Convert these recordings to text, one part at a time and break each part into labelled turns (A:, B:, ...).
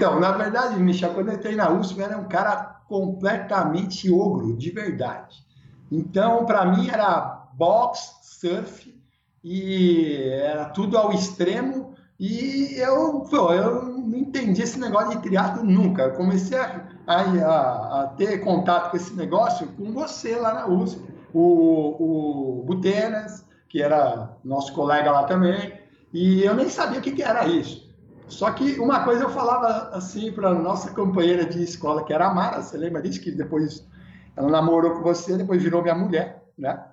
A: Então, na verdade, Michel, quando eu entrei na USP, eu era um cara completamente ogro, de verdade. Então, para mim, era boxe, surf, e era tudo ao extremo. E eu, pô, eu não entendi esse negócio de triatlo nunca. Eu comecei a, a, a, ter contato com esse negócio com você lá na USP, o, o Butenas, que era nosso colega lá também, e eu nem sabia o que, que era isso. Só que uma coisa eu falava assim para nossa companheira de escola, que era a Mara, você lembra disso? Que depois ela namorou com você, depois virou minha mulher, né?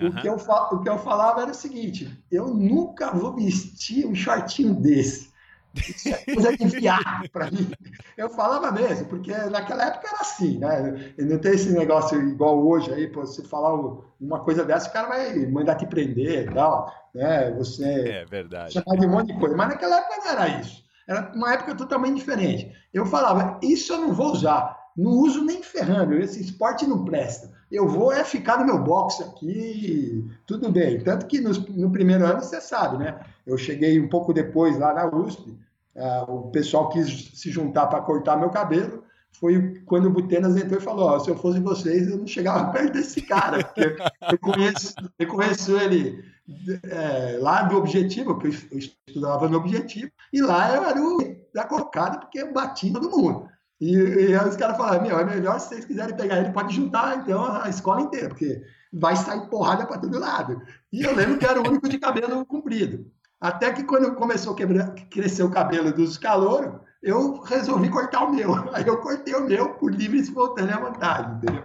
A: Uhum. O, que eu, o que eu falava era o seguinte: eu nunca vou vestir um shortinho desse. Isso é coisa de viado para mim. Eu falava mesmo, porque naquela época era assim, né? Não tem esse negócio igual hoje aí, pô, você falar uma coisa dessa, o cara vai mandar te prender e tal, né? Você
B: é verdade.
A: chamar de um monte de coisa. Mas naquela época não era isso. Era uma época totalmente diferente. Eu falava, isso eu não vou usar. Não uso nem ferrando, esse esporte não presta. Eu vou é ficar no meu box aqui, tudo bem. Tanto que no, no primeiro ano, você sabe, né? Eu cheguei um pouco depois lá na USP, uh, o pessoal quis se juntar para cortar meu cabelo. Foi quando o Butenas entrou e falou: oh, se eu fosse vocês, eu não chegava perto desse cara, porque eu conheço, eu conheço ele é, lá do Objetivo, porque eu estudava no Objetivo, e lá eu era o da colocada, porque eu bati todo mundo. E, e aí os caras falaram, meu, é melhor se vocês quiserem pegar ele, pode juntar então a escola inteira, porque vai sair porrada para todo lado. E eu lembro que era o único de cabelo comprido. Até que quando começou a quebrar, crescer o cabelo dos calouros, eu resolvi cortar o meu. Aí eu cortei o meu por livre e espontânea vontade, entendeu?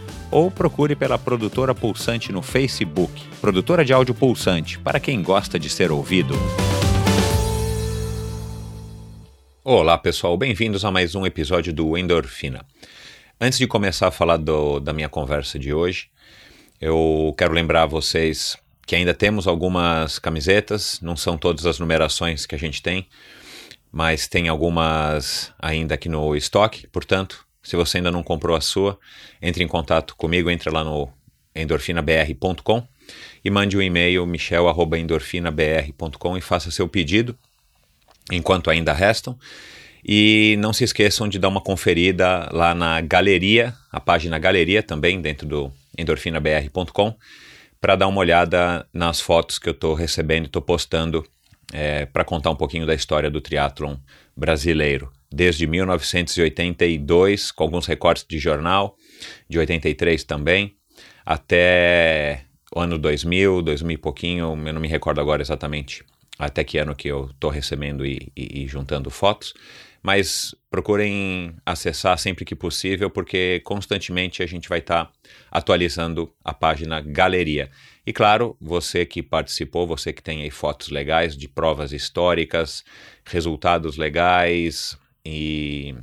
B: ou procure pela produtora Pulsante no Facebook. Produtora de áudio Pulsante, para quem gosta de ser ouvido. Olá pessoal, bem-vindos a mais um episódio do Endorfina. Antes de começar a falar do, da minha conversa de hoje, eu quero lembrar a vocês que ainda temos algumas camisetas, não são todas as numerações que a gente tem, mas tem algumas ainda aqui no estoque, portanto, se você ainda não comprou a sua, entre em contato comigo, entre lá no endorfinabr.com e mande um e-mail michel@endorfinabr.com e faça seu pedido enquanto ainda restam. E não se esqueçam de dar uma conferida lá na galeria, a página galeria também dentro do endorfinabr.com, para dar uma olhada nas fotos que eu estou recebendo e estou postando é, para contar um pouquinho da história do triatlon brasileiro desde 1982, com alguns recortes de jornal, de 83 também, até o ano 2000, 2000 e pouquinho, eu não me recordo agora exatamente até que ano que eu estou recebendo e, e, e, juntando fotos, mas procurem acessar sempre que possível, porque constantemente a gente vai estar tá atualizando a página Galeria. E claro, você que participou, você que tem aí fotos legais de provas históricas, resultados legais, e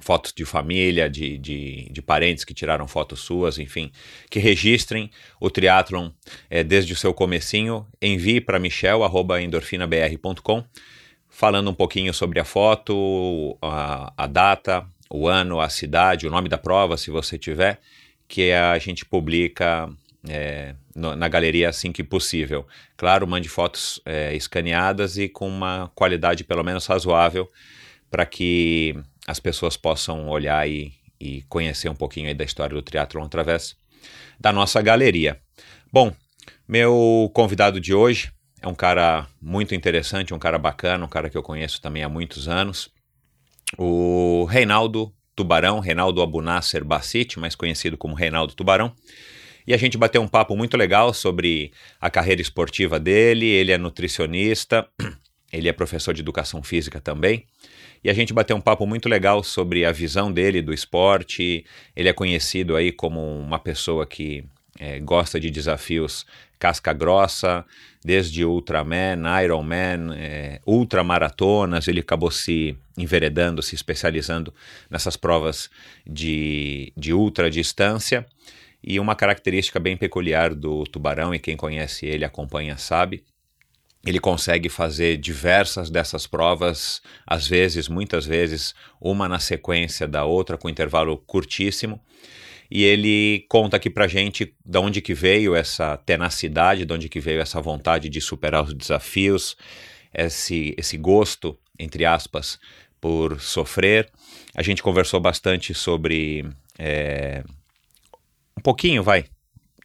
B: fotos de família, de, de, de, parentes que tiraram fotos suas, enfim, que registrem o triatlon é, desde o seu comecinho, envie para michel@endorfinabr.com, falando um pouquinho sobre a foto, a, a, data, o ano, a cidade, o nome da prova, se você tiver, que a gente publica é, no, na galeria assim que possível. Claro, mande fotos é, escaneadas e com uma qualidade pelo menos razoável, para que as pessoas possam olhar e, e conhecer um pouquinho da história do triatlon através da nossa galeria. Bom, meu convidado de hoje é um cara muito interessante, um cara bacana, um cara que eu conheço também há muitos anos. O Reinaldo Tubarão, Reinaldo Abunasser Bacite, mais conhecido como Reinaldo Tubarão. E a gente bateu um papo muito legal sobre a carreira esportiva dele. Ele é nutricionista, ele é professor de educação física também. E a gente bateu um papo muito legal sobre a visão dele do esporte. Ele é conhecido aí como uma pessoa que é, gosta de desafios casca grossa, desde Ultraman, Ironman, é, ultramaratonas, ele acabou se enveredando, se especializando nessas provas de, de ultra distância. E uma característica bem peculiar do tubarão, e quem conhece ele acompanha sabe, ele consegue fazer diversas dessas provas, às vezes, muitas vezes, uma na sequência da outra, com intervalo curtíssimo. E ele conta aqui pra gente de onde que veio essa tenacidade, de onde que veio essa vontade de superar os desafios, esse, esse gosto, entre aspas, por sofrer. A gente conversou bastante sobre é, um pouquinho, vai,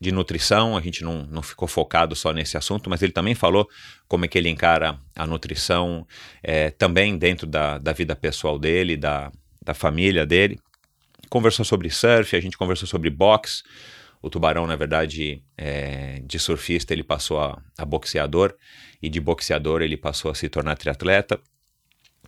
B: de nutrição, a gente não, não ficou focado só nesse assunto, mas ele também falou como é que ele encara a nutrição é, também dentro da, da vida pessoal dele, da, da família dele. Conversou sobre surf, a gente conversou sobre boxe. O Tubarão, na verdade, é, de surfista ele passou a, a boxeador e de boxeador ele passou a se tornar triatleta.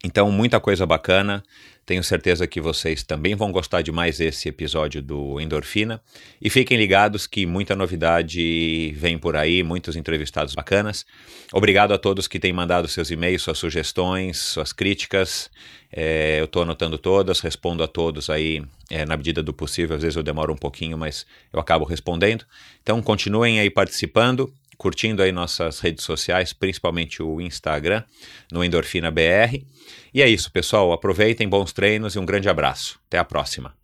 B: Então, muita coisa bacana. Tenho certeza que vocês também vão gostar de mais esse episódio do Endorfina. E fiquem ligados que muita novidade vem por aí, muitos entrevistados bacanas. Obrigado a todos que têm mandado seus e-mails, suas sugestões, suas críticas. É, eu estou anotando todas, respondo a todos aí é, na medida do possível. Às vezes eu demoro um pouquinho, mas eu acabo respondendo. Então, continuem aí participando curtindo aí nossas redes sociais, principalmente o Instagram, no Endorfina BR. E é isso, pessoal. Aproveitem, bons treinos e um grande abraço. Até a próxima.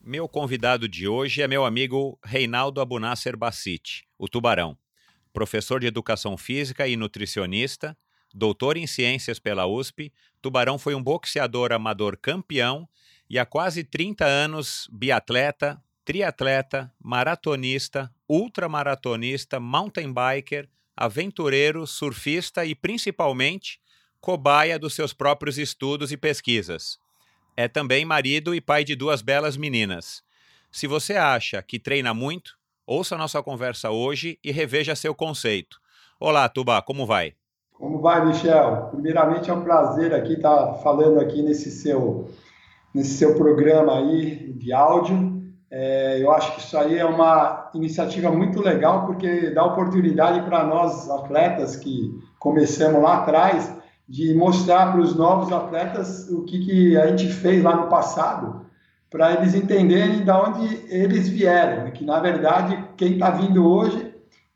B: Meu convidado de hoje é meu amigo Reinaldo Abunasser Bacite, o Tubarão, professor de educação física e nutricionista, doutor em ciências pela USP. Tubarão foi um boxeador amador campeão e há quase 30 anos biatleta, triatleta, maratonista, ultramaratonista, mountain biker, aventureiro, surfista e principalmente cobaia dos seus próprios estudos e pesquisas. É também marido e pai de duas belas meninas. Se você acha que treina muito, ouça nossa conversa hoje e reveja seu conceito. Olá, Tuba, como vai?
A: Como vai, Michel? Primeiramente é um prazer aqui estar falando aqui nesse seu nesse seu programa aí de áudio. É, eu acho que isso aí é uma iniciativa muito legal, porque dá oportunidade para nós, atletas, que começamos lá atrás, de mostrar para os novos atletas o que, que a gente fez lá no passado, para eles entenderem de onde eles vieram, né? que na verdade quem está vindo hoje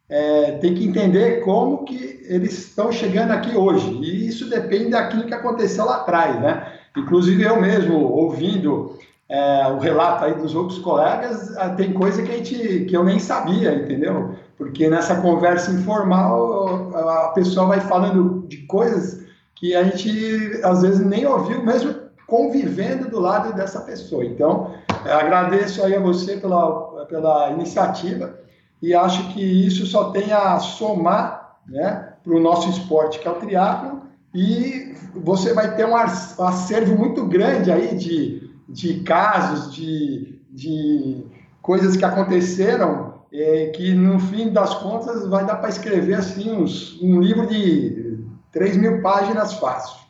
A: é, tem que entender como que eles estão chegando aqui hoje, e isso depende daquilo que aconteceu lá atrás, né? Inclusive eu mesmo, ouvindo é, o relato aí dos outros colegas, é, tem coisa que, a gente, que eu nem sabia, entendeu? Porque nessa conversa informal, a pessoa vai falando de coisas que a gente às vezes nem ouviu, mesmo convivendo do lado dessa pessoa. Então, agradeço aí a você pela, pela iniciativa e acho que isso só tem a somar né, para o nosso esporte, que é o triatlo, e você vai ter um acervo muito grande aí de de casos, de, de coisas que aconteceram, é, que no fim das contas vai dar para escrever assim uns, um livro de 3 mil páginas fácil.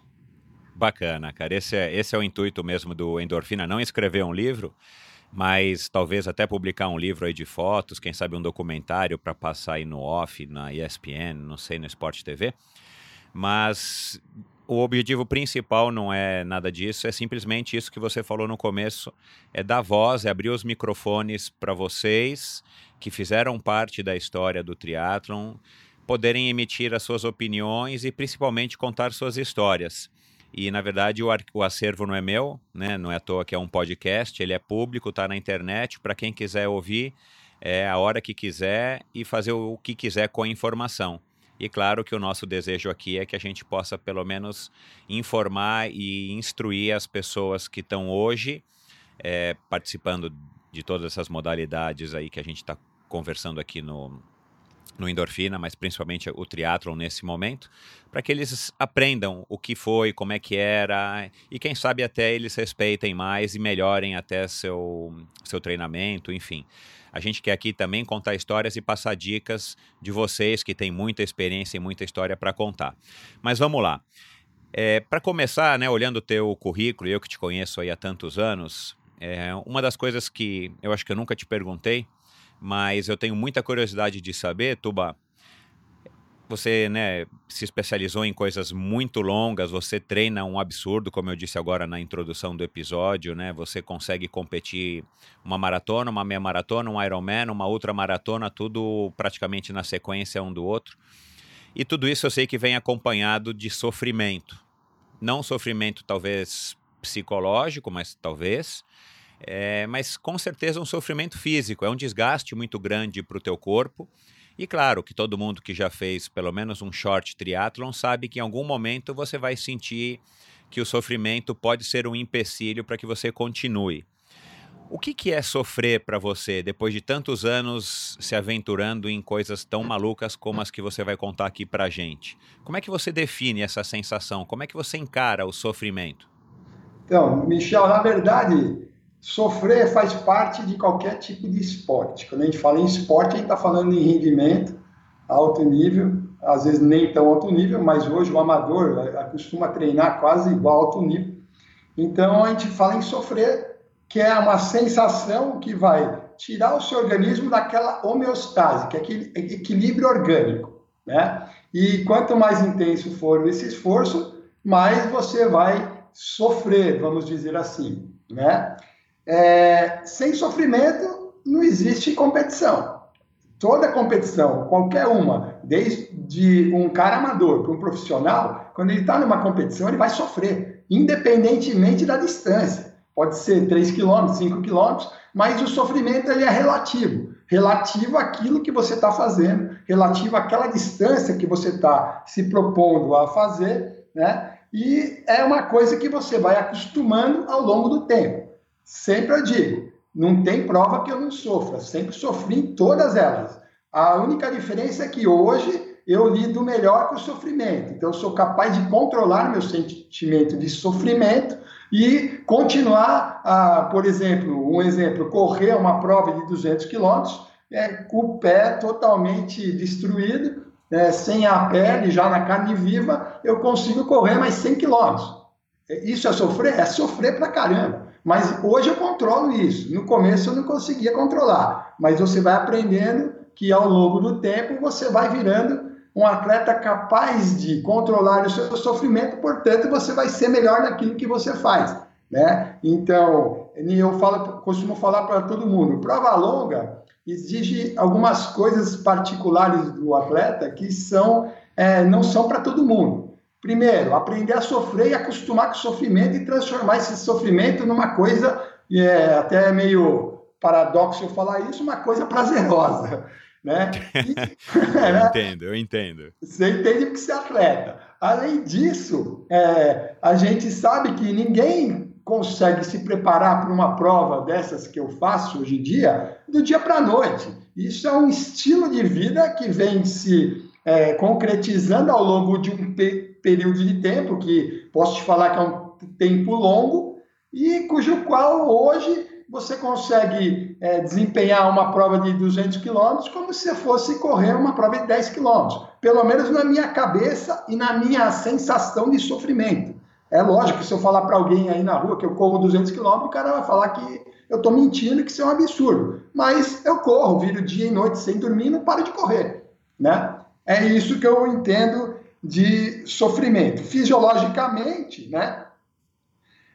B: Bacana, cara. Esse é, esse é o intuito mesmo do Endorfina, não escrever um livro, mas talvez até publicar um livro aí de fotos, quem sabe um documentário para passar aí no off, na ESPN, não sei, no Sport TV. Mas o objetivo principal não é nada disso, é simplesmente isso que você falou no começo, é dar voz, é abrir os microfones para vocês que fizeram parte da história do triatlon, poderem emitir as suas opiniões e principalmente contar suas histórias. E na verdade o, o acervo não é meu, né? Não é à toa que é um podcast, ele é público, está na internet para quem quiser ouvir, é a hora que quiser e fazer o que quiser com a informação. E claro que o nosso desejo aqui é que a gente possa, pelo menos, informar e instruir as pessoas que estão hoje é, participando de todas essas modalidades aí que a gente está conversando aqui no, no endorfina, mas principalmente o triatlon nesse momento, para que eles aprendam o que foi, como é que era e quem sabe até eles respeitem mais e melhorem até seu seu treinamento, enfim. A gente quer aqui também contar histórias e passar dicas de vocês que têm muita experiência e muita história para contar. Mas vamos lá. É, para começar, né, olhando o teu currículo, eu que te conheço há tantos anos, é, uma das coisas que eu acho que eu nunca te perguntei mas eu tenho muita curiosidade de saber, Tuba. Você né, se especializou em coisas muito longas, você treina um absurdo, como eu disse agora na introdução do episódio, né? Você consegue competir uma maratona, uma meia maratona, um Ironman, uma outra maratona, tudo praticamente na sequência um do outro. E tudo isso eu sei que vem acompanhado de sofrimento. Não sofrimento talvez psicológico, mas talvez, é, mas com certeza um sofrimento físico, é um desgaste muito grande para o teu corpo. E claro que todo mundo que já fez pelo menos um short triatlon sabe que em algum momento você vai sentir que o sofrimento pode ser um empecilho para que você continue. O que, que é sofrer para você depois de tantos anos se aventurando em coisas tão malucas como as que você vai contar aqui para gente? Como é que você define essa sensação? Como é que você encara o sofrimento?
A: Então, Michel, na verdade, Sofrer faz parte de qualquer tipo de esporte. Quando a gente fala em esporte, a gente está falando em rendimento, alto nível, às vezes nem tão alto nível, mas hoje o amador costuma treinar quase igual alto nível. Então a gente fala em sofrer, que é uma sensação que vai tirar o seu organismo daquela homeostase, que é aquele equilíbrio orgânico, né? E quanto mais intenso for esse esforço, mais você vai sofrer, vamos dizer assim, né? É, sem sofrimento não existe competição. Toda competição, qualquer uma, desde um cara amador para um profissional, quando ele está numa competição, ele vai sofrer, independentemente da distância. Pode ser 3 km, 5 km, mas o sofrimento ele é relativo. Relativo àquilo que você está fazendo, relativo àquela distância que você está se propondo a fazer, né? E é uma coisa que você vai acostumando ao longo do tempo. Sempre eu digo, não tem prova que eu não sofra, sempre sofri em todas elas. A única diferença é que hoje eu lido melhor com o sofrimento. Então, eu sou capaz de controlar meu sentimento de sofrimento e continuar, a, por exemplo, um exemplo, correr uma prova de 200 quilômetros é, com o pé totalmente destruído, é, sem a pele, já na carne viva, eu consigo correr mais 100 quilômetros. Isso é sofrer? É sofrer pra caramba. Mas hoje eu controlo isso. No começo eu não conseguia controlar, mas você vai aprendendo que ao longo do tempo você vai virando um atleta capaz de controlar o seu sofrimento, portanto você vai ser melhor naquilo que você faz, né? Então, eu falo, costumo falar para todo mundo, prova longa exige algumas coisas particulares do atleta que são é, não são para todo mundo. Primeiro, aprender a sofrer e acostumar com o sofrimento e transformar esse sofrimento numa coisa, é, até meio paradoxo eu falar isso, uma coisa prazerosa. Né?
B: E, eu entendo, eu entendo.
A: Você entende que você é atleta. Além disso, é, a gente sabe que ninguém consegue se preparar para uma prova dessas que eu faço hoje em dia, do dia para a noite. Isso é um estilo de vida que vem se é, concretizando ao longo de um período de tempo, que posso te falar que é um tempo longo, e cujo qual hoje você consegue é, desempenhar uma prova de 200 quilômetros como se fosse correr uma prova de 10 quilômetros, pelo menos na minha cabeça e na minha sensação de sofrimento. É lógico que se eu falar para alguém aí na rua que eu corro 200 quilômetros, o cara vai falar que eu estou mentindo, que isso é um absurdo. Mas eu corro, viro dia e noite sem dormir não paro de correr, né? É isso que eu entendo de sofrimento. Fisiologicamente, né?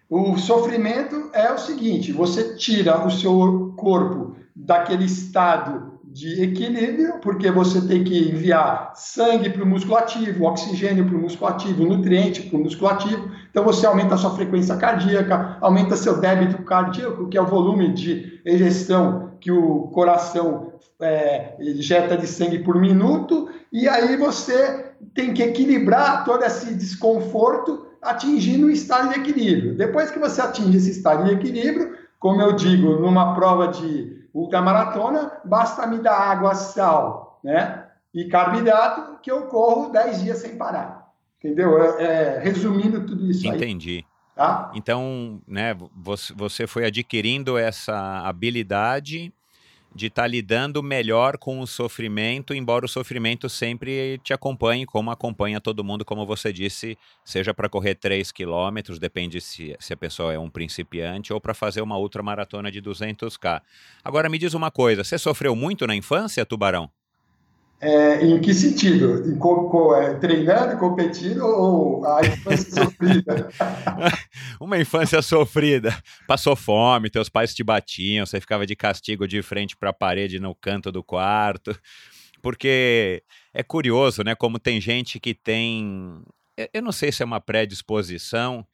A: O sofrimento é o seguinte: você tira o seu corpo daquele estado de equilíbrio, porque você tem que enviar sangue para o músculo ativo, oxigênio para o músculo ativo, nutriente para o músculo ativo. Então você aumenta a sua frequência cardíaca, aumenta seu débito cardíaco, que é o volume de ejeção que o coração é, injeta de sangue por minuto, e aí você tem que equilibrar todo esse desconforto atingindo um estado de equilíbrio. Depois que você atinge esse estado de equilíbrio, como eu digo, numa prova de ultramaratona, basta me dar água, sal, né? e carboidrato que eu corro 10 dias sem parar. Entendeu? É, é, resumindo tudo isso
B: Entendi. aí. Entendi. Tá? Então, né, você foi adquirindo essa habilidade de estar tá lidando melhor com o sofrimento, embora o sofrimento sempre te acompanhe, como acompanha todo mundo, como você disse, seja para correr 3 quilômetros, depende se, se a pessoa é um principiante, ou para fazer uma ultramaratona de 200k. Agora me diz uma coisa, você sofreu muito na infância, Tubarão?
A: É, em que sentido? Em co, co, é, treinando, competindo ou a infância sofrida?
B: Uma infância sofrida. Passou fome, teus pais te batiam, você ficava de castigo de frente para a parede no canto do quarto. Porque é curioso, né? Como tem gente que tem. Eu não sei se é uma predisposição,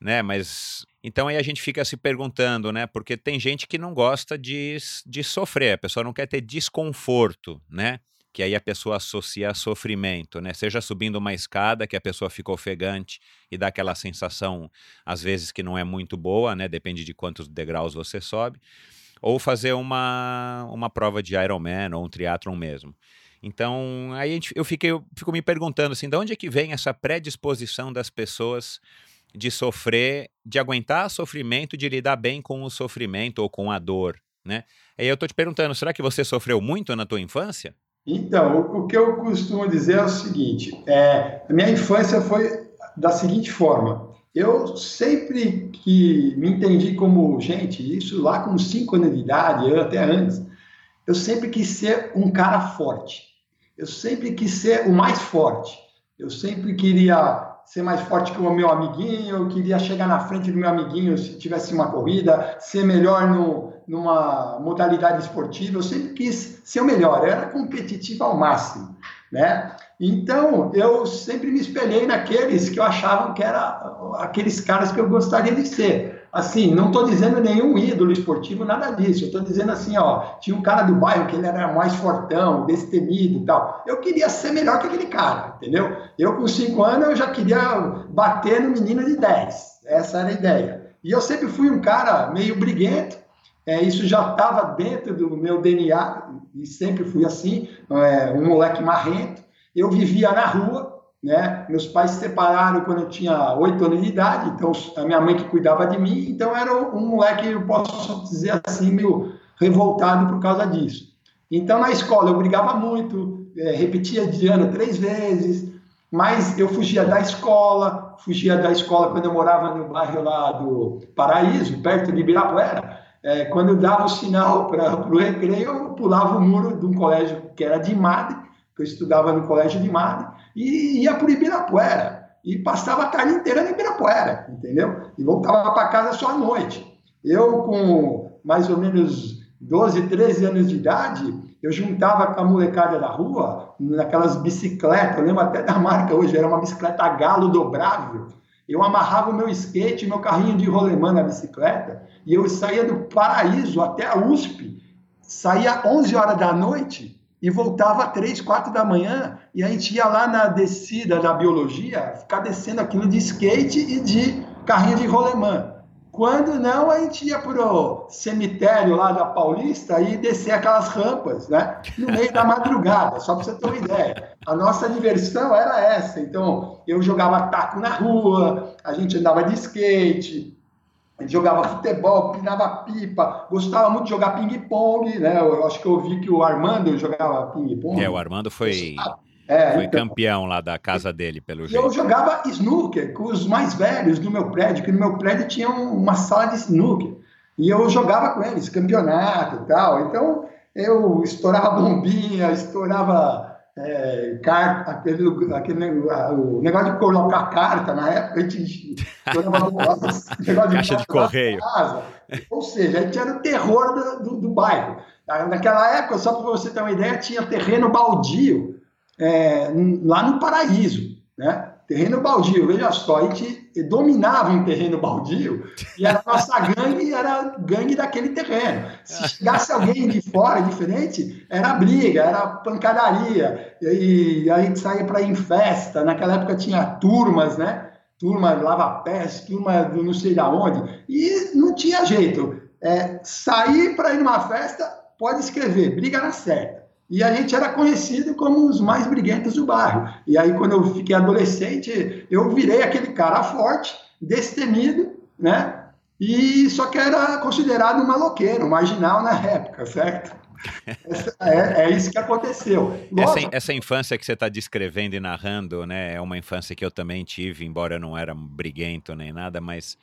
B: né? Mas então aí a gente fica se perguntando, né? Porque tem gente que não gosta de, de sofrer, a pessoa não quer ter desconforto, né? Que aí a pessoa associa a sofrimento, né? Seja subindo uma escada que a pessoa fica ofegante e dá aquela sensação, às vezes, que não é muito boa, né? Depende de quantos degraus você sobe. Ou fazer uma, uma prova de Ironman ou um triatlon mesmo. Então, aí gente, eu, fiquei, eu fico me perguntando assim, de onde é que vem essa predisposição das pessoas de sofrer, de aguentar sofrimento, de lidar bem com o sofrimento ou com a dor, né? Aí eu tô te perguntando, será que você sofreu muito na tua infância?
A: Então, o, que eu costumo dizer é o seguinte: é, a minha infância foi da seguinte forma. Eu sempre que me entendi como gente, isso lá com 5 anos de idade, até antes, eu sempre quis ser um cara forte. Eu sempre quis ser o mais forte. Eu sempre queria ser mais forte que o meu amiguinho, eu queria chegar na frente do meu amiguinho se tivesse uma corrida, ser melhor no, numa modalidade esportiva, eu sempre quis ser o melhor, eu era competitivo ao máximo, né? Então, eu sempre me espelhei naqueles que eu achava que eram aqueles caras que eu gostaria de ser. Assim, não estou dizendo nenhum ídolo esportivo, nada disso. Eu estou dizendo assim, ó, tinha um cara do bairro que ele era mais fortão, destemido e tal. Eu queria ser melhor que aquele cara, entendeu? Eu, com cinco anos, eu já queria bater no menino de 10. Essa era a ideia. E eu sempre fui um cara meio briguento, é, isso já estava dentro do meu DNA, e sempre fui assim, é, um moleque marrento. Eu vivia na rua, né? Meus pais se separaram quando eu tinha oito anos de idade, então a minha mãe que cuidava de mim, então era um moleque, eu posso dizer assim, meio revoltado por causa disso. Então na escola eu brigava muito, é, repetia de ano três vezes, mas eu fugia da escola, fugia da escola quando eu morava no bairro lá do Paraíso, perto de Ibirapuera é, quando eu dava o sinal para o recreio, eu pulava o muro de um colégio que era de Madre, que eu estudava no colégio de Madre, e ia para Ibirapuera. E passava a tarde inteira no Ibirapuera, entendeu? E voltava para casa só à noite. Eu, com mais ou menos 12, 13 anos de idade, eu juntava com a molecada da rua, naquelas bicicletas, eu lembro até da marca hoje, era uma bicicleta galo dobrável. Eu amarrava o meu skate, meu carrinho de rolemã na bicicleta, e eu saía do Paraíso até a USP, saía 11 horas da noite e voltava 3, 4 da manhã, e a gente ia lá na descida da biologia, ficar descendo aquilo de skate e de carrinho de rolemã. Quando não, a gente ia para o cemitério lá da Paulista e descer aquelas rampas, né? No meio da madrugada, só para você ter uma ideia. A nossa diversão era essa. Então, eu jogava taco na rua, a gente andava de skate, ele jogava futebol, pinava pipa, gostava muito de jogar ping-pong, né? Eu acho que eu vi que o Armando jogava ping-pong.
B: É, o Armando foi, é, foi então, campeão lá da casa dele, pelo jeito.
A: Eu jogava snooker com os mais velhos do meu prédio, que no meu prédio tinha uma sala de snooker. E eu jogava com eles, campeonato e tal. Então, eu estourava bombinha, estourava é, carta, aquele, aquele o negócio de colocar carta na época, a gente
B: negócio Caixa de, correio. Casa.
A: Ou seja, a gente era o terror do, do, do bairro. Naquela época, só para você ter uma ideia, tinha terreno baldio é, lá no Paraíso, né? Terreno baldio, veja só, a gente dominava um terreno baldio e a nossa gangue era gangue daquele terreno. Se chegasse alguém de fora, diferente, era briga, era pancadaria. E, a gente saía para ir em festa. Naquela época tinha turmas, né? Turma lava pés, turma do não sei da onde. E não tinha jeito. É, sair para ir numa festa, pode escrever, briga na certa. E a gente era conhecido como os mais briguentos do bairro. E aí, quando eu fiquei adolescente, eu virei aquele cara forte, destemido, né? E só que era considerado um maloqueiro, marginal na época, certo? É, é, isso que aconteceu.
B: Essa, essa, infância que você está descrevendo e narrando, né, é uma infância que eu também tive, embora eu não era briguento nem nada, mas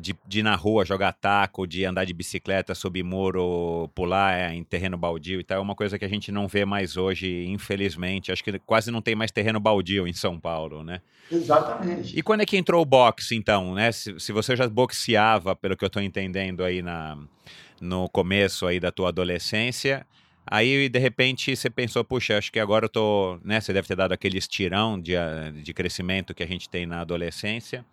B: de, de ir na rua jogar taco, de andar de bicicleta, subir muro, pular é, em terreno baldio e tal, é uma coisa que a gente não vê mais hoje, infelizmente. Acho que quase não tem mais terreno baldio em São Paulo, né?
A: Exatamente.
B: E quando é que entrou o boxe, então, né? Se, se você já boxeava, pelo que eu estou entendendo aí na, no começo aí da tua adolescência, Aí, de repente, você pensou, puxa, acho que agora eu tô, né? Você deve ter dado aquele estirão de, de crescimento que a gente tem na adolescência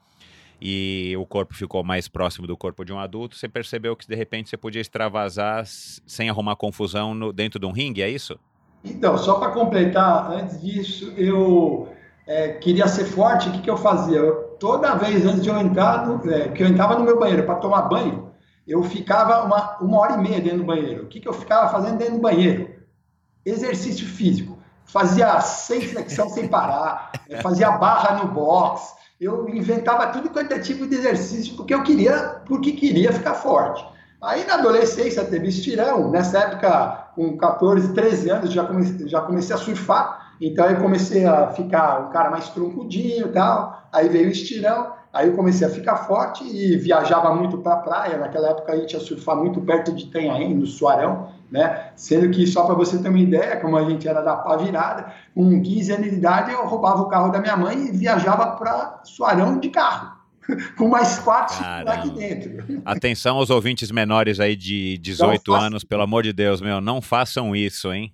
B: e o corpo ficou mais próximo do corpo de um adulto, você percebeu que de repente você podia extravasar sem arrumar confusão no, dentro de um ringue, é isso?
A: Então, só para completar, antes disso, eu é, queria ser forte, o que, que eu fazia? Eu, toda vez antes de eu entrar, no, é, que eu entrava no meu banheiro para tomar banho, eu ficava uma, uma hora e meia dentro do banheiro. O que, que eu ficava fazendo dentro do banheiro? Exercício físico. Fazia seis flexão sem parar, fazia barra no box, eu inventava tudo quanto é tipo de exercício, porque eu queria, porque queria ficar forte. Aí na adolescência teve estirão, nessa época, com 14, 13 anos, já comecei, já comecei a surfar, então eu comecei a ficar um cara mais troncudinho e tal, aí veio o estirão, aí eu comecei a ficar forte e viajava muito para a praia, naquela época a gente ia surfar muito perto de Tenhaém, no Suarão, né? Sendo que, só para você ter uma ideia, como a gente era da pá virada, com 15 anos de idade eu roubava o carro da minha mãe e viajava para Suarão de carro. com mais quatro aqui dentro.
B: Atenção aos ouvintes menores aí de 18 anos, pelo amor de Deus, meu, não façam isso, hein?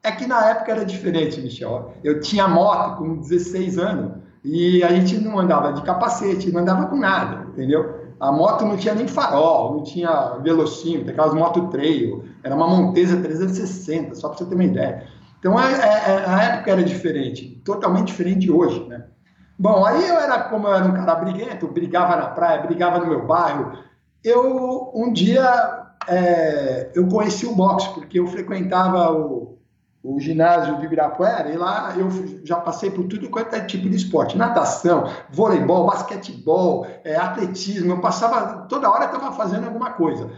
A: É que na época era diferente, Michel. Eu tinha moto com 16 anos e a gente não andava de capacete, não andava com nada, entendeu? A moto não tinha nem farol, não tinha velocímetro, aquelas motos trail, era uma Montesa 360, só para você ter uma ideia. Então a, é, a, é, é, a, época era diferente, totalmente diferente de hoje, né? Bom, aí eu era como eu era um cara briguento, brigava na praia, brigava no meu bairro. Eu um dia é, eu conheci o boxe porque eu frequentava o, o ginásio de Ibirapuera, e lá eu já passei por tudo quanto é tipo de esporte: natação, voleibol, basquetebol, é, atletismo. Eu passava, toda hora estava fazendo alguma coisa,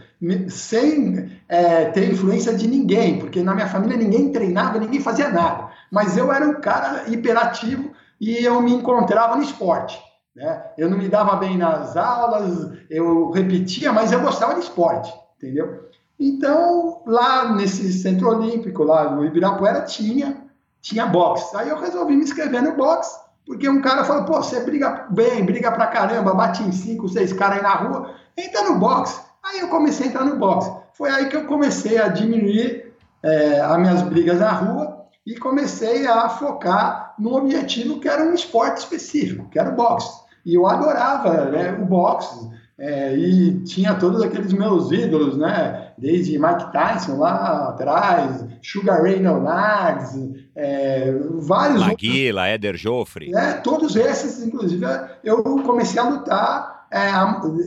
A: sem é, ter influência de ninguém, porque na minha família ninguém treinava, ninguém fazia nada. Mas eu era um cara hiperativo e eu me encontrava no esporte. Né? Eu não me dava bem nas aulas, eu repetia, mas eu gostava de esporte, entendeu? Então, lá nesse centro olímpico, lá no Ibirapuera, tinha, tinha boxe. Aí eu resolvi me inscrever no boxe, porque um cara falou, pô, você briga bem, briga pra caramba, bate em cinco, seis caras aí na rua, entra no boxe. Aí eu comecei a entrar no boxe. Foi aí que eu comecei a diminuir é, as minhas brigas na rua e comecei a focar no objetivo que era um esporte específico, que era o boxe. E eu adorava né, o boxe, é, e tinha todos aqueles meus ídolos, né? Desde Mike Tyson lá atrás, Sugar Ray Leonards, é, vários
B: Maguila, outros, Éder Joffre.
A: É, todos esses, inclusive, eu comecei a lutar é,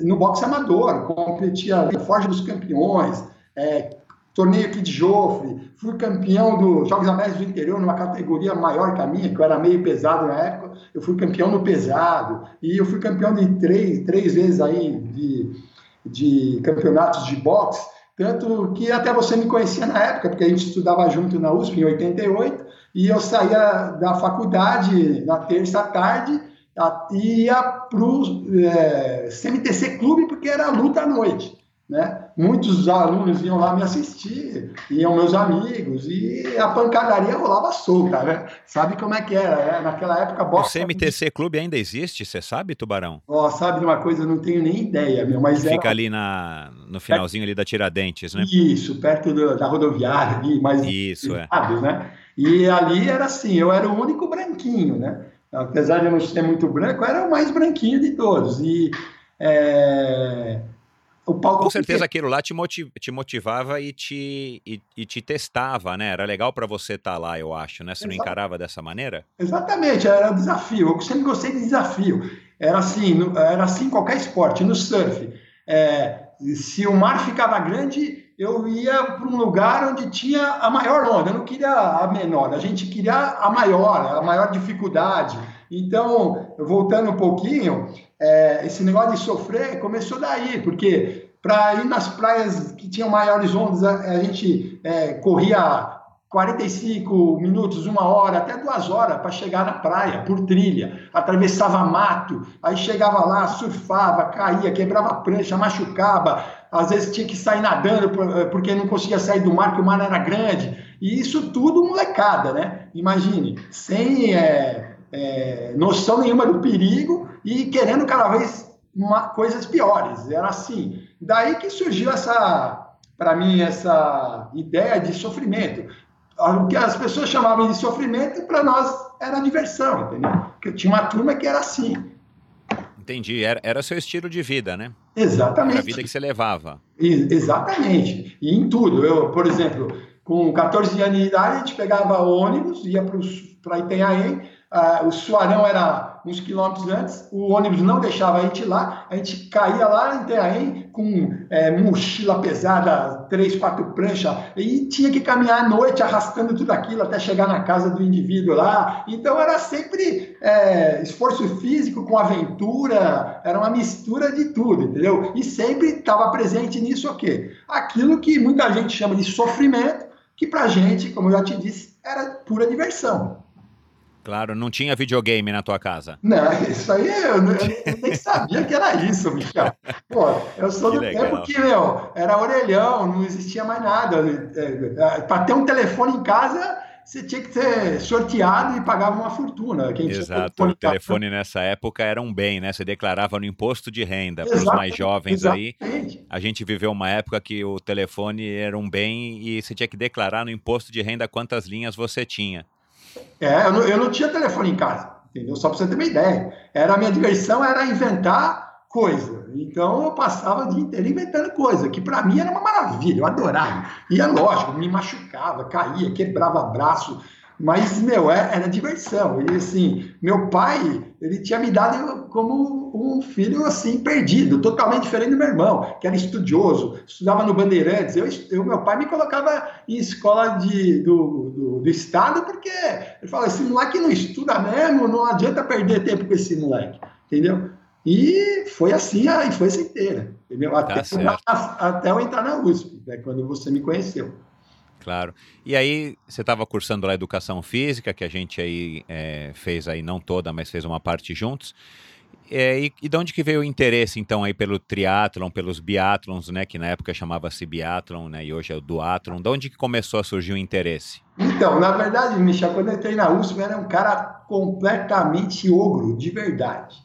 A: no boxe amador, competia Forja dos Campeões, é, torneio aqui de Joffre, fui campeão dos Jogos Abertos do Interior numa categoria maior que a minha, que eu era meio pesado na época, eu fui campeão no pesado, e eu fui campeão de três, três vezes aí de, de campeonatos de boxe, tanto que até você me conhecia na época, porque a gente estudava junto na USP em 88, e eu saía da faculdade na terça tarde, e ia para o é, CMTC Clube, porque era luta à noite. Né? Muitos alunos iam lá me assistir, iam meus amigos, e a pancadaria rolava solta, né? Sabe como é que era, né? Naquela época,
B: boxe... O CMTC Clube ainda existe, você sabe, Tubarão?
A: Ó, oh, sabe de uma coisa, eu não tenho nem ideia, meu, mas
B: Fica era... ali na, no finalzinho ali da Tiradentes, né?
A: Isso, perto do, da rodoviária ali, mais...
B: Isso, é.
A: Né? E ali era assim, eu era o único branquinho, né? Apesar de eu não ser muito branco, eu era o mais branquinho de todos, e... É
B: o palco Com certeza aquilo lá te, motiv te motivava e te, e, e, te testava, né? Era legal para você estar tá lá, eu acho, né? Você Exato. não encarava dessa maneira?
A: Exatamente, era um desafio. Eu sempre gostei de desafio. Era assim, era assim qualquer esporte. No surf, é, se o mar ficava grande, eu ia para um lugar onde tinha a maior onda, eu não queria a menor, a gente queria a maior, a maior dificuldade. Então, voltando um pouquinho, é, esse negócio de sofrer começou daí, porque para ir nas praias que tinham maiores ondas, a, a gente é, corria 45 minutos, uma hora, até duas horas para chegar na praia, por trilha. Atravessava mato, aí chegava lá, surfava, caía, quebrava prancha, machucava. Às vezes tinha que sair nadando eh, porque não conseguia sair do mar, porque o mar era grande. E isso tudo molecada, né? Imagine, sem é, é, noção nenhuma do perigo e querendo cada vez uma, coisas piores. Era assim. Daí que surgiu essa, para mim, essa ideia de sofrimento o que as pessoas chamavam de sofrimento, para nós era diversão, entendeu? Porque tinha uma turma que era assim.
B: Entendi, era, era seu estilo de vida, né?
A: Exatamente.
B: Era a vida que você levava.
A: E, exatamente. E em tudo. Eu, por exemplo, com 14 anos de idade, a gente pegava ônibus, ia para Itanhaém, ah, o Suarão era uns quilômetros antes, o ônibus não deixava a gente lá, a gente caía lá em Itanhaém com é, mochila pesada, três, quatro pranchas, e tinha que caminhar à noite arrastando tudo aquilo até chegar na casa do indivíduo lá. Então era sempre é, esforço físico com aventura, era uma mistura de tudo, entendeu? E sempre estava presente nisso o quê? Aquilo que muita gente chama de sofrimento, que pra gente, como eu já te disse, era pura diversão.
B: Claro, não tinha videogame na tua casa.
A: Não, isso aí eu, eu, nem sabia que era isso, Michel. Pô, eu sou que do legal. tempo que, meu, era orelhão, não existia mais nada. É, é, Para ter um telefone em casa, você tinha que ser sorteado e pagava uma fortuna.
B: Quem Exato, o telefone nessa época era um bem, né? Você declarava no imposto de renda para os mais jovens exatamente. aí. A gente viveu uma época que o telefone era um bem e você tinha que declarar no imposto de renda quantas linhas você tinha.
A: É, eu não, eu não tinha telefone em casa, entendeu? Só para você ter uma ideia. Era a minha diversão era inventar coisa. Então eu passava o dia inteiro inventando coisa, que para mim era uma maravilha, eu adorava. E é lógico, me machucava, caía, quebrava braço, mas, meu, é, era diversão. E, assim, meu pai, ele tinha me dado como um filho, assim, perdido, totalmente diferente do meu irmão, que era estudioso, estudava no Bandeirantes. Eu, eu meu pai me colocava em escola de, do, do, do Estado, porque ele falou, esse moleque não estuda mesmo, não adianta perder tempo com esse moleque, entendeu? E foi assim a infância inteira, entendeu? Tá até, até eu entrar na USP, né, quando você me conheceu.
B: Claro. E aí, você estava cursando lá educação física, que a gente aí é, fez aí, não toda, mas fez uma parte juntos. É, e, e de onde que veio o interesse, então, aí pelo triatlon, pelos biatlons, né? Que na época chamava-se biatlon, né? E hoje é o duatlon. De onde que começou a surgir o interesse?
A: Então, na verdade, Michel, quando eu entrei na USP, eu era um cara completamente ogro, de verdade.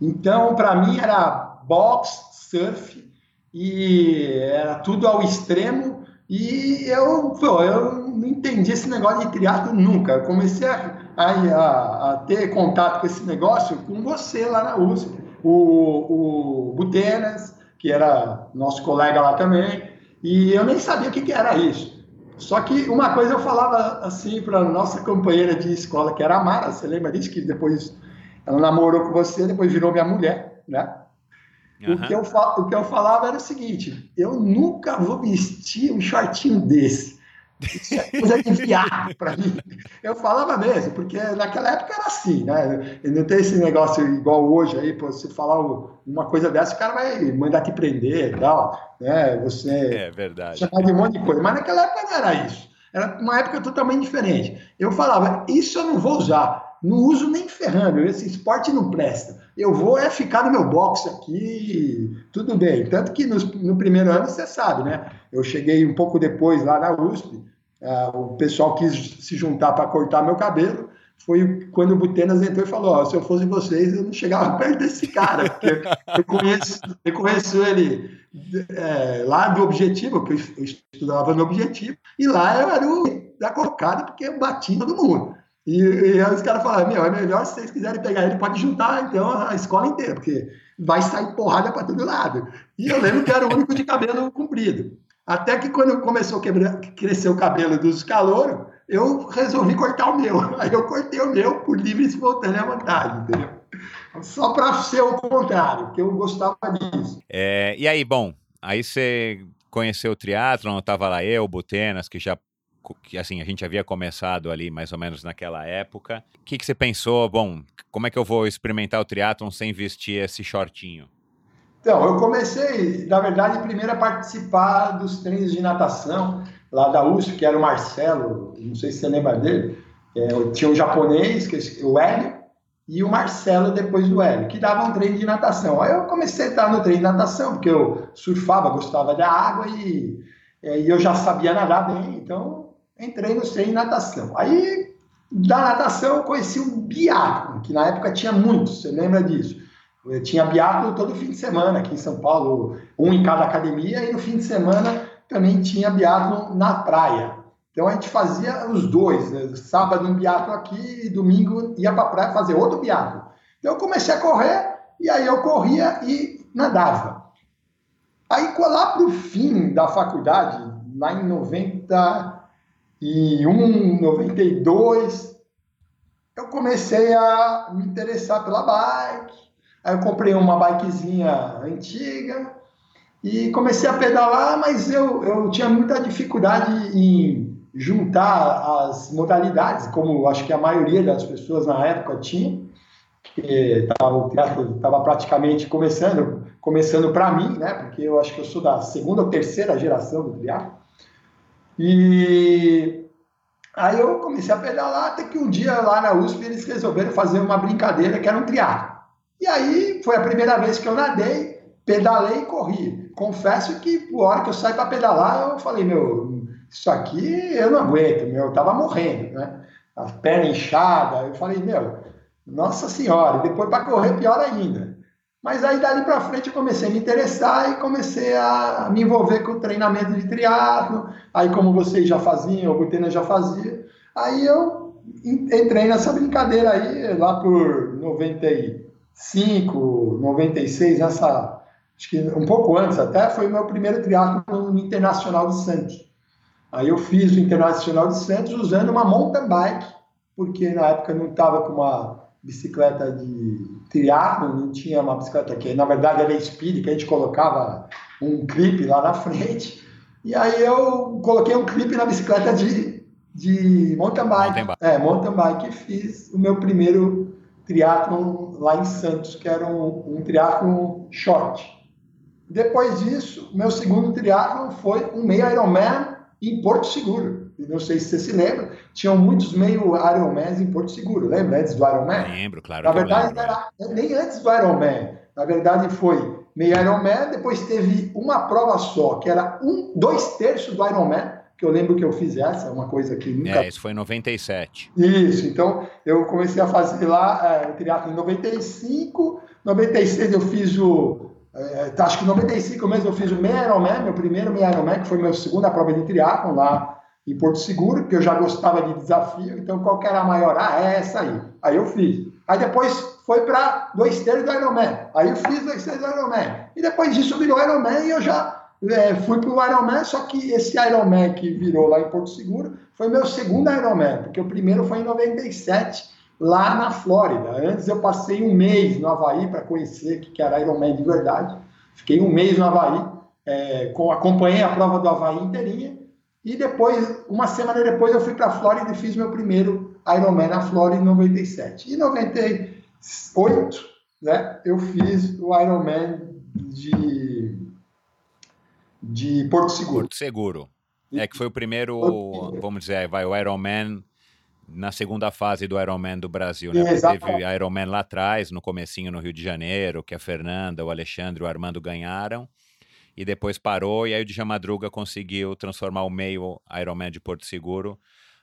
A: Então, para mim, era boxe, surf, e era tudo ao extremo e eu, pô, eu não entendi esse negócio de triatlo nunca. Eu comecei a, a, a, ter contato com esse negócio com você lá na USP, o, o Butenas, que era nosso colega lá também, e eu nem sabia o que, que era isso. Só que uma coisa eu falava assim para nossa companheira de escola, que era a Mara, você lembra disso? Que depois ela namorou com você, depois virou minha mulher, né? Uhum. O, que eu, o que eu falava era o seguinte: eu nunca vou vestir um shortinho desse. É coisa de viado para mim. Eu falava mesmo, porque naquela época era assim, né? Não tem esse negócio igual hoje aí, pô, você falar uma coisa dessa, o cara vai mandar te prender e tal, né? Você.
B: É verdade.
A: Chamar de um monte de coisa. Mas naquela época não era isso. Era uma época totalmente diferente. Eu falava, isso eu não vou usar não uso nem ferrando, esse esporte não presta. Eu vou é ficar no meu box aqui, tudo bem. Tanto que no, no primeiro ano, você sabe, né? Eu cheguei um pouco depois lá na USP, uh, o pessoal quis se juntar para cortar meu cabelo. Foi quando o Butenas entrou e falou: oh, se eu fosse vocês, eu não chegava perto desse cara, porque eu conheço, eu conheço ele é, lá do Objetivo, que eu estudava no Objetivo, e lá eu era o da cocada, porque eu bati todo mundo. E, e aí os caras falaram, meu, é melhor se vocês quiserem pegar ele, pode juntar então a escola inteira, porque vai sair porrada para todo lado. E eu lembro que era o único de cabelo comprido. Até que quando começou a quebrar, crescer o cabelo dos calouros, eu resolvi cortar o meu. Aí eu cortei o meu por livre e espontânea vontade, entendeu? Só para ser o contrário, porque eu gostava disso.
B: É, e aí, bom, aí você conheceu o triatlon, estava lá eu, Butenas, que já que assim a gente havia começado ali mais ou menos naquela época. O que, que você pensou? Bom, como é que eu vou experimentar o triatlon sem vestir esse shortinho?
A: Então, eu comecei, na verdade, primeiro a participar dos treinos de natação lá da USP, que era o Marcelo, não sei se você lembra dele. É, tinha um japonês, é o Hélio, e o Marcelo depois do Hélio, que davam um treino de natação. Aí eu comecei a estar no treino de natação, porque eu surfava, gostava da água e, e eu já sabia nadar bem, então entrei no treino de natação. Aí, da natação, eu conheci o biatlo, que na época tinha muitos, você lembra disso? Eu tinha biatlo todo fim de semana aqui em São Paulo, um em cada academia, e no fim de semana também tinha biatlo na praia. Então a gente fazia os dois, né? sábado um biatlo aqui e domingo ia para a praia fazer outro biatlo. Então eu comecei a correr e aí eu corria e nadava. Aí lá para o fim da faculdade, lá em 91, 92, eu comecei a me interessar pela bike. Aí eu comprei uma bikezinha antiga e comecei a pedalar, mas eu, eu tinha muita dificuldade em juntar as modalidades, como acho que a maioria das pessoas na época tinha, que tava, o teatro estava praticamente começando, começando para mim, né? Porque eu acho que eu sou da segunda ou terceira geração do teatro. E aí eu comecei a pedalar, até que um dia lá na USP eles resolveram fazer uma brincadeira que era um triatlo. E aí foi a primeira vez que eu nadei, pedalei e corri. Confesso que, por hora que eu saí para pedalar, eu falei, meu, isso aqui eu não aguento, meu, eu tava morrendo, né? A perna inchada, eu falei, meu, nossa senhora, depois para correr pior ainda. Mas aí dali para frente eu comecei a me interessar e comecei a me envolver com o treinamento de triatlo. Aí como vocês já faziam, o Butena já fazia, aí eu entrei nessa brincadeira aí lá por 95, 96, nessa acho que um pouco antes até, foi o meu primeiro triatlo no Internacional de Santos. Aí eu fiz o Internacional de Santos usando uma mountain bike, porque na época não estava com uma bicicleta de triatlo, não tinha uma bicicleta que na verdade era speed, que a gente colocava um clipe lá na frente. E aí eu coloquei um clipe na bicicleta de, de mountain bike. Mountain. É, mountain bike e fiz o meu primeiro triatlo lá em Santos, que era um, um triatlo short. Depois disso, meu segundo triatlo foi um meio Ironman em Porto Seguro. Não sei se você se lembra, tinham muitos meio Ironmans em Porto Seguro, lembra? Antes do Ironman?
B: Lembro, claro.
A: Na verdade, era nem antes do Ironman. Na verdade, foi meio Ironman, depois teve uma prova só, que era um, dois terços do Ironman, que eu lembro que eu fiz essa, uma coisa que nunca...
B: É, isso foi em 97.
A: Isso, então eu comecei a fazer lá é, o triatlo em 95, 96 eu fiz o é, acho que em 95 mesmo eu fiz o meio Ironman, meu primeiro meio Ironman, que foi minha segunda prova de triatlon lá em Porto Seguro, porque eu já gostava de desafio, então qual que era a maior? Ah, é essa aí. Aí eu fiz. Aí depois foi para dois terços do Ironman. Aí eu fiz dois terços do Ironman. E depois disso virou Ironman e eu já é, fui para o Ironman, só que esse Ironman que virou lá em Porto Seguro foi meu segundo Ironman, porque o primeiro foi em 97, lá na Flórida. Antes eu passei um mês no Havaí para conhecer o que era Ironman de verdade. Fiquei um mês no Havaí, é, com, acompanhei a prova do Havaí inteirinha. E depois, uma semana depois, eu fui para a Flórida e fiz meu primeiro Ironman na Flórida em 97. E em 98, né, eu fiz o Ironman de, de Porto Seguro.
B: Porto Seguro. É que foi o primeiro, vamos dizer, vai o Ironman na segunda fase do Ironman do Brasil, né? Teve Ironman lá atrás, no comecinho no Rio de Janeiro, que a Fernanda, o Alexandre o Armando ganharam. E depois parou, e aí o Djan Madruga conseguiu transformar o meio Ironman de Porto Seguro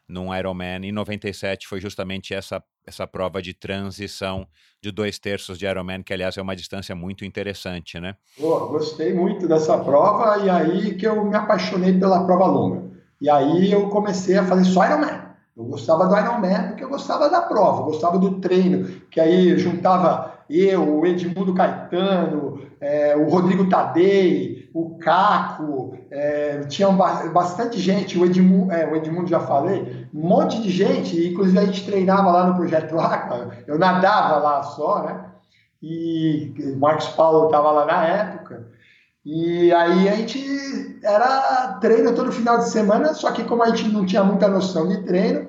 B: num Ironman. Em 97 foi justamente essa, essa prova de transição de dois terços de Ironman, que aliás é uma distância muito interessante, né?
A: Pô, gostei muito dessa prova, e aí que eu me apaixonei pela prova longa. E aí eu comecei a fazer só Ironman. Eu gostava do Ironman porque eu gostava da prova, eu gostava do treino, que aí juntava eu, o Edmundo Caetano, é, o Rodrigo Tadei, o Caco, é, tinha bastante gente, o Edmundo, é, o Edmundo já falei, um monte de gente, inclusive a gente treinava lá no Projeto Aqua, eu nadava lá só, né? E o Marcos Paulo estava lá na época. E aí a gente era treino todo final de semana, só que como a gente não tinha muita noção de treino,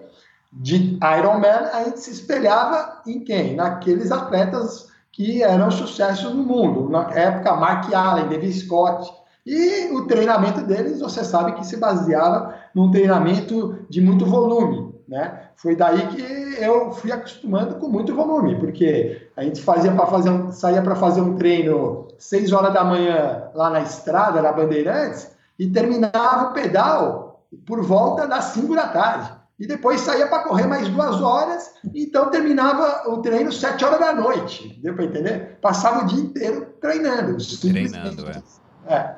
A: de Ironman, a gente se espelhava em quem? Naqueles atletas que eram sucesso no mundo. Na época, Mark Allen, David Scott. E o treinamento deles, você sabe que se baseava num treinamento de muito volume, né? Foi daí que eu fui acostumando com muito volume, porque a gente fazia para fazer um, saía para fazer um treino 6 horas da manhã lá na estrada, na Bandeirantes, e terminava o pedal por volta das 5 da tarde. E depois saía para correr mais duas horas, então terminava o treino 7 horas da noite. Deu para entender? Passava o dia inteiro treinando.
B: Treinando, é. é.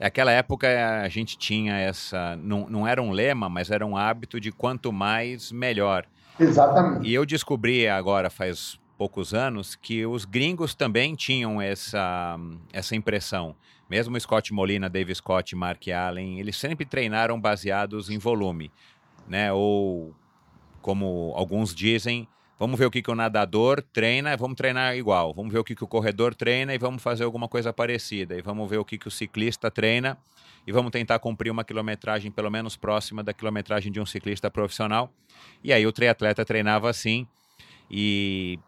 B: Naquela época a gente tinha essa. Não, não era um lema, mas era um hábito de quanto mais, melhor.
A: Exatamente.
B: E eu descobri agora, faz poucos anos, que os gringos também tinham essa, essa impressão. Mesmo Scott Molina, Dave Scott, Mark Allen, eles sempre treinaram baseados em volume. Né? Ou, como alguns dizem, Vamos ver o que, que o nadador treina, vamos treinar igual. Vamos ver o que, que o corredor treina e vamos fazer alguma coisa parecida. E vamos ver o que, que o ciclista treina e vamos tentar cumprir uma quilometragem pelo menos próxima da quilometragem de um ciclista profissional. E aí o triatleta treinava assim e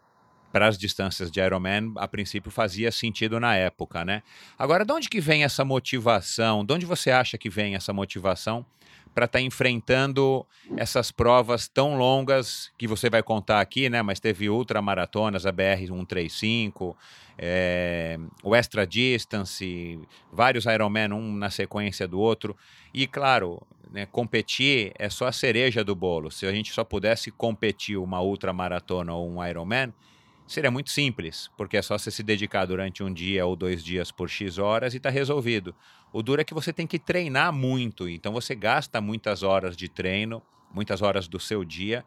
B: para as distâncias de Ironman, a princípio fazia sentido na época, né? Agora, de onde que vem essa motivação? De onde você acha que vem essa motivação para estar tá enfrentando essas provas tão longas que você vai contar aqui, né? Mas teve ultramaratonas, a BR 135, é, o Extra Distance, vários Ironman, um na sequência do outro. E claro, né, competir é só a cereja do bolo. Se a gente só pudesse competir uma ultramaratona ou um Ironman, seria muito simples, porque é só você se dedicar durante um dia ou dois dias por X horas e está resolvido. O duro é que você tem que treinar muito, então você gasta muitas horas de treino, muitas horas do seu dia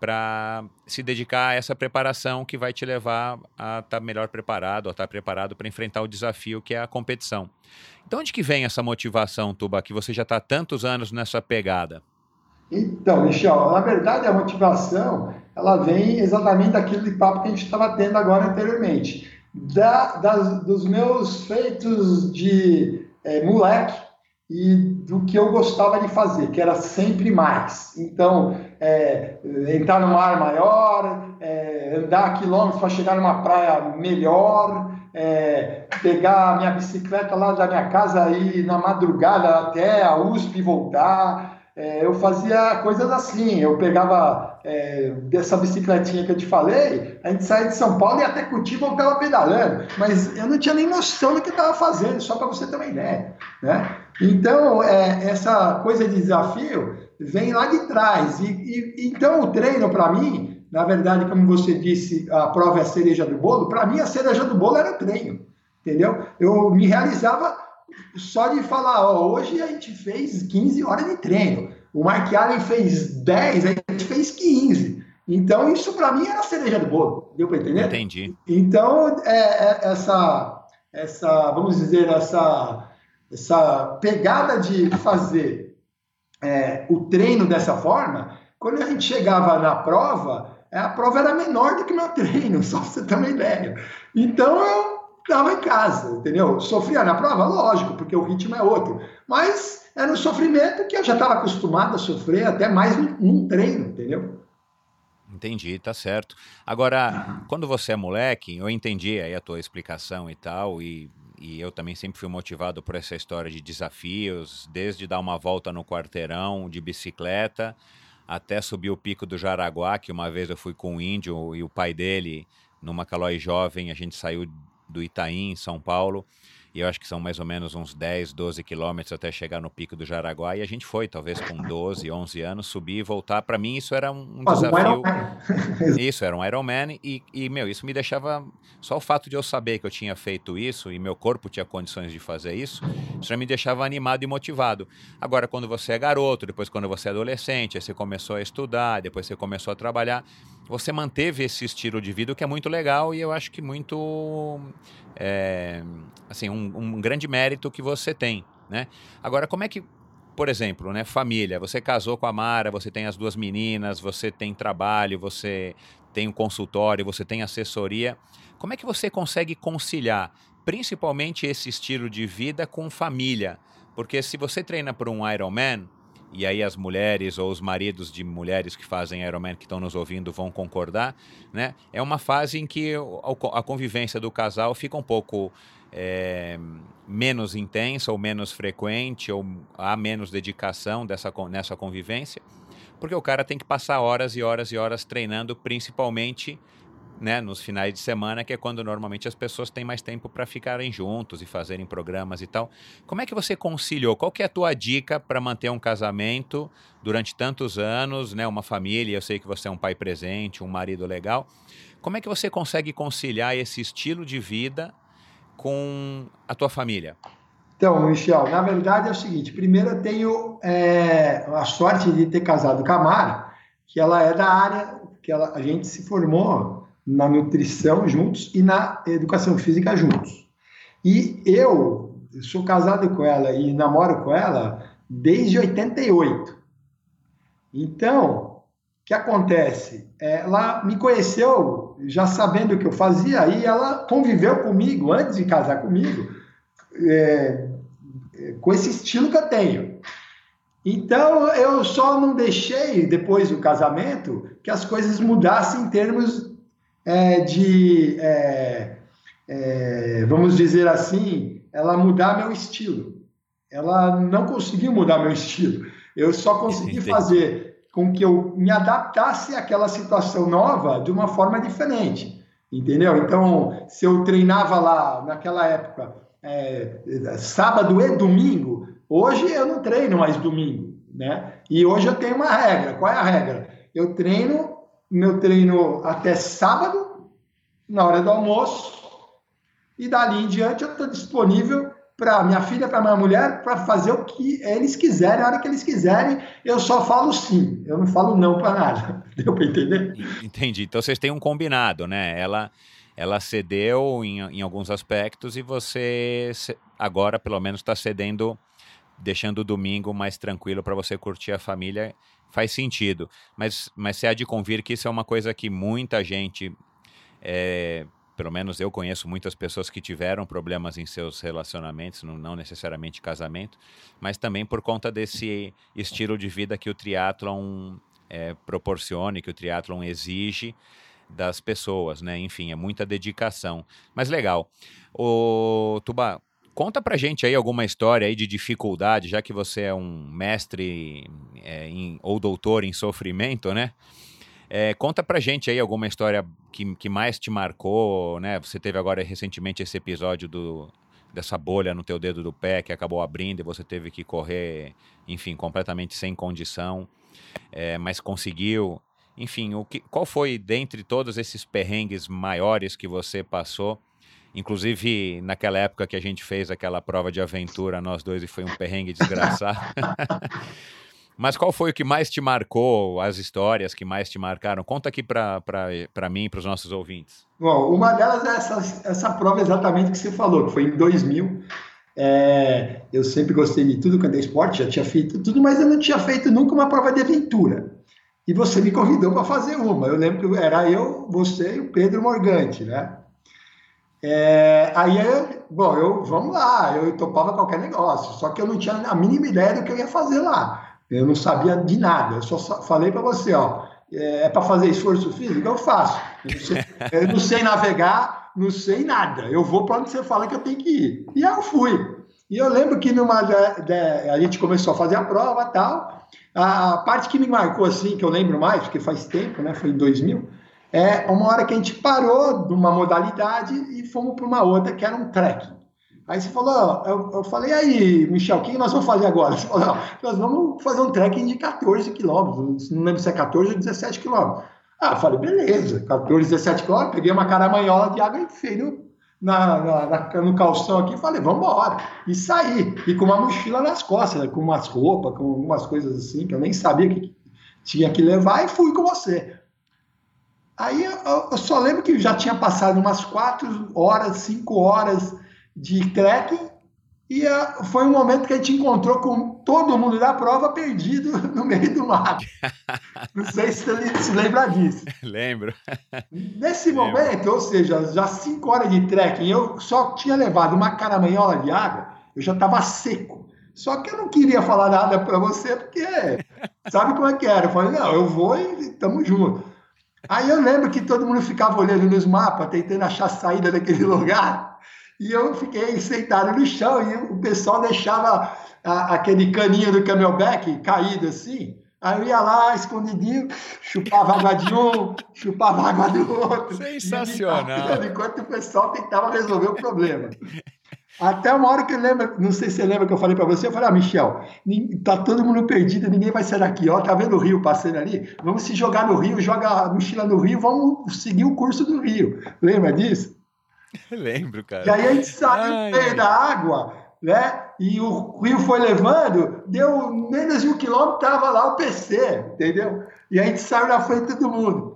B: para se dedicar a essa preparação que vai te levar a estar tá melhor preparado, a estar tá preparado para enfrentar o desafio que é a competição. Então, onde que vem essa motivação, Tuba, que você já está tantos anos nessa pegada?
A: Então, Michel, na verdade a motivação ela vem exatamente daquele papo que a gente estava tendo agora anteriormente, da, das, dos meus feitos de é, moleque e do que eu gostava de fazer, que era sempre mais. Então, é, entrar num mar maior, é, andar quilômetros para chegar numa praia melhor, é, pegar a minha bicicleta lá da minha casa e na madrugada até a USP voltar. É, eu fazia coisas assim, eu pegava é, dessa bicicletinha que eu te falei, a gente saía de São Paulo e até Curitiba e voltava pedalando, mas eu não tinha nem noção do que estava fazendo, só para você ter uma ideia. Né? Então, é, essa coisa de desafio vem lá de trás. E, e então, o treino, para mim, na verdade, como você disse, a prova é a cereja do bolo, para mim, a cereja do bolo era o treino, entendeu? Eu me realizava só de falar, ó, hoje a gente fez 15 horas de treino, o Mark Allen fez 10, a gente fez 15. Então, isso para mim era a cereja do bolo, deu para entender?
B: Entendi.
A: Então, é, é, essa, essa, vamos dizer, essa, essa pegada de fazer é, o treino dessa forma, quando a gente chegava na prova, a prova era menor do que o meu treino, só para você ter uma ideia. Então, eu estava em casa, entendeu? Sofria na prova? Lógico, porque o ritmo é outro. Mas era um sofrimento que eu já estava acostumado a sofrer até mais num treino, entendeu?
B: Entendi, tá certo. Agora, quando você é moleque, eu entendi aí a tua explicação e tal, e, e eu também sempre fui motivado por essa história de desafios, desde dar uma volta no quarteirão de bicicleta até subir o pico do Jaraguá, que uma vez eu fui com um índio e o pai dele, numa calói jovem, a gente saiu do Itaim, em São Paulo. E eu acho que são mais ou menos uns 10, 12 quilômetros até chegar no pico do Jaraguá. E a gente foi, talvez com 12, 11 anos, subir e voltar. Para mim, isso era um desafio. Um isso, era um Ironman. E, e, meu, isso me deixava. Só o fato de eu saber que eu tinha feito isso e meu corpo tinha condições de fazer isso, isso já me deixava animado e motivado. Agora, quando você é garoto, depois quando você é adolescente, aí você começou a estudar, depois você começou a trabalhar você manteve esse estilo de vida que é muito legal e eu acho que muito é, assim um, um, grande mérito que você tem né agora como é que por exemplo né família você casou com a Mara você tem as duas meninas você tem trabalho você tem um consultório você tem assessoria como é que você consegue conciliar principalmente esse estilo de vida com família. Porque se você treina por um Ironman, e aí as mulheres ou os maridos de mulheres que fazem Ironman que estão nos ouvindo vão concordar, né? É uma fase em que a convivência do casal fica um pouco é, menos intensa ou menos frequente ou há menos dedicação dessa, nessa convivência, porque o cara tem que passar horas e horas e horas treinando, principalmente né, nos finais de semana, que é quando normalmente as pessoas têm mais tempo para ficarem juntos e fazerem programas e tal. Como é que você conciliou? Qual que é a tua dica para manter um casamento durante tantos anos, né, uma família? Eu sei que você é um pai presente, um marido legal. Como é que você consegue conciliar esse estilo de vida com a tua família?
A: Então, Michel, na verdade é o seguinte: primeiro eu tenho é, a sorte de ter casado com a Mara, que ela é da área, que ela, a gente se formou na nutrição juntos e na educação física juntos. E eu sou casado com ela e namoro com ela desde 88. Então, o que acontece? Ela me conheceu já sabendo o que eu fazia e ela conviveu comigo antes de casar comigo é, com esse estilo que eu tenho. Então, eu só não deixei, depois do casamento, que as coisas mudassem em termos é, de, é, é, vamos dizer assim, ela mudar meu estilo. Ela não conseguiu mudar meu estilo. Eu só consegui Entendi. fazer com que eu me adaptasse àquela situação nova de uma forma diferente. Entendeu? Então, se eu treinava lá naquela época, é, sábado e domingo, hoje eu não treino mais domingo, né? E hoje eu tenho uma regra. Qual é a regra? Eu treino meu treino até sábado, na hora do almoço, e dali em diante eu estou disponível para minha filha, para minha mulher, para fazer o que eles quiserem, a hora que eles quiserem. Eu só falo sim, eu não falo não para nada. Deu para entender?
B: Entendi. Então vocês têm um combinado, né? Ela, ela cedeu em, em alguns aspectos e você agora, pelo menos, está cedendo, deixando o domingo mais tranquilo para você curtir a família faz sentido. Mas, mas você há de convir que isso é uma coisa que muita gente, é, pelo menos eu conheço muitas pessoas que tiveram problemas em seus relacionamentos, não, não necessariamente casamento, mas também por conta desse estilo de vida que o triatlon é, proporciona, que o triatlon exige das pessoas, né? Enfim, é muita dedicação. Mas legal. O Tuba, Conta pra gente aí alguma história aí de dificuldade, já que você é um mestre é, em, ou doutor em sofrimento, né? É, conta pra gente aí alguma história que, que mais te marcou, né? Você teve agora recentemente esse episódio do, dessa bolha no teu dedo do pé que acabou abrindo e você teve que correr, enfim, completamente sem condição, é, mas conseguiu. Enfim, o que, qual foi, dentre todos esses perrengues maiores que você passou, Inclusive, naquela época que a gente fez aquela prova de aventura, nós dois, e foi um perrengue desgraçado. Mas qual foi o que mais te marcou, as histórias que mais te marcaram? Conta aqui para mim e para os nossos ouvintes.
A: Bom, uma delas é essa, essa prova exatamente que você falou, que foi em 2000. É, eu sempre gostei de tudo quando é esporte, já tinha feito tudo, mas eu não tinha feito nunca uma prova de aventura. E você me convidou para fazer uma. Eu lembro que era eu, você e o Pedro Morgante, né? É, aí, bom, eu, vamos lá, eu topava qualquer negócio, só que eu não tinha a mínima ideia do que eu ia fazer lá. Eu não sabia de nada, eu só falei para você, ó, é, é para fazer esforço físico? Eu faço. Eu não, sei, eu não sei navegar, não sei nada. Eu vou para onde você fala que eu tenho que ir. E aí eu fui. E eu lembro que numa a gente começou a fazer a prova tal. A, a parte que me marcou assim, que eu lembro mais, porque faz tempo, né? Foi em 2000 é uma hora que a gente parou de uma modalidade e fomos para uma outra, que era um trekking. Aí você falou, eu, eu falei, aí, Michel, o que nós vamos fazer agora? Você falou, nós vamos fazer um trekking de 14 quilômetros, não lembro se é 14 ou 17 quilômetros. Ah, eu falei, beleza, 14, 17 quilômetros, peguei uma caramanhola de água e enfiei na, na, na, no calção aqui falei, vamos embora. E saí, e com uma mochila nas costas, né, com umas roupas, com algumas coisas assim, que eu nem sabia que tinha que levar, e fui com você. Aí eu, só lembro que já tinha passado umas quatro horas, cinco horas de trekking E uh, foi um momento que a gente encontrou com todo mundo da prova perdido no meio do mato. Não sei se você se lembra disso.
B: Lembro.
A: Nesse Lembro. momento, ou seja, já cinco horas de trekking, eu só tinha levado uma caramanhola de água, eu já estava seco. Só que eu não queria falar nada para você, porque sabe como é que era? Eu falei, não, eu vou e tamo junto. Aí eu lembro que todo mundo ficava olhando nos mapas, tentando achar saída daquele lugar. E eu fiquei sentado no chão e o pessoal deixava a, aquele caninho do camelback caído assim. Aí eu ia lá, escondidinho, chupava água de um, chupava água do outro.
B: Sensacional.
A: Enquanto o pessoal tentava resolver o problema. Até uma hora que eu lembro, não sei se você lembra que eu falei para você, eu falei, ah, Michel, tá todo mundo perdido, ninguém vai sair daqui, ó, tá vendo o rio passando ali? Vamos se jogar no rio, joga a mochila no rio, vamos seguir o curso do rio. Lembra disso?
B: Lembro, cara.
A: E aí a gente saiu no meio da água, né? E o rio foi levando, deu menos de um quilômetro, tava lá o PC, entendeu? E a gente saiu na frente de todo mundo.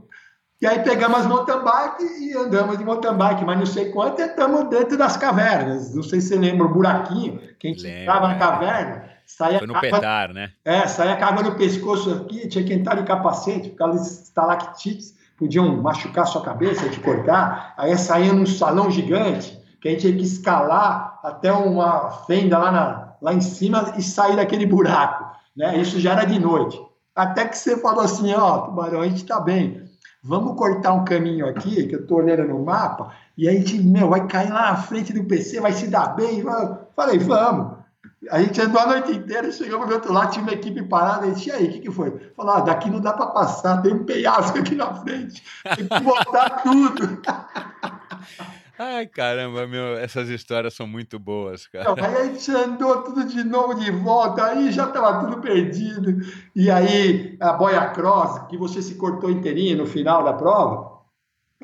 A: E aí pegamos as mountain bike e andamos de mountain bike, mas não sei quanto, e estamos dentro das cavernas. Não sei se você lembra o buraquinho, que a gente estava na caverna. Saía
B: Foi no água, petar, né?
A: É, saía com água no pescoço aqui, tinha que entrar de capacete, porque ali estalactites podiam machucar sua cabeça, te cortar, aí saía num salão gigante, que a gente tinha que escalar até uma fenda lá, na, lá em cima e sair daquele buraco, né? Isso já era de noite. Até que você falou assim, ó, oh, Tubarão, a gente tá bem, vamos cortar um caminho aqui, que eu tô olhando no mapa, e a gente, meu, vai cair lá na frente do PC, vai se dar bem. Falei, vamos. A gente andou a noite inteira, chegamos do outro lado, tinha uma equipe parada, e disse, e aí, o que, que foi? Falou, ah, daqui não dá para passar, tem um penhasco aqui na frente, tem que voltar tudo.
B: Ai, caramba, meu, essas histórias são muito boas, cara.
A: Então, aí a gente andou tudo de novo de volta, aí já estava tudo perdido. E aí a boia cross, que você se cortou inteirinho no final da prova,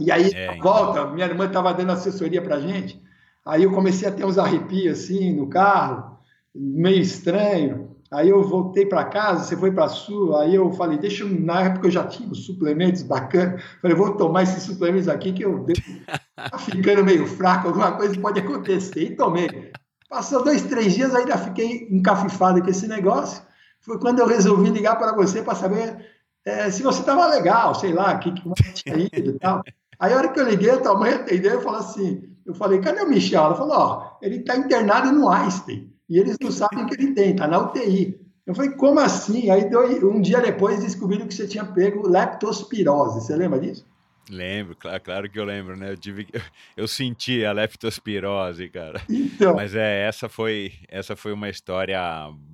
A: e aí é, então. volta, minha irmã estava dando assessoria para gente, aí eu comecei a ter uns arrepios assim no carro, meio estranho. Aí eu voltei para casa, você foi para a Sul, aí eu falei, deixa eu, na época eu já tinha os suplementos bacanas, falei, vou tomar esses suplementos aqui que eu tá ficando meio fraco, alguma coisa pode acontecer, e tomei. Passou dois, três dias, ainda fiquei encafifado com esse negócio, foi quando eu resolvi ligar para você para saber é, se você estava legal, sei lá, que, que tinha ido e tal. Aí a hora que eu liguei, a tua mãe atendeu e falou assim, eu falei, cadê o Michel? Ela falou, ó, ele está internado no Einstein e eles não sabem o que ele tem, está na UTI. Eu falei, como assim? Aí um dia depois descobriram que você tinha pego leptospirose. Você lembra disso?
B: Lembro, claro, claro que eu lembro, né? Eu, tive, eu senti a leptospirose, cara. Então. Mas é, essa foi, essa foi uma história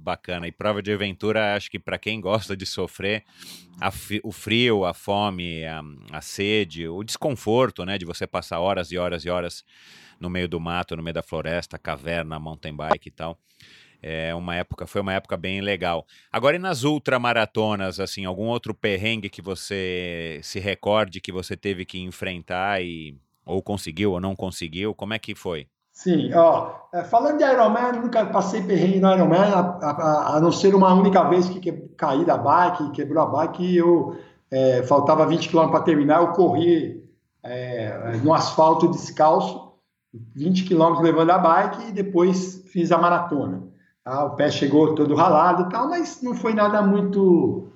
B: bacana. E prova de aventura, acho que para quem gosta de sofrer, a, o frio, a fome, a, a sede, o desconforto, né? De você passar horas e horas e horas no meio do mato, no meio da floresta, caverna, mountain bike e tal. É uma época, foi uma época bem legal. Agora e nas ultramaratonas, assim, algum outro perrengue que você se recorde que você teve que enfrentar e ou conseguiu ou não conseguiu? Como é que foi?
A: Sim, ó, é, falando de Ironman, nunca passei perrengue no Ironman, a, a, a não ser uma única vez que, que caí da bike, quebrou a bike e eu é, faltava 20 km para terminar, eu corri é, no asfalto descalço 20 quilômetros levando a bike e depois fiz a maratona. Tá? O pé chegou todo ralado e tal, mas não foi nada muito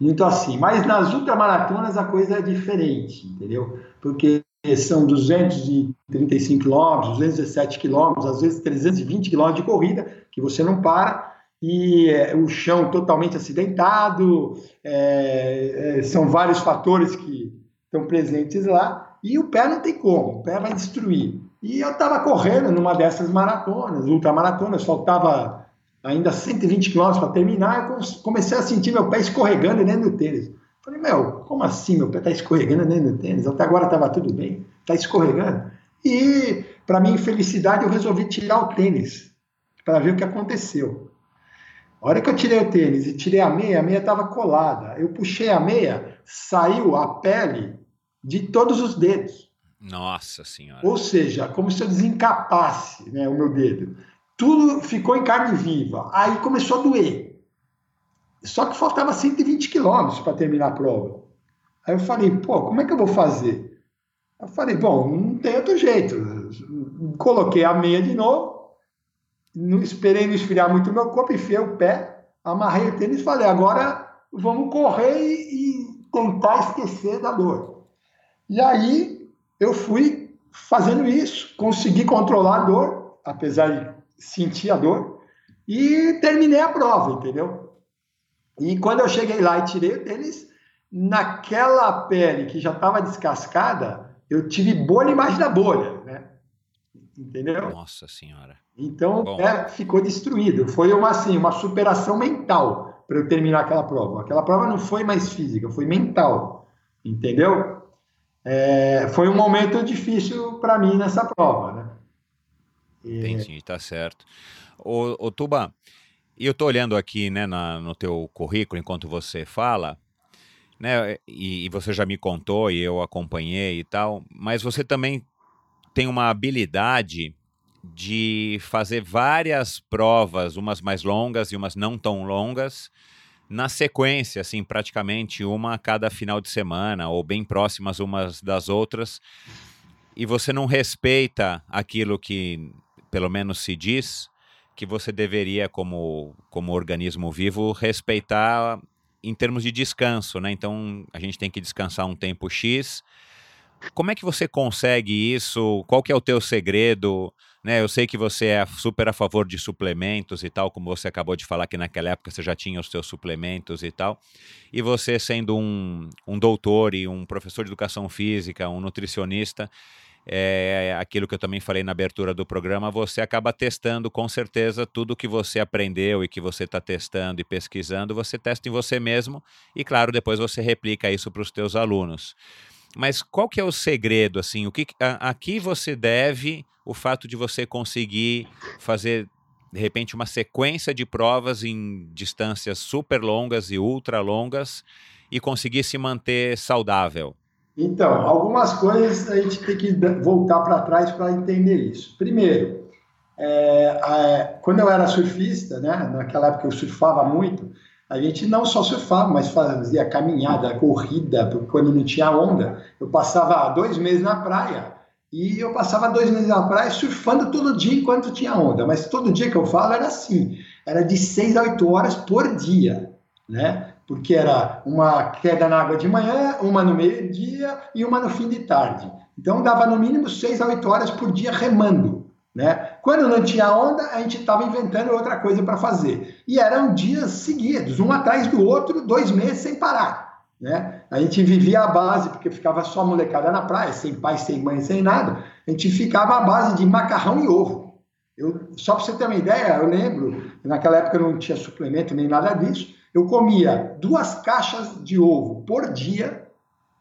A: muito assim. Mas nas ultramaratonas a coisa é diferente, entendeu? Porque são 235 quilômetros, 217 quilômetros, às vezes 320 quilômetros de corrida, que você não para, e é, o chão totalmente acidentado, é, é, são vários fatores que estão presentes lá, e o pé não tem como, o pé vai destruir. E eu estava correndo numa dessas maratonas, ultramaratonas, faltava ainda 120 quilômetros para terminar, eu comecei a sentir meu pé escorregando dentro do tênis. Falei, meu, como assim meu pé está escorregando dentro do tênis? Até agora estava tudo bem, está escorregando. E, para minha infelicidade, eu resolvi tirar o tênis para ver o que aconteceu. A hora que eu tirei o tênis e tirei a meia, a meia estava colada. Eu puxei a meia, saiu a pele de todos os dedos.
B: Nossa Senhora.
A: Ou seja, como se eu desencapasse né, o meu dedo. Tudo ficou em carne viva. Aí começou a doer. Só que faltava 120 quilômetros para terminar a prova. Aí eu falei, pô, como é que eu vou fazer? Eu falei, bom, não tem outro jeito. Coloquei a meia de novo, não esperei não esfriar muito o meu corpo, enfiei o pé, amarrei o tênis e falei, agora vamos correr e, e tentar esquecer da dor. E aí eu fui fazendo isso, consegui controlar a dor, apesar de sentir a dor, e terminei a prova, entendeu? E quando eu cheguei lá e tirei o tênis, naquela pele que já estava descascada, eu tive bolha embaixo da bolha, né? Entendeu?
B: Nossa Senhora.
A: Então, é, ficou destruído. Foi uma, assim, uma superação mental para eu terminar aquela prova. Aquela prova não foi mais física, foi mental. Entendeu? É, foi um momento difícil para mim nessa prova, né?
B: E... Entendi, tá certo. Ô, Tuba, eu tô olhando aqui, né, na, no teu currículo enquanto você fala, né, e, e você já me contou e eu acompanhei e tal, mas você também tem uma habilidade de fazer várias provas, umas mais longas e umas não tão longas, na sequência, assim, praticamente uma a cada final de semana, ou bem próximas umas das outras, e você não respeita aquilo que, pelo menos, se diz que você deveria, como, como organismo vivo, respeitar em termos de descanso, né? Então, a gente tem que descansar um tempo X. Como é que você consegue isso? Qual que é o teu segredo? Né, eu sei que você é super a favor de suplementos e tal, como você acabou de falar que naquela época você já tinha os seus suplementos e tal. E você sendo um, um doutor e um professor de educação física, um nutricionista, é aquilo que eu também falei na abertura do programa, você acaba testando com certeza tudo que você aprendeu e que você está testando e pesquisando, você testa em você mesmo e, claro, depois você replica isso para os teus alunos. Mas qual que é o segredo, assim, o que a, a que você deve o fato de você conseguir fazer de repente uma sequência de provas em distâncias super longas e ultra longas e conseguir se manter saudável?
A: Então, algumas coisas a gente tem que voltar para trás para entender isso. Primeiro, é, é, quando eu era surfista, né, naquela época eu surfava muito, a gente não só surfava, mas fazia caminhada, corrida, quando não tinha onda. Eu passava dois meses na praia e eu passava dois meses na praia surfando todo dia enquanto tinha onda. Mas todo dia que eu falo era assim, era de seis a oito horas por dia, né? Porque era uma queda na água de manhã, uma no meio-dia e uma no fim de tarde. Então dava no mínimo seis a oito horas por dia remando. Né? Quando não tinha onda, a gente estava inventando outra coisa para fazer. E eram dias seguidos, um atrás do outro, dois meses sem parar. Né? A gente vivia a base, porque ficava só molecada na praia, sem pai, sem mãe, sem nada. A gente ficava à base de macarrão e ovo. Eu, só para você ter uma ideia, eu lembro, naquela época não tinha suplemento nem nada disso. Eu comia duas caixas de ovo por dia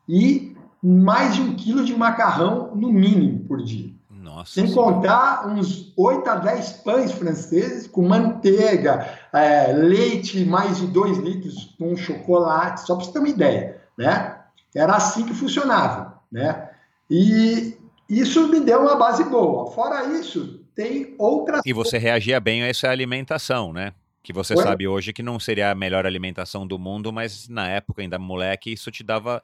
A: e mais de um quilo de macarrão no mínimo por dia. Nossa Sem senhora. contar uns 8 a 10 pães franceses com manteiga, é, leite, mais de 2 litros com chocolate, só para você ter uma ideia, né? Era assim que funcionava, né? E isso me deu uma base boa. Fora isso, tem outras...
B: E você reagia bem a essa alimentação, né? Que você Oi? sabe hoje que não seria a melhor alimentação do mundo, mas na época, ainda moleque, isso te dava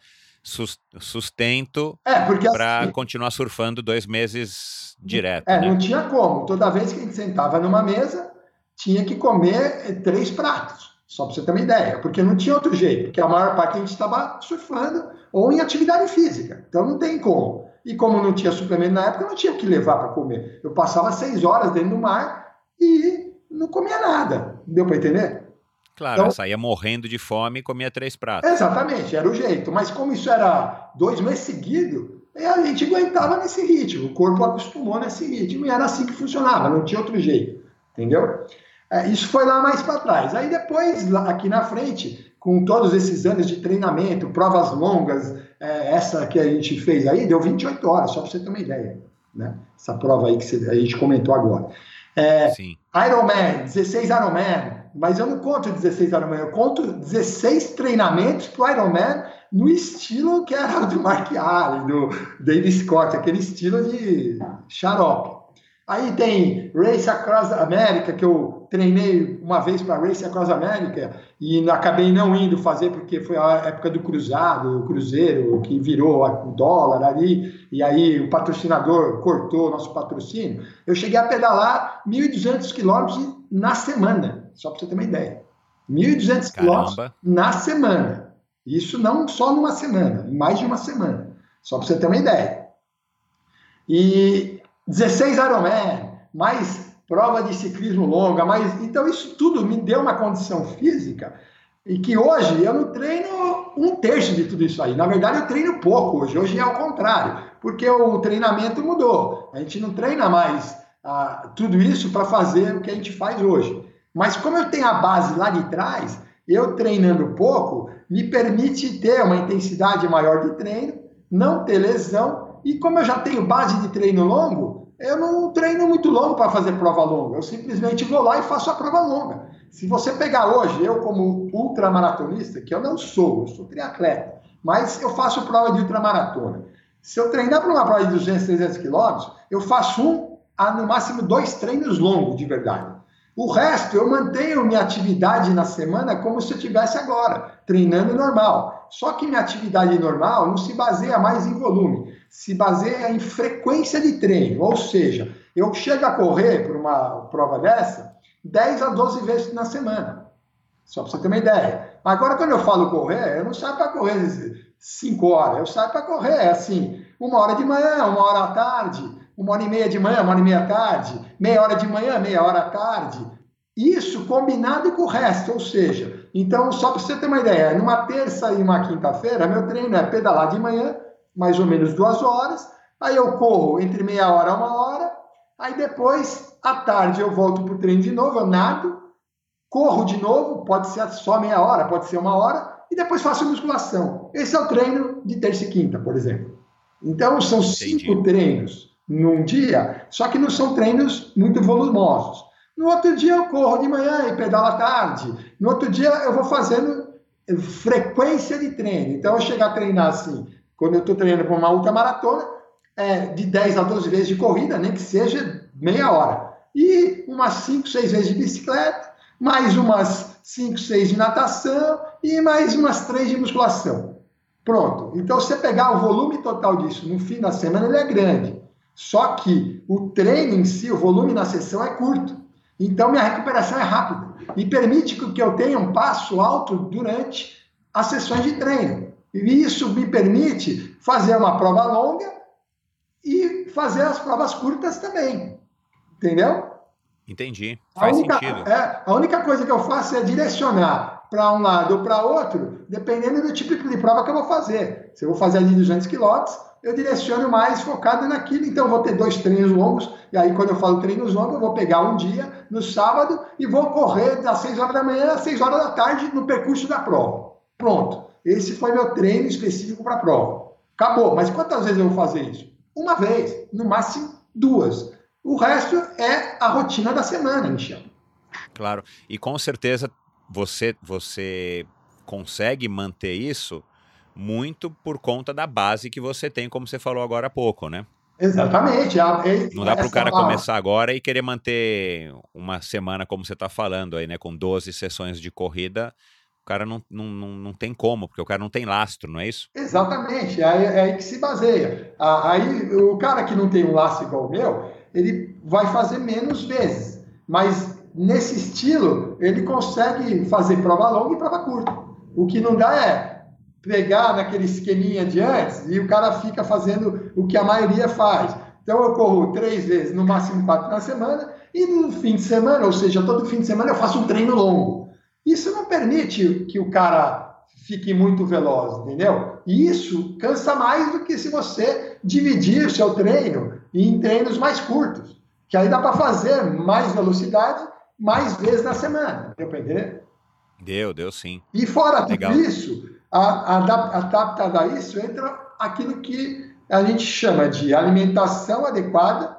B: sustento
A: é,
B: para assim, continuar surfando dois meses direto.
A: É,
B: né?
A: não tinha como. Toda vez que a gente sentava numa mesa, tinha que comer eh, três pratos, só para você ter uma ideia, porque não tinha outro jeito, porque a maior parte a gente estava surfando ou em atividade física, então não tem como. E como não tinha suplemento na época, não tinha o que levar para comer. Eu passava seis horas dentro do mar e não comia nada. Deu para entender?
B: Claro, então, saía morrendo de fome e comia três pratos.
A: Exatamente, era o jeito. Mas como isso era dois meses seguidos, a gente aguentava nesse ritmo. O corpo acostumou nesse ritmo e era assim que funcionava, não tinha outro jeito. Entendeu? É, isso foi lá mais para trás. Aí depois, aqui na frente, com todos esses anos de treinamento, provas longas, é, essa que a gente fez aí, deu 28 horas, só para você ter uma ideia. Né? Essa prova aí que a gente comentou agora. É, Sim. Ironman, 16 Ironman, mas eu não conto 16 Ironman, eu conto 16 treinamentos para o Ironman no estilo que era do Mark Allen, do David Scott, aquele estilo de xarope. Aí tem Race Across America, que eu treinei uma vez para Race Across America e acabei não indo fazer porque foi a época do cruzado, o cruzeiro, que virou o dólar ali, e aí o patrocinador cortou o nosso patrocínio. Eu cheguei a pedalar 1.200 quilômetros na semana, só para você ter uma ideia. 1.200 quilômetros na semana. Isso não só numa semana, mais de uma semana, só para você ter uma ideia. E 16 Ironman, mais prova de ciclismo longa, mais então isso tudo me deu uma condição física e que hoje eu não treino um terço de tudo isso aí. Na verdade, eu treino pouco hoje. Hoje é ao contrário, porque o treinamento mudou. A gente não treina mais ah, tudo isso para fazer o que a gente faz hoje. Mas como eu tenho a base lá de trás, eu treinando pouco me permite ter uma intensidade maior de treino, não ter lesão e como eu já tenho base de treino longo, eu não treino muito longo para fazer prova longa. Eu simplesmente vou lá e faço a prova longa. Se você pegar hoje, eu como ultramaratonista, que eu não sou, eu sou triatleta, mas eu faço prova de ultramaratona. Se eu treinar para uma prova de 200, 300 quilômetros, eu faço um a no máximo dois treinos longos de verdade. O resto eu mantenho minha atividade na semana como se eu tivesse agora, treinando normal. Só que minha atividade normal não se baseia mais em volume se baseia em frequência de treino, ou seja, eu chego a correr por uma prova dessa 10 a 12 vezes na semana. Só para você ter uma ideia. Agora, quando eu falo correr, eu não saio para correr 5 horas, eu saio para correr assim, uma hora de manhã, uma hora à tarde, uma hora e meia de manhã, uma hora e meia à tarde, meia hora de manhã, meia hora à tarde. Isso combinado com o resto, ou seja, então, só para você ter uma ideia, numa terça e uma quinta-feira, meu treino é pedalar de manhã, mais ou menos duas horas. Aí eu corro entre meia hora a uma hora. Aí depois, à tarde, eu volto para o treino de novo, eu nado, corro de novo, pode ser só meia hora, pode ser uma hora, e depois faço musculação. Esse é o treino de terça e quinta, por exemplo. Então, são cinco Entendi. treinos num dia, só que não são treinos muito volumosos. No outro dia eu corro de manhã e pedalo à tarde. No outro dia eu vou fazendo frequência de treino. Então eu chegar a treinar assim quando eu estou treinando para uma ultramaratona, é, de 10 a 12 vezes de corrida, nem que seja meia hora. E umas 5, 6 vezes de bicicleta, mais umas 5, 6 de natação e mais umas 3 de musculação. Pronto. Então, se você pegar o volume total disso no fim da semana, ele é grande. Só que o treino em si, o volume na sessão é curto. Então, minha recuperação é rápida. E permite que eu tenha um passo alto durante as sessões de treino. E isso me permite fazer uma prova longa e fazer as provas curtas também. Entendeu?
B: Entendi. Faz
A: a única,
B: sentido.
A: É, a única coisa que eu faço é direcionar para um lado ou para outro, dependendo do tipo de prova que eu vou fazer. Se eu vou fazer ali 200 quilômetros, eu direciono mais focado naquilo. Então, vou ter dois treinos longos. E aí, quando eu falo treinos longos, eu vou pegar um dia no sábado e vou correr das 6 horas da manhã às 6 horas da tarde no percurso da prova. Pronto. Esse foi meu treino específico para a prova. Acabou. Mas quantas vezes eu vou fazer isso? Uma vez, no máximo duas. O resto é a rotina da semana, Michel.
B: Claro. E com certeza você você consegue manter isso muito por conta da base que você tem, como você falou agora há pouco, né?
A: Exatamente.
B: Não dá para o cara começar agora e querer manter uma semana como você está falando aí, né? Com 12 sessões de corrida o cara não, não, não, não tem como, porque o cara não tem lastro, não é isso?
A: Exatamente, é aí, é aí que se baseia. Aí o cara que não tem um lastro igual o meu, ele vai fazer menos vezes, mas nesse estilo ele consegue fazer prova longa e prova curta. O que não dá é pegar naquele esqueminha de antes e o cara fica fazendo o que a maioria faz. Então eu corro três vezes, no máximo quatro na semana, e no fim de semana, ou seja, todo fim de semana eu faço um treino longo. Isso não permite que o cara fique muito veloz, entendeu? E isso cansa mais do que se você dividir o seu treino em treinos mais curtos, que aí dá para fazer mais velocidade mais vezes na semana, deu para entender?
B: Deu, deu sim.
A: E fora Legal. tudo isso, adaptado a isso, entra aquilo que a gente chama de alimentação adequada,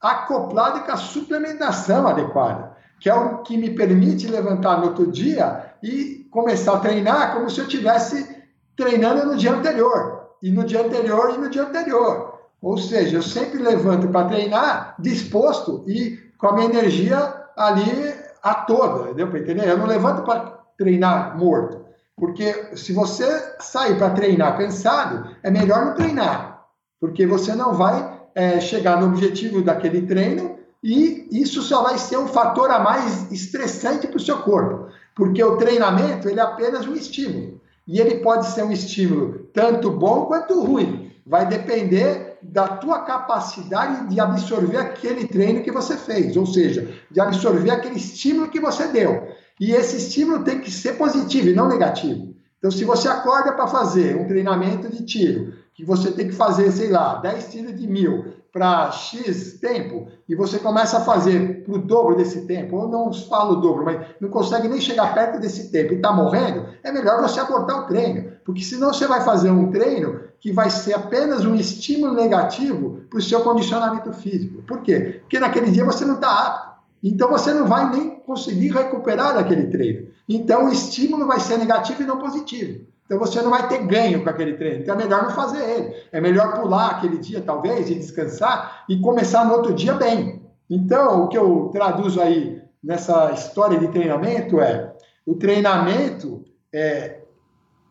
A: acoplada com a suplementação adequada que é o que me permite levantar no outro dia e começar a treinar como se eu estivesse treinando no dia anterior, e no dia anterior e no dia anterior. Ou seja, eu sempre levanto para treinar disposto e com a minha energia ali a toda, deu para entender? Eu não levanto para treinar morto, porque se você sair para treinar cansado, é melhor não treinar, porque você não vai é, chegar no objetivo daquele treino e isso só vai ser um fator a mais estressante para o seu corpo, porque o treinamento ele é apenas um estímulo. E ele pode ser um estímulo tanto bom quanto ruim, vai depender da tua capacidade de absorver aquele treino que você fez, ou seja, de absorver aquele estímulo que você deu. E esse estímulo tem que ser positivo e não negativo. Então, se você acorda para fazer um treinamento de tiro, que você tem que fazer, sei lá, 10 tiros de mil para X tempo, e você começa a fazer para o dobro desse tempo, ou não falo o dobro, mas não consegue nem chegar perto desse tempo e está morrendo, é melhor você abortar o treino. Porque senão você vai fazer um treino que vai ser apenas um estímulo negativo para o seu condicionamento físico. Por quê? Porque naquele dia você não está apto. Então você não vai nem conseguir recuperar daquele treino. Então o estímulo vai ser negativo e não positivo. Então você não vai ter ganho com aquele treino. Então é melhor não fazer ele. É melhor pular aquele dia, talvez, e descansar e começar no outro dia bem. Então, o que eu traduzo aí nessa história de treinamento é: o treinamento é,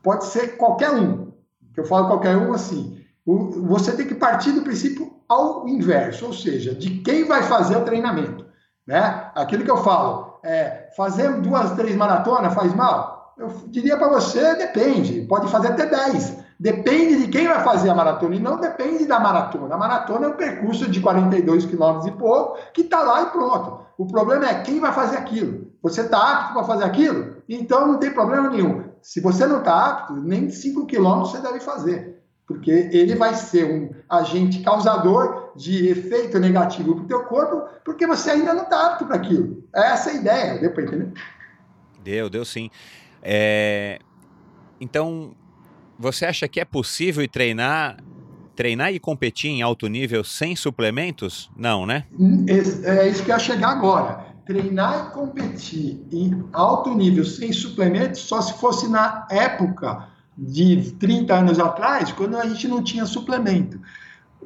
A: pode ser qualquer um. Eu falo qualquer um assim. O, você tem que partir do princípio ao inverso, ou seja, de quem vai fazer o treinamento. Né? Aquilo que eu falo, é, fazer duas, três maratonas faz mal? Eu diria para você, depende, pode fazer até 10. Depende de quem vai fazer a maratona e não depende da maratona. A maratona é um percurso de 42 quilômetros e pouco que está lá e pronto. O problema é quem vai fazer aquilo. Você está apto para fazer aquilo? Então não tem problema nenhum. Se você não está apto, nem 5 quilômetros você deve fazer porque ele vai ser um agente causador de efeito negativo para o teu corpo, porque você ainda não está apto para aquilo. É essa a ideia, deu para entender?
B: Deu, deu sim. É... Então, você acha que é possível treinar, treinar e competir em alto nível sem suplementos? Não, né?
A: É, é isso que eu ia chegar agora. Treinar e competir em alto nível sem suplementos só se fosse na época de 30 anos atrás, quando a gente não tinha suplemento.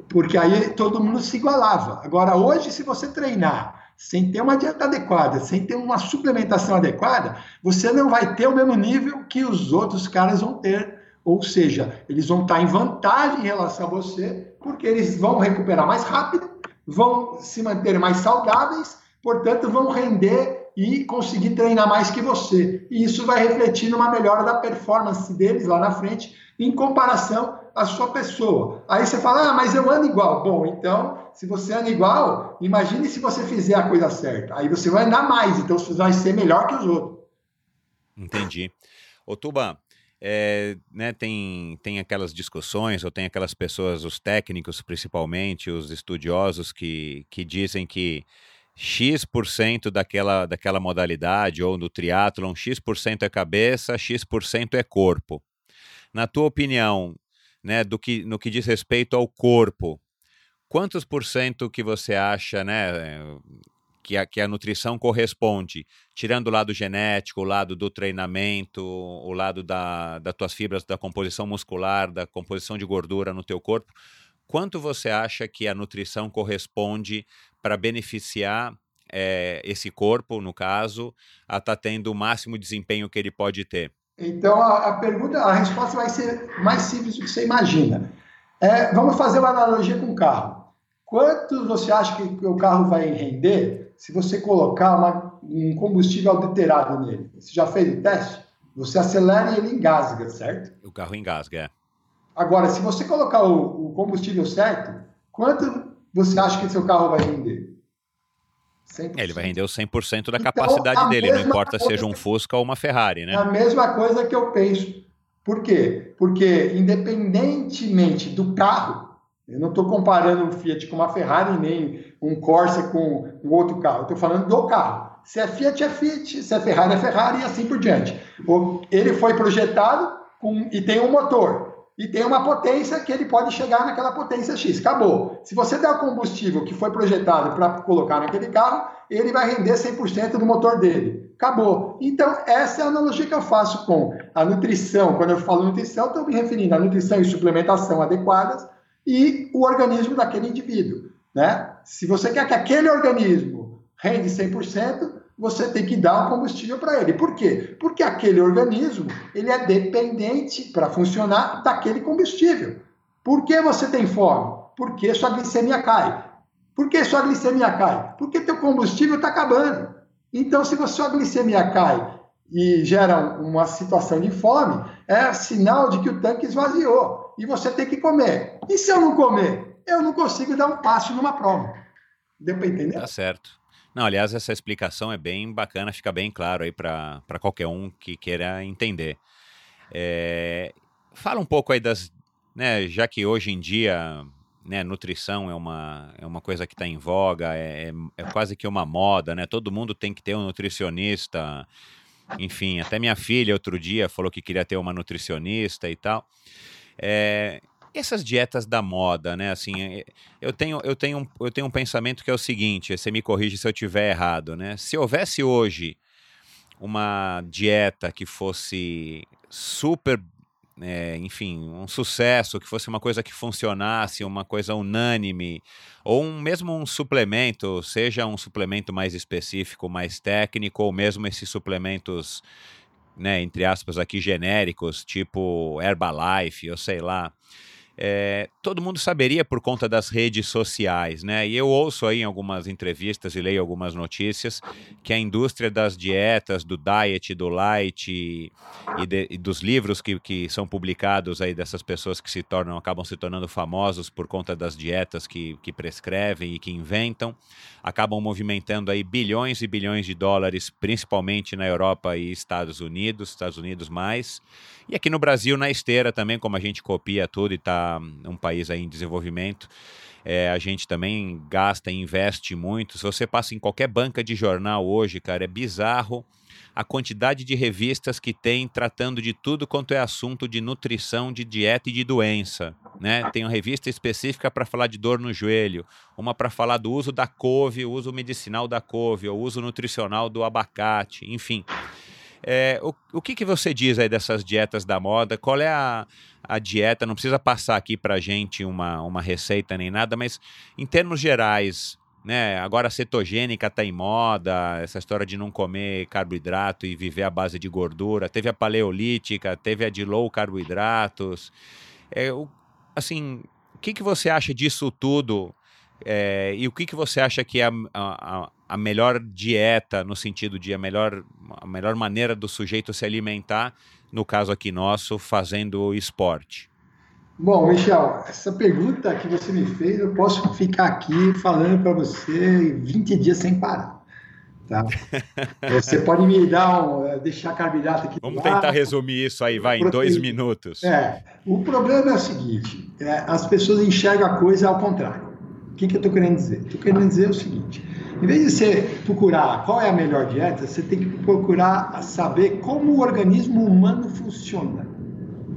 A: Porque aí todo mundo se igualava. Agora, hoje, se você treinar sem ter uma dieta adequada, sem ter uma suplementação adequada, você não vai ter o mesmo nível que os outros caras vão ter. Ou seja, eles vão estar em vantagem em relação a você, porque eles vão recuperar mais rápido, vão se manter mais saudáveis, portanto, vão render e conseguir treinar mais que você. E isso vai refletir numa melhora da performance deles lá na frente, em comparação à sua pessoa. Aí você fala, ah, mas eu ando igual. Bom, então, se você anda igual, imagine se você fizer a coisa certa. Aí você vai andar mais, então você vai ser melhor que os outros.
B: Entendi. Ô, Tuba, é, né, tem, tem aquelas discussões, ou tem aquelas pessoas, os técnicos principalmente, os estudiosos, que, que dizem que X% daquela, daquela modalidade, ou no triatlon, X% é cabeça, X% é corpo. Na tua opinião, né, do que, no que diz respeito ao corpo, quantos por cento que você acha né, que, a, que a nutrição corresponde, tirando o lado genético, o lado do treinamento, o lado da, das tuas fibras, da composição muscular, da composição de gordura no teu corpo, quanto você acha que a nutrição corresponde para beneficiar é, esse corpo, no caso, a estar tá tendo o máximo desempenho que ele pode ter?
A: Então, a, a, pergunta, a resposta vai ser mais simples do que você imagina. É, vamos fazer uma analogia com o carro. Quanto você acha que o carro vai render se você colocar uma, um combustível adulterado nele? Você já fez o teste? Você acelera e ele engasga, certo?
B: O carro engasga, é.
A: Agora, se você colocar o, o combustível certo, quanto você acha que seu carro vai render?
B: 100%. É, ele vai render o 100% da então, capacidade dele, não importa se seja um Fusca ou uma Ferrari, né?
A: É a mesma coisa que eu penso. Por quê? Porque, independentemente do carro, eu não estou comparando um Fiat com uma Ferrari, nem um Corsa com um outro carro. Eu estou falando do carro. Se é Fiat, é Fiat. Se é Ferrari, é Ferrari e assim por diante. Ele foi projetado com, e tem um motor e tem uma potência que ele pode chegar naquela potência X. Acabou. Se você der o combustível que foi projetado para colocar naquele carro, ele vai render 100% do motor dele. Acabou. Então, essa é a analogia que eu faço com a nutrição. Quando eu falo nutrição, estou me referindo à nutrição e suplementação adequadas e o organismo daquele indivíduo. Né? Se você quer que aquele organismo rende 100%, você tem que dar o combustível para ele. Por quê? Porque aquele organismo ele é dependente para funcionar daquele combustível. Por que você tem fome? Porque sua glicemia cai. Por que sua glicemia cai? Porque teu combustível está acabando. Então, se sua glicemia cai e gera uma situação de fome, é sinal de que o tanque esvaziou e você tem que comer. E se eu não comer, eu não consigo dar um passo numa prova. Deu para entender?
B: Tá certo. Não, aliás, essa explicação é bem bacana, fica bem claro aí para qualquer um que queira entender. É, fala um pouco aí das, né, já que hoje em dia, né, nutrição é uma, é uma coisa que está em voga, é, é, é, quase que uma moda, né? Todo mundo tem que ter um nutricionista. Enfim, até minha filha outro dia falou que queria ter uma nutricionista e tal. É, essas dietas da moda, né? Assim, é, eu tenho, eu tenho, eu tenho um pensamento que é o seguinte: você me corrige se eu tiver errado, né? Se houvesse hoje uma dieta que fosse super, é, enfim, um sucesso, que fosse uma coisa que funcionasse, uma coisa unânime, ou um, mesmo um suplemento, seja um suplemento mais específico, mais técnico, ou mesmo esses suplementos, né, entre aspas aqui genéricos, tipo Herbalife, ou sei lá é, todo mundo saberia por conta das redes sociais, né? E eu ouço aí em algumas entrevistas e leio algumas notícias que a indústria das dietas, do diet, do light e, de, e dos livros que, que são publicados aí dessas pessoas que se tornam, acabam se tornando famosos por conta das dietas que, que prescrevem e que inventam, acabam movimentando aí bilhões e bilhões de dólares, principalmente na Europa e Estados Unidos, Estados Unidos mais. E aqui no Brasil, na esteira também, como a gente copia tudo e está um país aí em desenvolvimento, é, a gente também gasta e investe muito. Se você passa em qualquer banca de jornal hoje, cara, é bizarro a quantidade de revistas que tem tratando de tudo quanto é assunto de nutrição, de dieta e de doença. Né? Tem uma revista específica para falar de dor no joelho, uma para falar do uso da couve, o uso medicinal da couve, o uso nutricional do abacate, enfim. É, o, o que, que você diz aí dessas dietas da moda? Qual é a, a dieta? Não precisa passar aqui para gente uma, uma receita nem nada, mas em termos gerais, né? Agora a cetogênica está em moda, essa história de não comer carboidrato e viver à base de gordura. Teve a paleolítica, teve a de low carboidratos. É, o, assim, o que, que você acha disso tudo? É, e o que, que você acha que é a, a, a melhor dieta, no sentido de a melhor, a melhor maneira do sujeito se alimentar, no caso aqui nosso, fazendo esporte?
A: Bom, Michel, essa pergunta que você me fez, eu posso ficar aqui falando para você 20 dias sem parar. Tá? Você pode me dar um, eh, deixar carboidrato aqui.
B: Vamos tentar resumir isso aí, vai, em dois minutos.
A: É, o problema é o seguinte: é, as pessoas enxergam a coisa ao contrário. O que, que eu estou querendo dizer? Estou querendo dizer o seguinte: em vez de você procurar qual é a melhor dieta, você tem que procurar saber como o organismo humano funciona.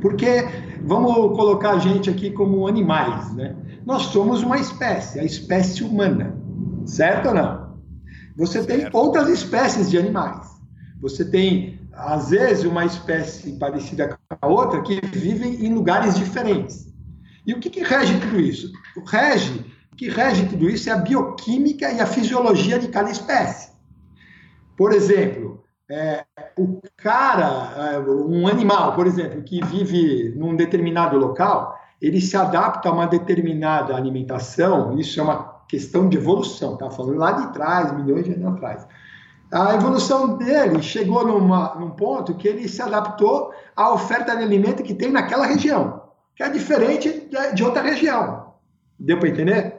A: Porque vamos colocar a gente aqui como animais, né? Nós somos uma espécie, a espécie humana, certo ou não? Você certo. tem outras espécies de animais. Você tem, às vezes, uma espécie parecida com a outra que vivem em lugares diferentes. E o que, que rege tudo isso? O rege que rege tudo isso é a bioquímica e a fisiologia de cada espécie. Por exemplo, é, o cara, é, um animal, por exemplo, que vive num determinado local, ele se adapta a uma determinada alimentação, isso é uma questão de evolução, tá falando lá de trás, milhões de anos atrás. A evolução dele chegou numa, num ponto que ele se adaptou à oferta de alimento que tem naquela região, que é diferente de, de outra região. Deu para entender?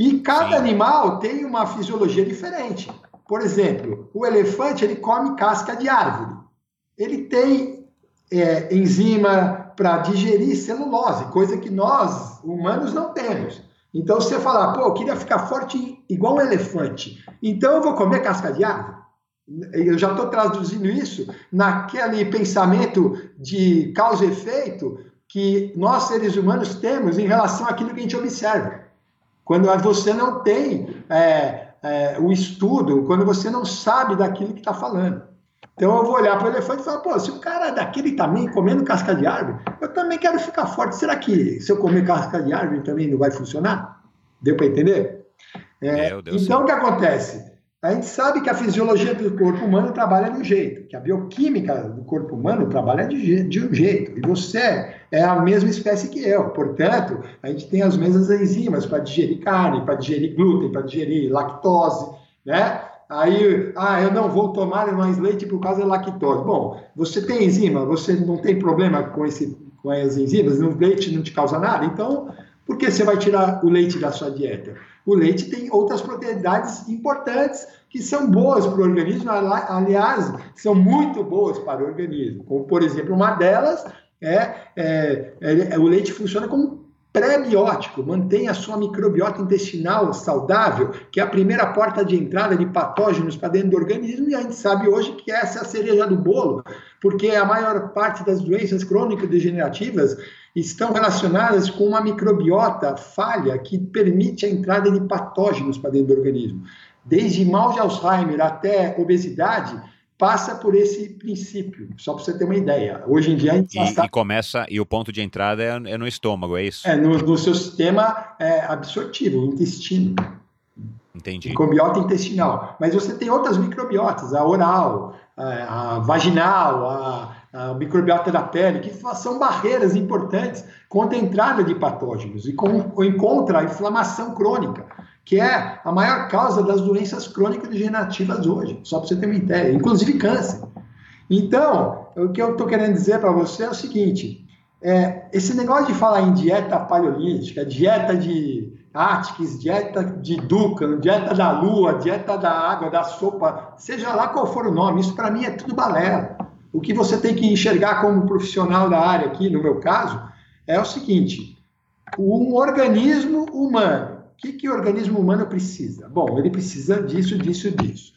A: E cada animal tem uma fisiologia diferente. Por exemplo, o elefante ele come casca de árvore. Ele tem é, enzima para digerir celulose, coisa que nós humanos não temos. Então você falar, pô, eu queria ficar forte igual um elefante, então eu vou comer casca de árvore. Eu já estou traduzindo isso naquele pensamento de causa e efeito que nós seres humanos temos em relação àquilo que a gente observa. Quando você não tem é, é, o estudo, quando você não sabe daquilo que está falando. Então eu vou olhar para o elefante e falar, pô, se o cara é daquele tamanho comendo casca de árvore, eu também quero ficar forte. Será que se eu comer casca de árvore também não vai funcionar? Deu para entender? É, então o que acontece? A gente sabe que a fisiologia do corpo humano trabalha de um jeito, que a bioquímica do corpo humano trabalha de, de, um jeito, e você é a mesma espécie que eu. Portanto, a gente tem as mesmas enzimas para digerir carne, para digerir glúten, para digerir lactose, né? Aí, ah, eu não vou tomar mais leite por causa da lactose. Bom, você tem enzima, você não tem problema com, esse, com as enzimas, o leite não te causa nada, então por que você vai tirar o leite da sua dieta? O leite tem outras propriedades importantes que são boas para o organismo, aliás, são muito boas para o organismo. Como, por exemplo, uma delas é, é, é o leite funciona como pré-biótico, mantém a sua microbiota intestinal saudável, que é a primeira porta de entrada de patógenos para dentro do organismo, e a gente sabe hoje que essa é a cereja do bolo, porque a maior parte das doenças crônico-degenerativas estão relacionadas com uma microbiota falha que permite a entrada de patógenos para dentro do organismo. Desde mal de Alzheimer até obesidade, passa por esse princípio, só para você ter uma ideia. Hoje em dia a gente
B: e, está... e começa e o ponto de entrada é, é no estômago, é isso?
A: É no, no seu sistema é, absortivo, intestino.
B: Entendi.
A: Microbiota intestinal. Mas você tem outras microbiotas, a oral, a, a vaginal, a, a microbiota da pele, que são barreiras importantes contra a entrada de patógenos e contra a inflamação crônica que é a maior causa das doenças crônicas degenerativas hoje, só para você ter uma ideia, inclusive câncer. Então, o que eu estou querendo dizer para você é o seguinte: é, esse negócio de falar em dieta paleolítica, dieta de Atkins, dieta de Dukan, dieta da lua, dieta da água, da sopa, seja lá qual for o nome, isso para mim é tudo balela. O que você tem que enxergar como profissional da área aqui, no meu caso, é o seguinte: um organismo humano que, que o organismo humano precisa? Bom, ele precisa disso, disso, disso.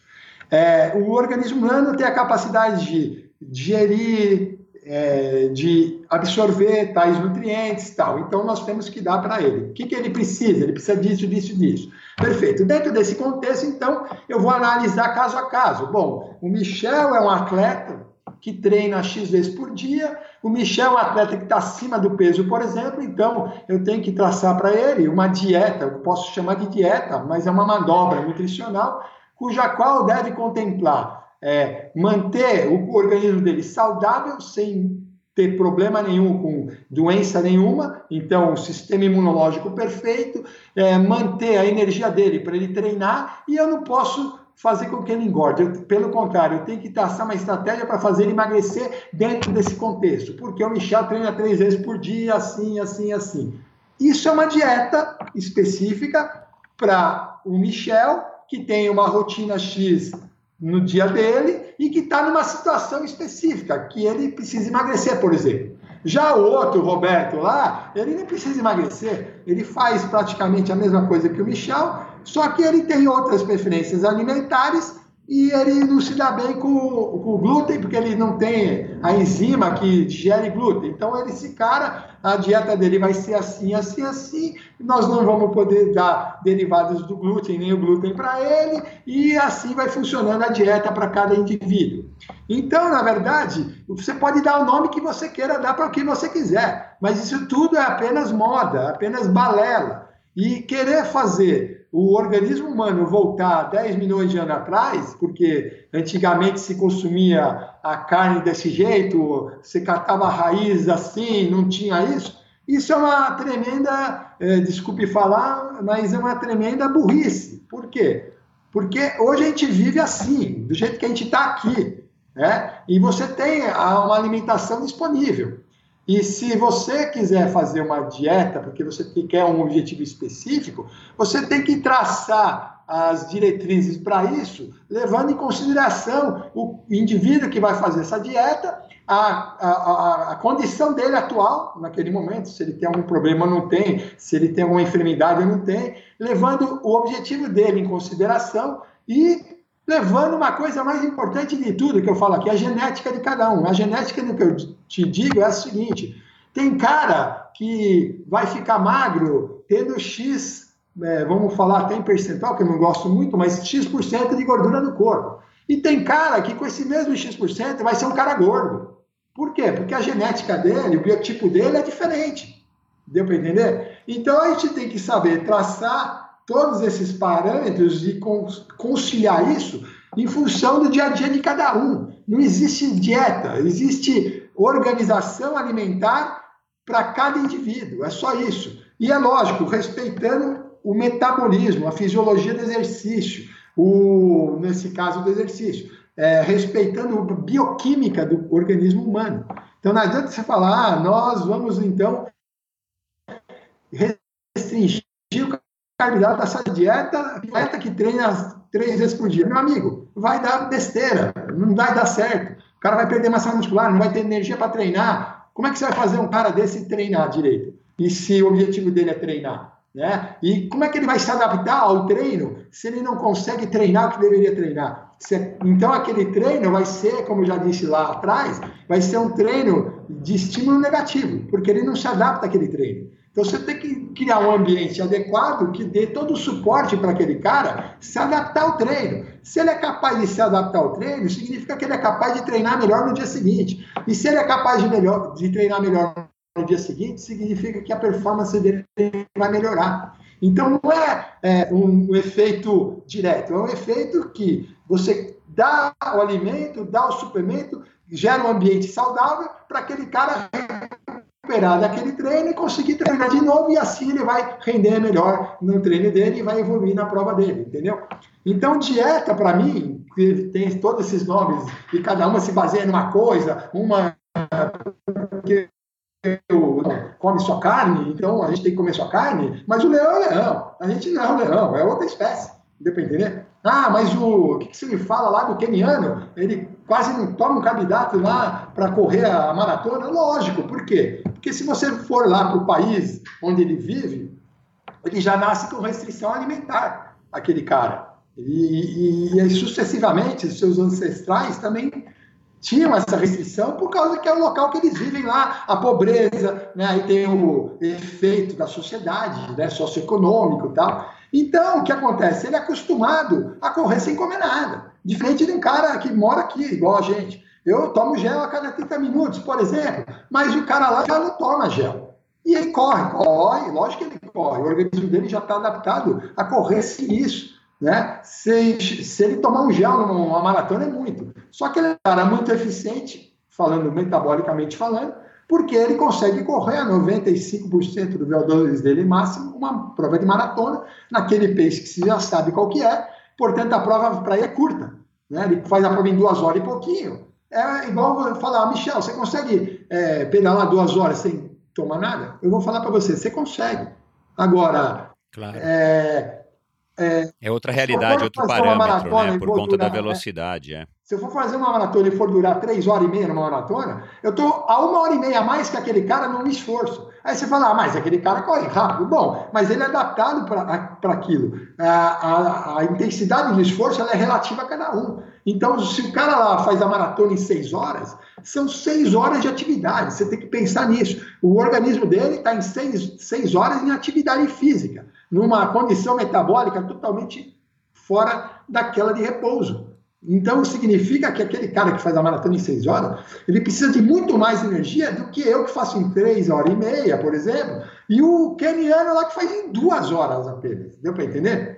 A: É, o organismo humano tem a capacidade de digerir, é, de absorver tais nutrientes tal. Então, nós temos que dar para ele. O que, que ele precisa? Ele precisa disso, disso, disso. Perfeito. Dentro desse contexto, então, eu vou analisar caso a caso. Bom, o Michel é um atleta que treina X vezes por dia. O Michel é um atleta que está acima do peso, por exemplo, então eu tenho que traçar para ele uma dieta, eu posso chamar de dieta, mas é uma manobra nutricional, cuja qual deve contemplar é, manter o organismo dele saudável, sem ter problema nenhum com doença nenhuma, então o sistema imunológico perfeito, é, manter a energia dele para ele treinar, e eu não posso fazer com que ele engorde. Eu, pelo contrário, eu tenho que traçar uma estratégia para fazer ele emagrecer dentro desse contexto. Porque o Michel treina três vezes por dia, assim, assim, assim. Isso é uma dieta específica para o Michel, que tem uma rotina X no dia dele e que está numa situação específica, que ele precisa emagrecer, por exemplo. Já o outro, Roberto, lá, ele nem precisa emagrecer, ele faz praticamente a mesma coisa que o Michel, só que ele tem outras preferências alimentares e ele não se dá bem com, com o glúten, porque ele não tem a enzima que digere glúten. Então, ele, esse cara, a dieta dele vai ser assim, assim, assim, nós não vamos poder dar derivados do glúten, nem o glúten para ele, e assim vai funcionando a dieta para cada indivíduo. Então, na verdade, você pode dar o nome que você queira dar para o que você quiser, mas isso tudo é apenas moda, apenas balela. E querer fazer o organismo humano voltar 10 milhões de anos atrás, porque antigamente se consumia a carne desse jeito, você catava a raiz assim, não tinha isso, isso é uma tremenda, é, desculpe falar, mas é uma tremenda burrice. Por quê? Porque hoje a gente vive assim, do jeito que a gente está aqui, né? E você tem uma alimentação disponível. E se você quiser fazer uma dieta, porque você quer um objetivo específico, você tem que traçar as diretrizes para isso, levando em consideração o indivíduo que vai fazer essa dieta, a, a, a, condição dele atual, naquele momento, se ele tem algum problema não tem, se ele tem alguma enfermidade não tem, levando o objetivo dele em consideração e levando uma coisa mais importante de tudo que eu falo aqui, a genética de cada um. A genética do que eu te digo é a seguinte: tem cara que vai ficar magro tendo X, é, vamos falar até em percentual, que eu não gosto muito, mas X% de gordura no corpo. E tem cara que com esse mesmo X% vai ser um cara gordo. Por quê? Porque a genética dele, o biotipo dele é diferente. Deu para entender? Então a gente tem que saber traçar todos esses parâmetros e conciliar isso em função do dia a dia de cada um. Não existe dieta, existe organização alimentar para cada indivíduo, é só isso. E é lógico, respeitando o metabolismo, a fisiologia do exercício, o, nesse caso do exercício, é, respeitando a bioquímica do organismo humano. Então não adianta você falar, ah, nós vamos então restringir o carboidrato dessa dieta, dieta que treina três vezes por dia. Meu amigo, vai dar besteira, não vai dar certo. O cara vai perder massa muscular, não vai ter energia para treinar. Como é que você vai fazer um cara desse treinar direito? E se o objetivo dele é treinar? Né? E como é que ele vai se adaptar ao treino se ele não consegue treinar o que deveria treinar? Então, aquele treino vai ser, como eu já disse lá atrás, vai ser um treino de estímulo negativo, porque ele não se adapta àquele treino. Então, você tem que criar um ambiente adequado que dê todo o suporte para aquele cara se adaptar ao treino. Se ele é capaz de se adaptar ao treino, significa que ele é capaz de treinar melhor no dia seguinte. E se ele é capaz de, melhor, de treinar melhor no dia seguinte, significa que a performance dele vai melhorar. Então, não é, é um, um efeito direto, é um efeito que você dá o alimento, dá o suplemento, gera um ambiente saudável para aquele cara recuperar daquele treino e conseguir treinar de novo e assim ele vai render melhor no treino dele e vai evoluir na prova dele, entendeu? Então, dieta, para mim, tem todos esses nomes e cada uma se baseia numa coisa, uma que come só carne, então a gente tem que comer só carne, mas o leão é leão, a gente não é o leão, é outra espécie, entender? Ah, mas o, o que, que você me fala lá do keniano? Ele quase não toma um candidato lá para correr a maratona? Lógico, por quê? Porque se você for lá para o país onde ele vive, ele já nasce com restrição alimentar, aquele cara. E, e, e sucessivamente, seus ancestrais também tinham essa restrição por causa que é o local que eles vivem lá, a pobreza, né? aí tem o efeito da sociedade, né? socioeconômico e tal. Então, o que acontece? Ele é acostumado a correr sem comer nada, diferente de um cara que mora aqui, igual a gente. Eu tomo gel a cada 30 minutos, por exemplo, mas o cara lá já não toma gel. E ele corre, corre, lógico que ele corre, o organismo dele já está adaptado a correr sem isso. Né? Se, se ele tomar um gel numa maratona, é muito. Só que ele é um cara muito eficiente, falando metabolicamente falando, porque ele consegue correr a 95% do VO2 dele máximo, uma prova de maratona, naquele pace que você já sabe qual que é, portanto a prova para ele é curta. Né? Ele faz a prova em duas horas e pouquinho, é igual falar, Michel, você consegue é, pedalar duas horas sem tomar nada? Eu vou falar para você, você consegue. Agora,
B: claro. é, é, é, outra realidade, outro parâmetro, né? Por conta durar, da né? velocidade, é.
A: Se eu for fazer uma maratona e for durar três horas e meia numa maratona, eu estou a uma hora e meia a mais que aquele cara no esforço. Aí você fala, ah, mas aquele cara corre rápido. Bom, mas ele é adaptado para aquilo. A, a, a, intensidade do esforço é relativa a cada um. Então, se o cara lá faz a maratona em seis horas, são seis horas de atividade. Você tem que pensar nisso. O organismo dele está em seis, seis horas em atividade física, numa condição metabólica totalmente fora daquela de repouso. Então, significa que aquele cara que faz a maratona em seis horas, ele precisa de muito mais energia do que eu que faço em três horas e meia, por exemplo, e o keniano lá que faz em duas horas apenas. Deu para entender?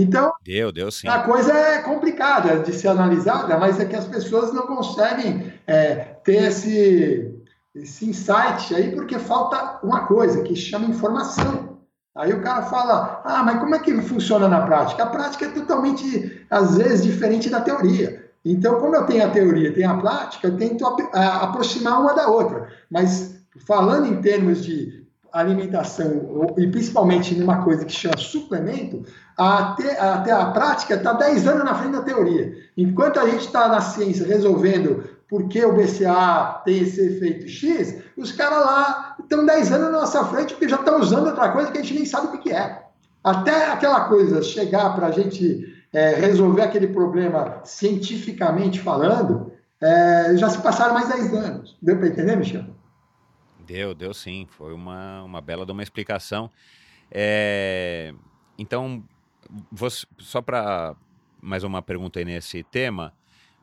A: Então,
B: deu, deu sim.
A: a coisa é complicada de ser analisada, mas é que as pessoas não conseguem é, ter esse, esse insight aí, porque falta uma coisa que chama informação. Aí o cara fala, ah, mas como é que funciona na prática? A prática é totalmente, às vezes, diferente da teoria. Então, como eu tenho a teoria, tenho a prática, eu tento aproximar uma da outra. Mas falando em termos de alimentação, e principalmente numa coisa que chama suplemento, até, até a prática está 10 anos na frente da teoria. Enquanto a gente está na ciência resolvendo por que o BCA tem esse efeito X, os caras lá estão 10 anos na nossa frente porque já estão usando outra coisa que a gente nem sabe o que é. Até aquela coisa chegar para a gente é, resolver aquele problema cientificamente falando, é, já se passaram mais 10 anos. Deu para entender, Michel?
B: Deu, deu sim. Foi uma, uma bela de uma explicação. É, então, você, só para mais uma pergunta aí nesse tema.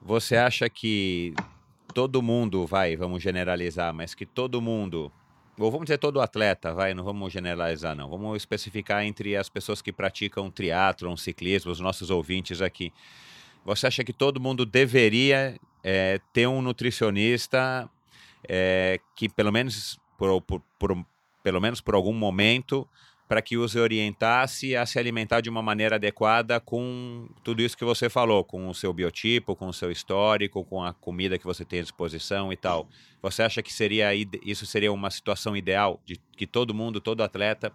B: Você acha que todo mundo vai, vamos generalizar, mas que todo mundo, ou vamos dizer todo atleta, vai, não vamos generalizar não, vamos especificar entre as pessoas que praticam triatlon, ciclismo, os nossos ouvintes aqui. Você acha que todo mundo deveria é, ter um nutricionista é, que pelo menos por, por, por, pelo menos por algum momento para que os orientasse a se alimentar de uma maneira adequada com tudo isso que você falou, com o seu biotipo, com o seu histórico, com a comida que você tem à disposição e tal. Você acha que seria isso seria uma situação ideal de que todo mundo, todo atleta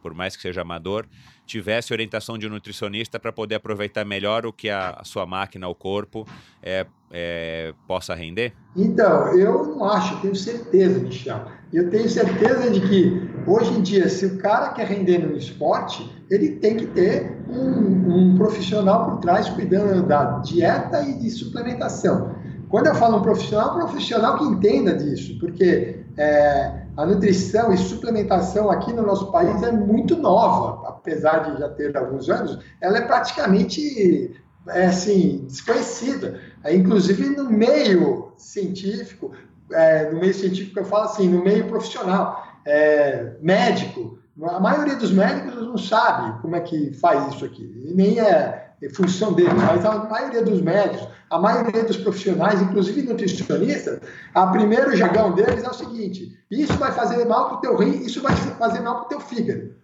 B: por mais que seja amador, tivesse orientação de um nutricionista para poder aproveitar melhor o que a, a sua máquina, o corpo, é, é, possa render?
A: Então, eu não acho, tenho certeza, Michel. Eu tenho certeza de que, hoje em dia, se o cara quer render no esporte, ele tem que ter um, um profissional por trás cuidando da dieta e de suplementação. Quando eu falo um profissional, um profissional que entenda disso, porque é, a nutrição e suplementação aqui no nosso país é muito nova, apesar de já ter alguns anos, ela é praticamente é, assim, desconhecida. É, inclusive no meio científico, é, no meio científico eu falo assim, no meio profissional, é, médico, a maioria dos médicos não sabe como é que faz isso aqui, nem é, função dele, mas a maioria dos médicos, a maioria dos profissionais, inclusive nutricionistas, a primeiro jargão deles é o seguinte: isso vai fazer mal para o teu rim, isso vai fazer mal para o teu fígado.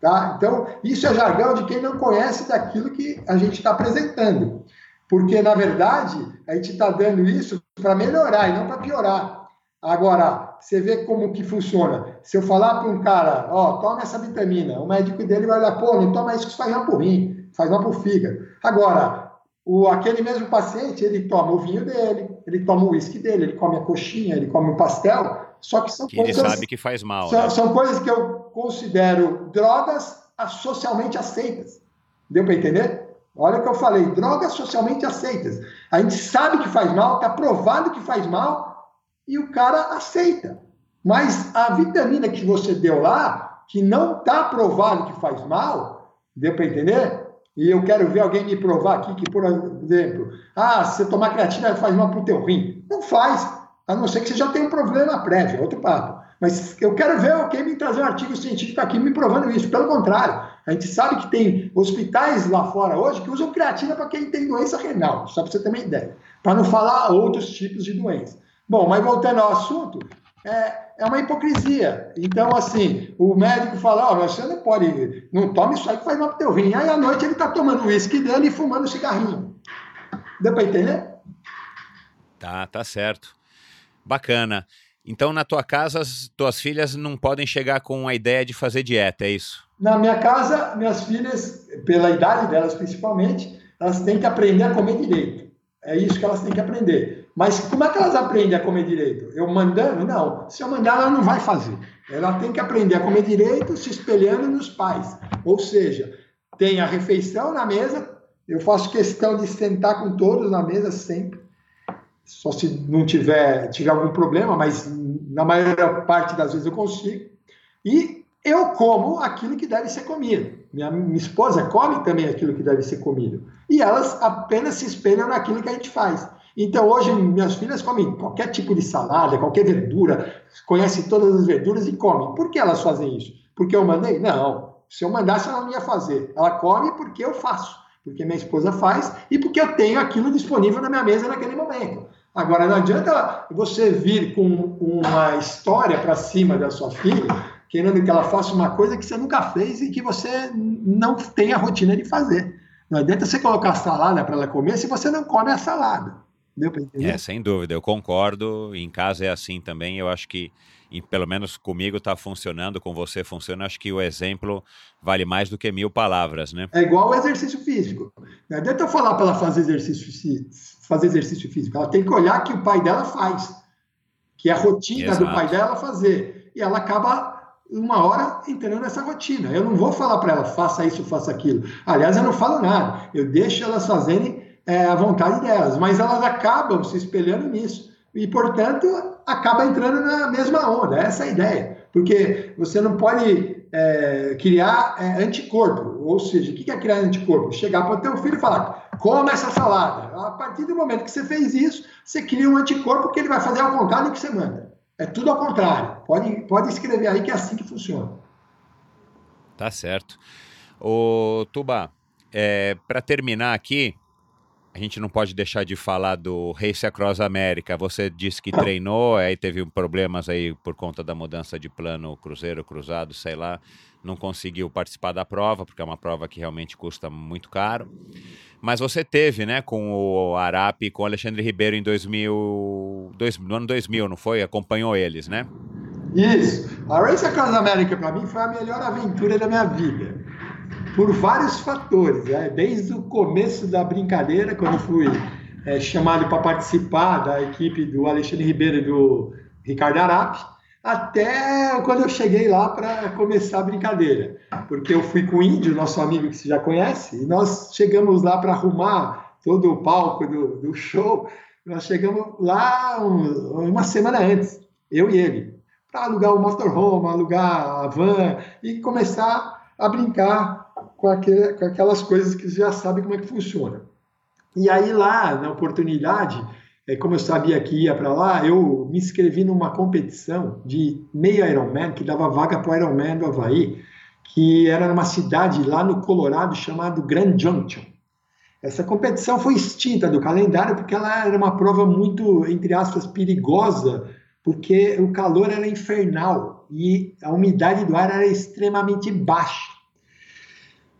A: Tá? Então, isso é jargão de quem não conhece daquilo que a gente está apresentando. Porque, na verdade, a gente está dando isso para melhorar e não para piorar. Agora, você vê como que funciona. Se eu falar para um cara, ó, toma essa vitamina, o médico dele vai olhar, pô, não toma isso que faz mal para o rim, faz mal para o fígado. Agora, o, aquele mesmo paciente, ele toma o vinho dele, ele toma o uísque dele, ele come a coxinha, ele come o pastel, só que são
B: que coisas... Ele sabe que faz mal,
A: são,
B: né?
A: são coisas que eu considero drogas socialmente aceitas. Deu para entender? Olha o que eu falei, drogas socialmente aceitas. A gente sabe que faz mal, está provado que faz mal, e o cara aceita. Mas a vitamina que você deu lá, que não está provado que faz mal, deu para entender? E eu quero ver alguém me provar aqui que, por exemplo, ah, se você tomar creatina faz mal para o teu rim. Não faz, a não ser que você já tenha um problema prévio, outro papo. Mas eu quero ver alguém me trazer um artigo científico aqui me provando isso. Pelo contrário, a gente sabe que tem hospitais lá fora hoje que usam creatina para quem tem doença renal, só para você ter uma ideia. Para não falar outros tipos de doença. Bom, mas voltando ao assunto, é, é uma hipocrisia. Então, assim, o médico fala, ó, oh, você não pode, não tome isso aí que faz mal pro teu rim. Aí à noite ele está tomando uísque dele e fumando cigarrinho. Deu para entender?
B: Tá, tá certo. Bacana. Então, na tua casa, as tuas filhas não podem chegar com a ideia de fazer dieta, é isso?
A: Na minha casa, minhas filhas, pela idade delas principalmente, elas têm que aprender a comer direito. É isso que elas têm que aprender. Mas como é que elas aprendem a comer direito? Eu mandando? Não. Se eu mandar, ela não vai fazer. Ela tem que aprender a comer direito se espelhando nos pais. Ou seja, tem a refeição na mesa, eu faço questão de sentar com todos na mesa sempre. Só se não tiver, tiver algum problema, mas na maior parte das vezes eu consigo. E eu como aquilo que deve ser comido. Minha, minha esposa come também aquilo que deve ser comido. E elas apenas se espelham naquilo que a gente faz. Então, hoje, minhas filhas comem qualquer tipo de salada, qualquer verdura, conhecem todas as verduras e comem. Por que elas fazem isso? Porque eu mandei? Não. Se eu mandasse, ela não ia fazer. Ela come porque eu faço, porque minha esposa faz e porque eu tenho aquilo disponível na minha mesa naquele momento. Agora, não adianta você vir com uma história para cima da sua filha, querendo que ela faça uma coisa que você nunca fez e que você não tem a rotina de fazer. Não adianta você colocar salada para ela comer se você não come a salada.
B: Deu para entender? É, sem dúvida, eu concordo. Em casa é assim também. Eu acho que, pelo menos comigo, está funcionando, com você funciona. Acho que o exemplo vale mais do que mil palavras, né?
A: É igual o exercício físico. Não adianta eu falar para ela fazer exercício, fazer exercício físico. Ela tem que olhar que o pai dela faz, que é a rotina Exato. do pai dela fazer. E ela acaba uma hora entrando nessa rotina. Eu não vou falar para ela, faça isso, faça aquilo. Aliás, eu não falo nada. Eu deixo elas fazerem é, a vontade delas, mas elas acabam se espelhando nisso. E, portanto, acaba entrando na mesma onda. Essa é a ideia. Porque você não pode é, criar é, anticorpo. Ou seja, o que é criar anticorpo? Chegar para o teu filho e falar: coma essa salada. A partir do momento que você fez isso, você cria um anticorpo que ele vai fazer ao contrário do que você manda. É tudo ao contrário. Pode, pode escrever aí que é assim que funciona.
B: Tá certo. O Tuba, é, para terminar aqui, a gente não pode deixar de falar do Race Across America. Você disse que treinou, aí teve problemas aí por conta da mudança de plano cruzeiro, cruzado, sei lá. Não conseguiu participar da prova, porque é uma prova que realmente custa muito caro. Mas você teve, né, com o Arap e com o Alexandre Ribeiro em 2000, dois, no ano 2000, não foi? Acompanhou eles, né?
A: Isso. A Race Across America, para mim, foi a melhor aventura da minha vida por vários fatores, né? desde o começo da brincadeira, quando fui é, chamado para participar da equipe do Alexandre Ribeiro e do Ricardo Arap, até quando eu cheguei lá para começar a brincadeira, porque eu fui com o Índio, nosso amigo que você já conhece, e nós chegamos lá para arrumar todo o palco do, do show, nós chegamos lá um, uma semana antes, eu e ele, para alugar o motorhome, alugar a van e começar a brincar com, aquele, com aquelas coisas que você já sabe como é que funciona. E aí lá, na oportunidade, como eu sabia que ia para lá, eu me inscrevi numa competição de meio Ironman, que dava vaga para o Ironman do Havaí, que era numa cidade lá no Colorado chamado Grand Junction. Essa competição foi extinta do calendário porque ela era uma prova muito, entre aspas, perigosa, porque o calor era infernal e a umidade do ar era extremamente baixa.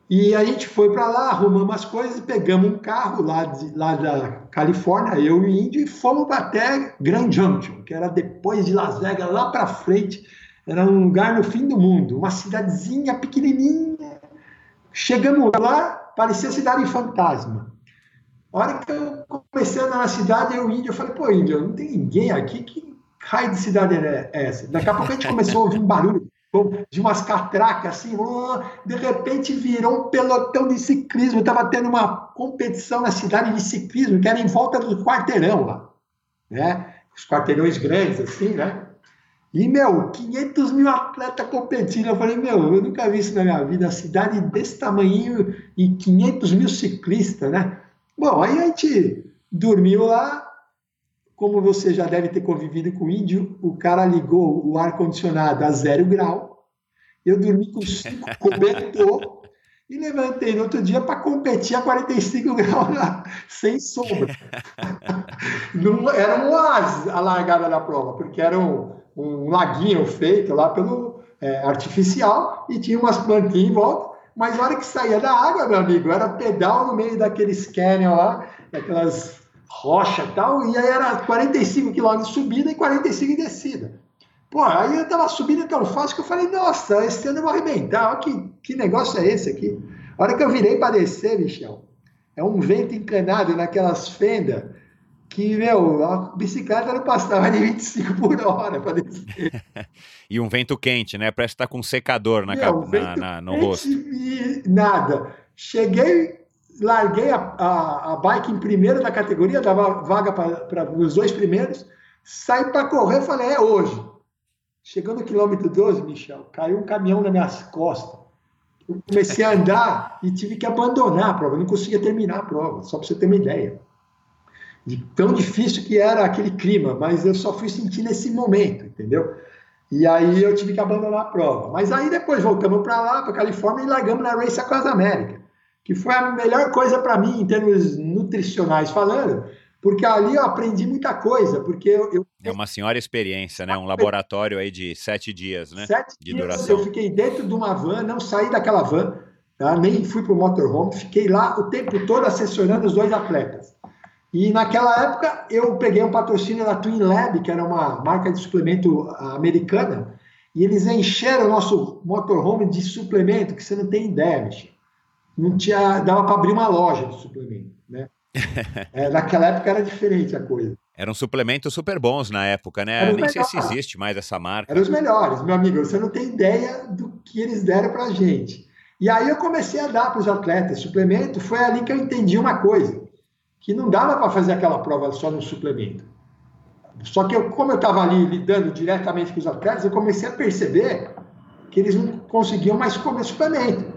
A: E a gente foi para lá, arrumamos as coisas, pegamos um carro lá, de, lá da Califórnia, eu e o Índio, e fomos até Grand Junction, que era depois de Las Vegas, lá para frente. Era um lugar no fim do mundo, uma cidadezinha pequenininha. Chegamos lá, parecia cidade fantasma. A hora que eu comecei a andar na cidade, eu Índio, eu falei, pô, Índio, não tem ninguém aqui, que raio de cidade é essa? Daqui a pouco a gente começou a ouvir um barulho de umas catracas assim, de repente virou um pelotão de ciclismo. Estava tendo uma competição na cidade de ciclismo, que era em volta do quarteirão lá, né? Os quarteirões grandes, assim, né? E, meu, 500 mil atletas competindo. Eu falei, meu, eu nunca vi isso na minha vida. A cidade desse tamanho e 500 mil ciclistas, né? Bom, aí a gente dormiu lá, como você já deve ter convivido com o índio, o cara ligou o ar-condicionado a zero grau. Eu dormi com cinco cobertor e levantei no outro dia para competir a 45 graus lá, sem sombra. era um oásis a largada da prova, porque era um, um laguinho feito lá pelo é, artificial e tinha umas plantinhas em volta. Mas na hora que saía da água, meu amigo, era pedal no meio daqueles canyon lá, daquelas rocha e tal, e aí era 45 quilômetros de subida e 45 de descida. Pô, aí eu tava subindo tão fácil que eu falei, nossa, esse ano eu vou arrebentar, olha que, que negócio é esse aqui. A hora que eu virei para descer, Michel, é um vento encanado naquelas fendas que, meu, a bicicleta não passava de 25 por hora para descer.
B: e um vento quente, né? Parece que tá com um secador na, meu, na, na no rosto.
A: E nada. Cheguei larguei a, a, a, bike em primeiro da categoria, dava vaga para os dois primeiros, saí para correr falei, é hoje. Chegando no quilômetro 12, Michel, caiu um caminhão nas minhas costas. Eu comecei a andar e tive que abandonar a prova, eu não conseguia terminar a prova, só para você ter uma ideia. De tão difícil que era aquele clima, mas eu só fui sentir nesse momento, entendeu? E aí eu tive que abandonar a prova. Mas aí depois voltamos para lá, para Califórnia, e largamos na Race Across América que foi a melhor coisa para mim em termos nutricionais falando, porque ali eu aprendi muita coisa, porque eu, eu...
B: É uma senhora experiência, né? Um laboratório aí de sete dias, né?
A: Sete de dias duração. eu fiquei dentro de uma van, não saí daquela van, tá? nem fui para o motorhome, fiquei lá o tempo todo assessorando os dois atletas. E naquela época eu peguei um patrocínio da Twin Lab, que era uma marca de suplemento americana, e eles encheram o nosso motorhome de suplemento que você não tem ideia, Michel não tinha, dava para abrir uma loja de suplemento, né? É, naquela época era diferente a coisa.
B: Eram suplementos super bons na época, né? Nem melhores. sei se existe mais essa marca.
A: Eram os melhores, meu amigo. Você não tem ideia do que eles deram para gente. E aí eu comecei a dar para os atletas suplemento. Foi ali que eu entendi uma coisa, que não dava para fazer aquela prova só no suplemento. Só que eu, como eu estava ali lidando diretamente com os atletas, eu comecei a perceber que eles não conseguiam mais comer suplemento.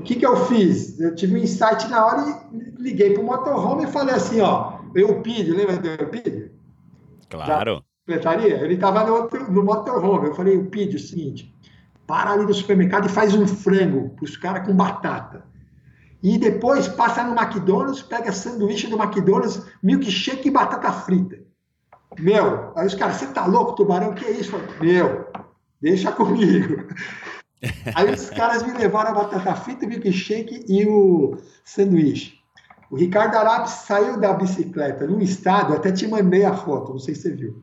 A: O que, que eu fiz? Eu tive um insight na hora e liguei para o motorhome e falei assim, ó, Eupídio, lembra do Eupídio?
B: Claro.
A: Secretaria? Ele estava no, no motorhome. Eu falei, Eupídio, é o seguinte, para ali no supermercado e faz um frango para os caras com batata. E depois passa no McDonald's, pega sanduíche do McDonald's, milkshake e batata frita. Meu, aí os caras, você tá louco, tubarão? Que é isso? Falei, Meu, deixa comigo. Aí os caras me levaram a batata frita, o milkshake e o sanduíche. O Ricardo Arap saiu da bicicleta num estado, até te mandei a foto, não sei se você viu.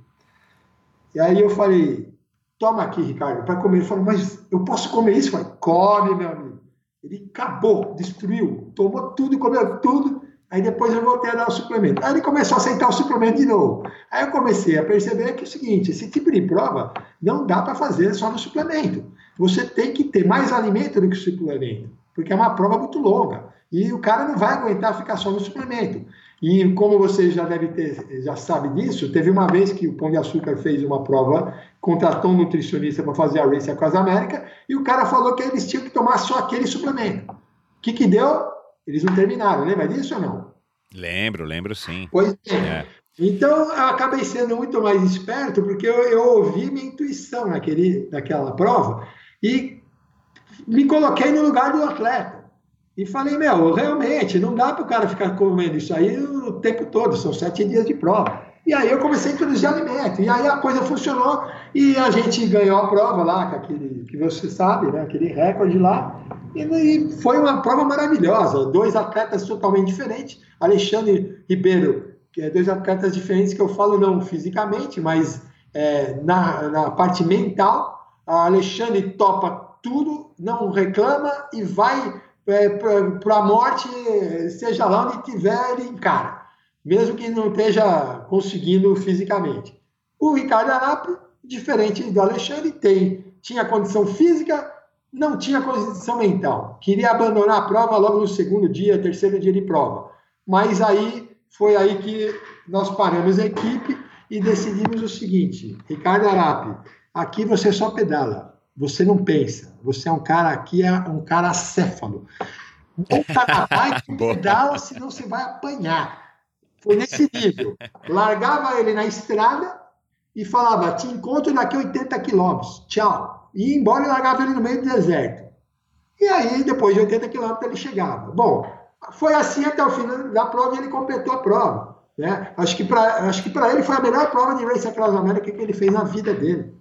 A: E aí eu falei, toma aqui, Ricardo, para comer. Ele falou, mas eu posso comer isso? Eu falei, come, meu amigo. Ele acabou, destruiu, tomou tudo, comeu tudo. Aí depois eu voltei a dar o suplemento. Aí ele começou a aceitar o suplemento de novo. Aí eu comecei a perceber que é o seguinte: esse tipo de prova não dá para fazer só no suplemento. Você tem que ter mais alimento do que o suplemento, porque é uma prova muito longa. E o cara não vai aguentar ficar só no suplemento. E como você já deve ter, já sabe disso, teve uma vez que o Pão de Açúcar fez uma prova, contratou um nutricionista para fazer a Race Across América, e o cara falou que eles tinham que tomar só aquele suplemento. O que, que deu? Eles não terminaram, lembra disso ou não?
B: Lembro, lembro sim.
A: Pois é. é. Então, eu acabei sendo muito mais esperto, porque eu, eu ouvi minha intuição naquele, naquela prova e me coloquei no lugar do atleta. E falei, meu, realmente, não dá para o cara ficar comendo isso aí o tempo todo, são sete dias de prova. E aí eu comecei a introduzir alimento. E aí a coisa funcionou e a gente ganhou a prova lá, com aquele que você sabe, né? Aquele recorde lá. E, foi uma prova maravilhosa. Dois atletas totalmente diferentes. Alexandre Ribeiro, que é dois atletas diferentes que eu falo não fisicamente, mas é, na, na parte mental. A Alexandre topa tudo, não reclama e vai é, para a morte, seja lá onde tiver, ele encara, mesmo que não esteja conseguindo fisicamente. O Ricardo Arap, diferente do Alexandre, tem, tinha condição física, não tinha condição mental. Queria abandonar a prova logo no segundo dia, terceiro dia de prova. Mas aí foi aí que nós paramos a equipe e decidimos o seguinte: Ricardo Arap, aqui você só pedala. Você não pensa. Você é um cara aqui, é um cara acéfalo. Não tá capaz de pedala, senão você vai apanhar. Foi nesse nível. Largava ele na estrada e falava: te encontro daqui 80 quilômetros. Tchau. E ia embora e largava ele no meio do deserto. E aí, depois de 80 quilômetros, ele chegava. Bom, foi assim até o fim da prova e ele completou a prova. Né? Acho que para ele foi a melhor prova de Race Across America que ele fez na vida dele.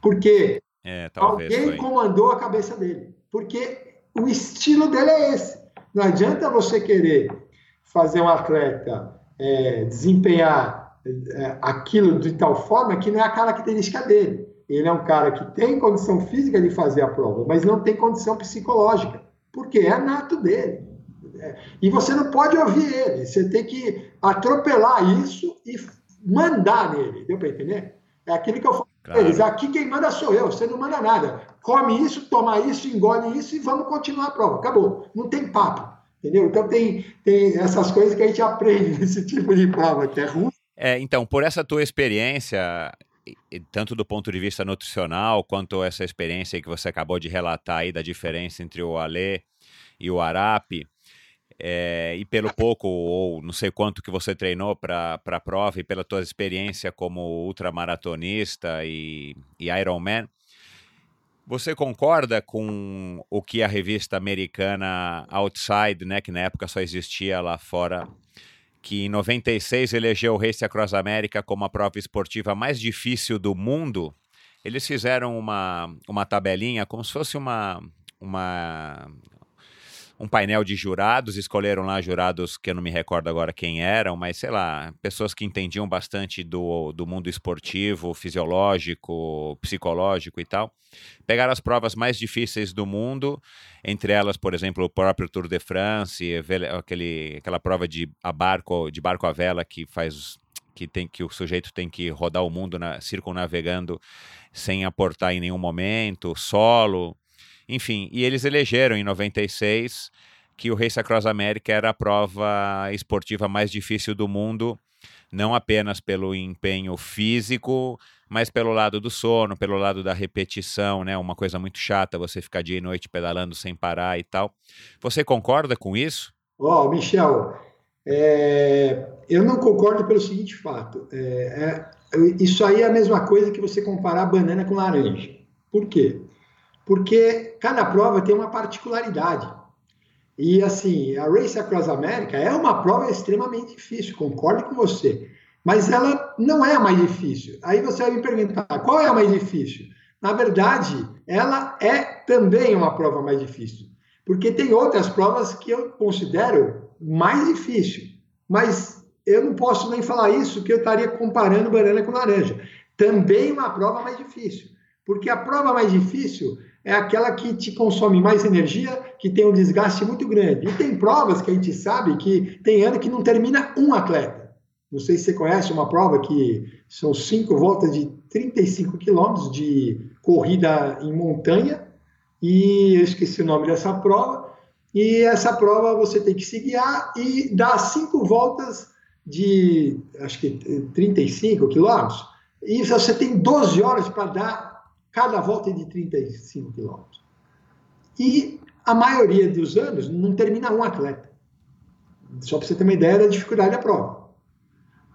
A: Porque é, Alguém foi. comandou a cabeça dele. Porque o estilo dele é esse. Não adianta você querer fazer um atleta é, desempenhar é, aquilo de tal forma que não é a característica dele. Ele é um cara que tem condição física de fazer a prova, mas não tem condição psicológica, porque é nato dele. É, e você não pode ouvir ele, você tem que atropelar isso e mandar nele. Deu para entender? É aquilo que eu falo Claro. Eles, aqui quem manda sou eu, você não manda nada. Come isso, toma isso, engole isso e vamos continuar a prova. Acabou. Não tem papo. Entendeu? Então tem, tem essas coisas que a gente aprende nesse tipo de prova, que é ruim.
B: É, então, por essa tua experiência, tanto do ponto de vista nutricional, quanto essa experiência que você acabou de relatar aí da diferença entre o Alê e o Arape, é, e pelo pouco ou não sei quanto que você treinou para a prova e pela tua experiência como ultramaratonista e, e Ironman, você concorda com o que a revista americana Outside, né, que na época só existia lá fora, que em 96 elegeu o Race Across America como a prova esportiva mais difícil do mundo? Eles fizeram uma, uma tabelinha como se fosse uma, uma um painel de jurados, escolheram lá jurados que eu não me recordo agora quem eram, mas sei lá, pessoas que entendiam bastante do, do mundo esportivo, fisiológico, psicológico e tal. Pegaram as provas mais difíceis do mundo, entre elas, por exemplo, o próprio Tour de France, aquele, aquela prova de, a barco, de barco à vela que faz que tem que o sujeito tem que rodar o mundo na, circunavegando sem aportar em nenhum momento, solo, enfim, e eles elegeram em 96 que o Race Across America era a prova esportiva mais difícil do mundo, não apenas pelo empenho físico, mas pelo lado do sono, pelo lado da repetição, né? Uma coisa muito chata você ficar dia e noite pedalando sem parar e tal. Você concorda com isso?
A: Ó, oh, Michel, É, eu não concordo pelo seguinte fato. É, é, isso aí é a mesma coisa que você comparar banana com laranja. Por quê? Porque cada prova tem uma particularidade. E assim, a Race Across America é uma prova extremamente difícil, concordo com você. Mas ela não é a mais difícil. Aí você vai me perguntar, qual é a mais difícil? Na verdade, ela é também uma prova mais difícil. Porque tem outras provas que eu considero mais difícil. Mas eu não posso nem falar isso, que eu estaria comparando banana com laranja. Também uma prova mais difícil. Porque a prova mais difícil é aquela que te consome mais energia, que tem um desgaste muito grande. E tem provas que a gente sabe que tem ano que não termina um atleta. Não sei se você conhece uma prova que são cinco voltas de 35 quilômetros de corrida em montanha, e eu esqueci o nome dessa prova. E essa prova você tem que se guiar e dar cinco voltas de, acho que 35 quilômetros, e você tem 12 horas para dar cada volta é de 35 quilômetros. E a maioria dos anos não termina um atleta. Só para você ter uma ideia da dificuldade da prova.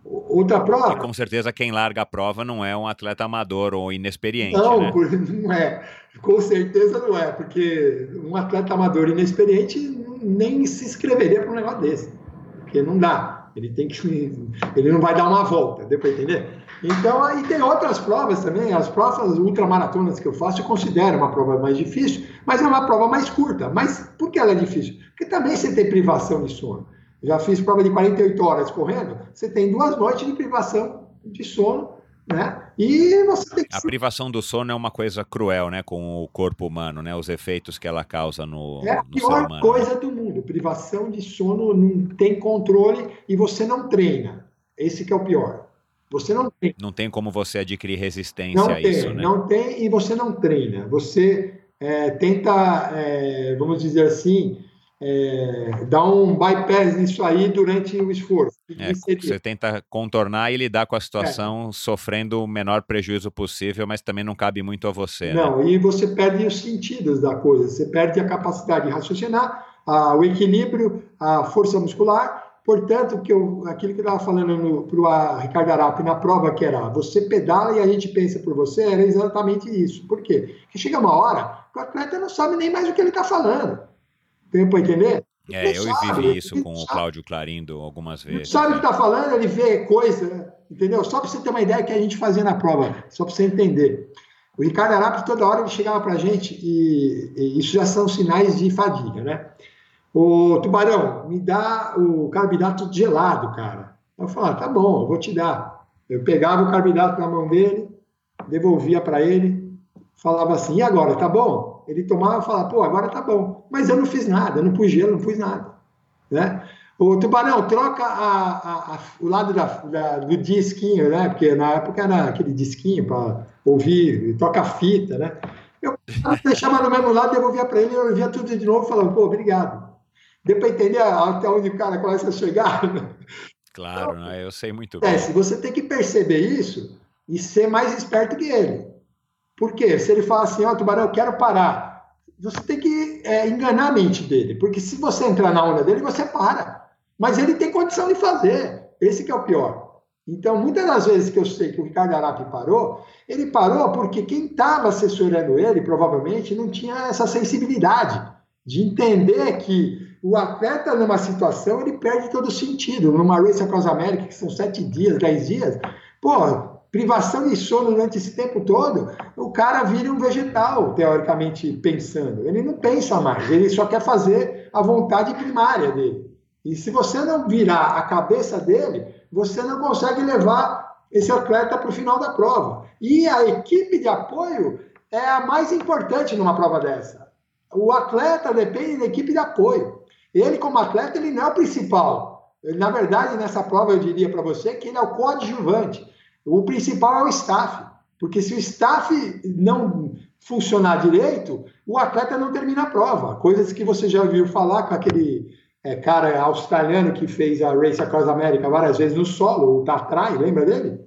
A: Outra prova.
B: E com certeza quem larga a prova não é um atleta amador ou inexperiente.
A: Não,
B: né?
A: não é. Com certeza não é, porque um atleta amador inexperiente nem se inscreveria para um negócio desse. Porque não dá. Ele tem que. Ele não vai dar uma volta, deu para entender? Então, aí tem outras provas também, as provas ultramaratonas que eu faço, eu considero uma prova mais difícil, mas é uma prova mais curta. Mas por que ela é difícil? Porque também você tem privação de sono. Já fiz prova de 48 horas correndo, você tem duas noites de privação de sono, né? E você tem que...
B: A privação do sono é uma coisa cruel, né, com o corpo humano, né? Os efeitos que ela causa no
A: É a pior
B: né?
A: coisa do mundo. Privação de sono não tem controle e você não treina. Esse que é o pior. Você não tem.
B: Não tem como você adquirir resistência não a
A: tem,
B: isso, né?
A: Não tem e você não treina. Você é, tenta, é, vamos dizer assim, é, dar um bypass nisso aí durante o esforço.
B: É, você tenta contornar e lidar com a situação é. sofrendo o menor prejuízo possível, mas também não cabe muito a você.
A: Né? Não,
B: né?
A: e você perde os sentidos da coisa, você perde a capacidade de raciocinar, a, o equilíbrio, a força muscular Portanto, que eu, aquilo que eu estava falando para o Ricardo Arapi na prova, que era você pedala e a gente pensa por você, era exatamente isso. Por quê? Porque chega uma hora que o atleta não sabe nem mais o que ele está falando. Tem para entender?
B: É, eu sabe, vivi isso com o Cláudio Clarindo algumas vezes.
A: Não sabe o que está falando, ele vê coisa, entendeu? Só para você ter uma ideia que a gente fazia na prova, só para você entender. O Ricardo Arapi, toda hora, ele chegava para a gente e, e isso já são sinais de fadiga, né? Ô, Tubarão, me dá o carboidrato gelado, cara. Eu falava, tá bom, eu vou te dar. Eu pegava o carboidrato na mão dele, devolvia para ele, falava assim, e agora, tá bom? Ele tomava e falava, pô, agora tá bom. Mas eu não fiz nada, eu não pus gelo, não pus nada. Né? O Tubarão, troca a, a, a, o lado da, da, do disquinho, né? Porque na época era aquele disquinho para ouvir, toca fita, né? Eu deixava no mesmo lado, devolvia para ele, eu ouvia tudo de novo falava, pô, obrigado. Deu para entender até onde o cara começa a chegar?
B: Claro, então, né? eu sei muito
A: é, bem. Se você tem que perceber isso e ser mais esperto que ele. Por quê? Se ele fala assim, ó, oh, Tubarão, eu quero parar, você tem que é, enganar a mente dele, porque se você entrar na onda dele, você para. Mas ele tem condição de fazer. Esse que é o pior. Então, muitas das vezes que eu sei que o Ricardo Arapi parou, ele parou porque quem estava assessorando ele, provavelmente, não tinha essa sensibilidade de entender que o atleta, numa situação, ele perde todo o sentido. Numa Race Across America, que são sete dias, dez dias, pô, privação de sono durante esse tempo todo, o cara vira um vegetal, teoricamente pensando. Ele não pensa mais, ele só quer fazer a vontade primária dele. E se você não virar a cabeça dele, você não consegue levar esse atleta para o final da prova. E a equipe de apoio é a mais importante numa prova dessa. O atleta depende da equipe de apoio. Ele, como atleta, ele não é o principal. na verdade, nessa prova, eu diria para você que ele é o coadjuvante. O principal é o staff. Porque se o staff não funcionar direito, o atleta não termina a prova. Coisas que você já ouviu falar com aquele é, cara australiano que fez a Race Across America várias vezes no solo, o Tatrai, lembra dele?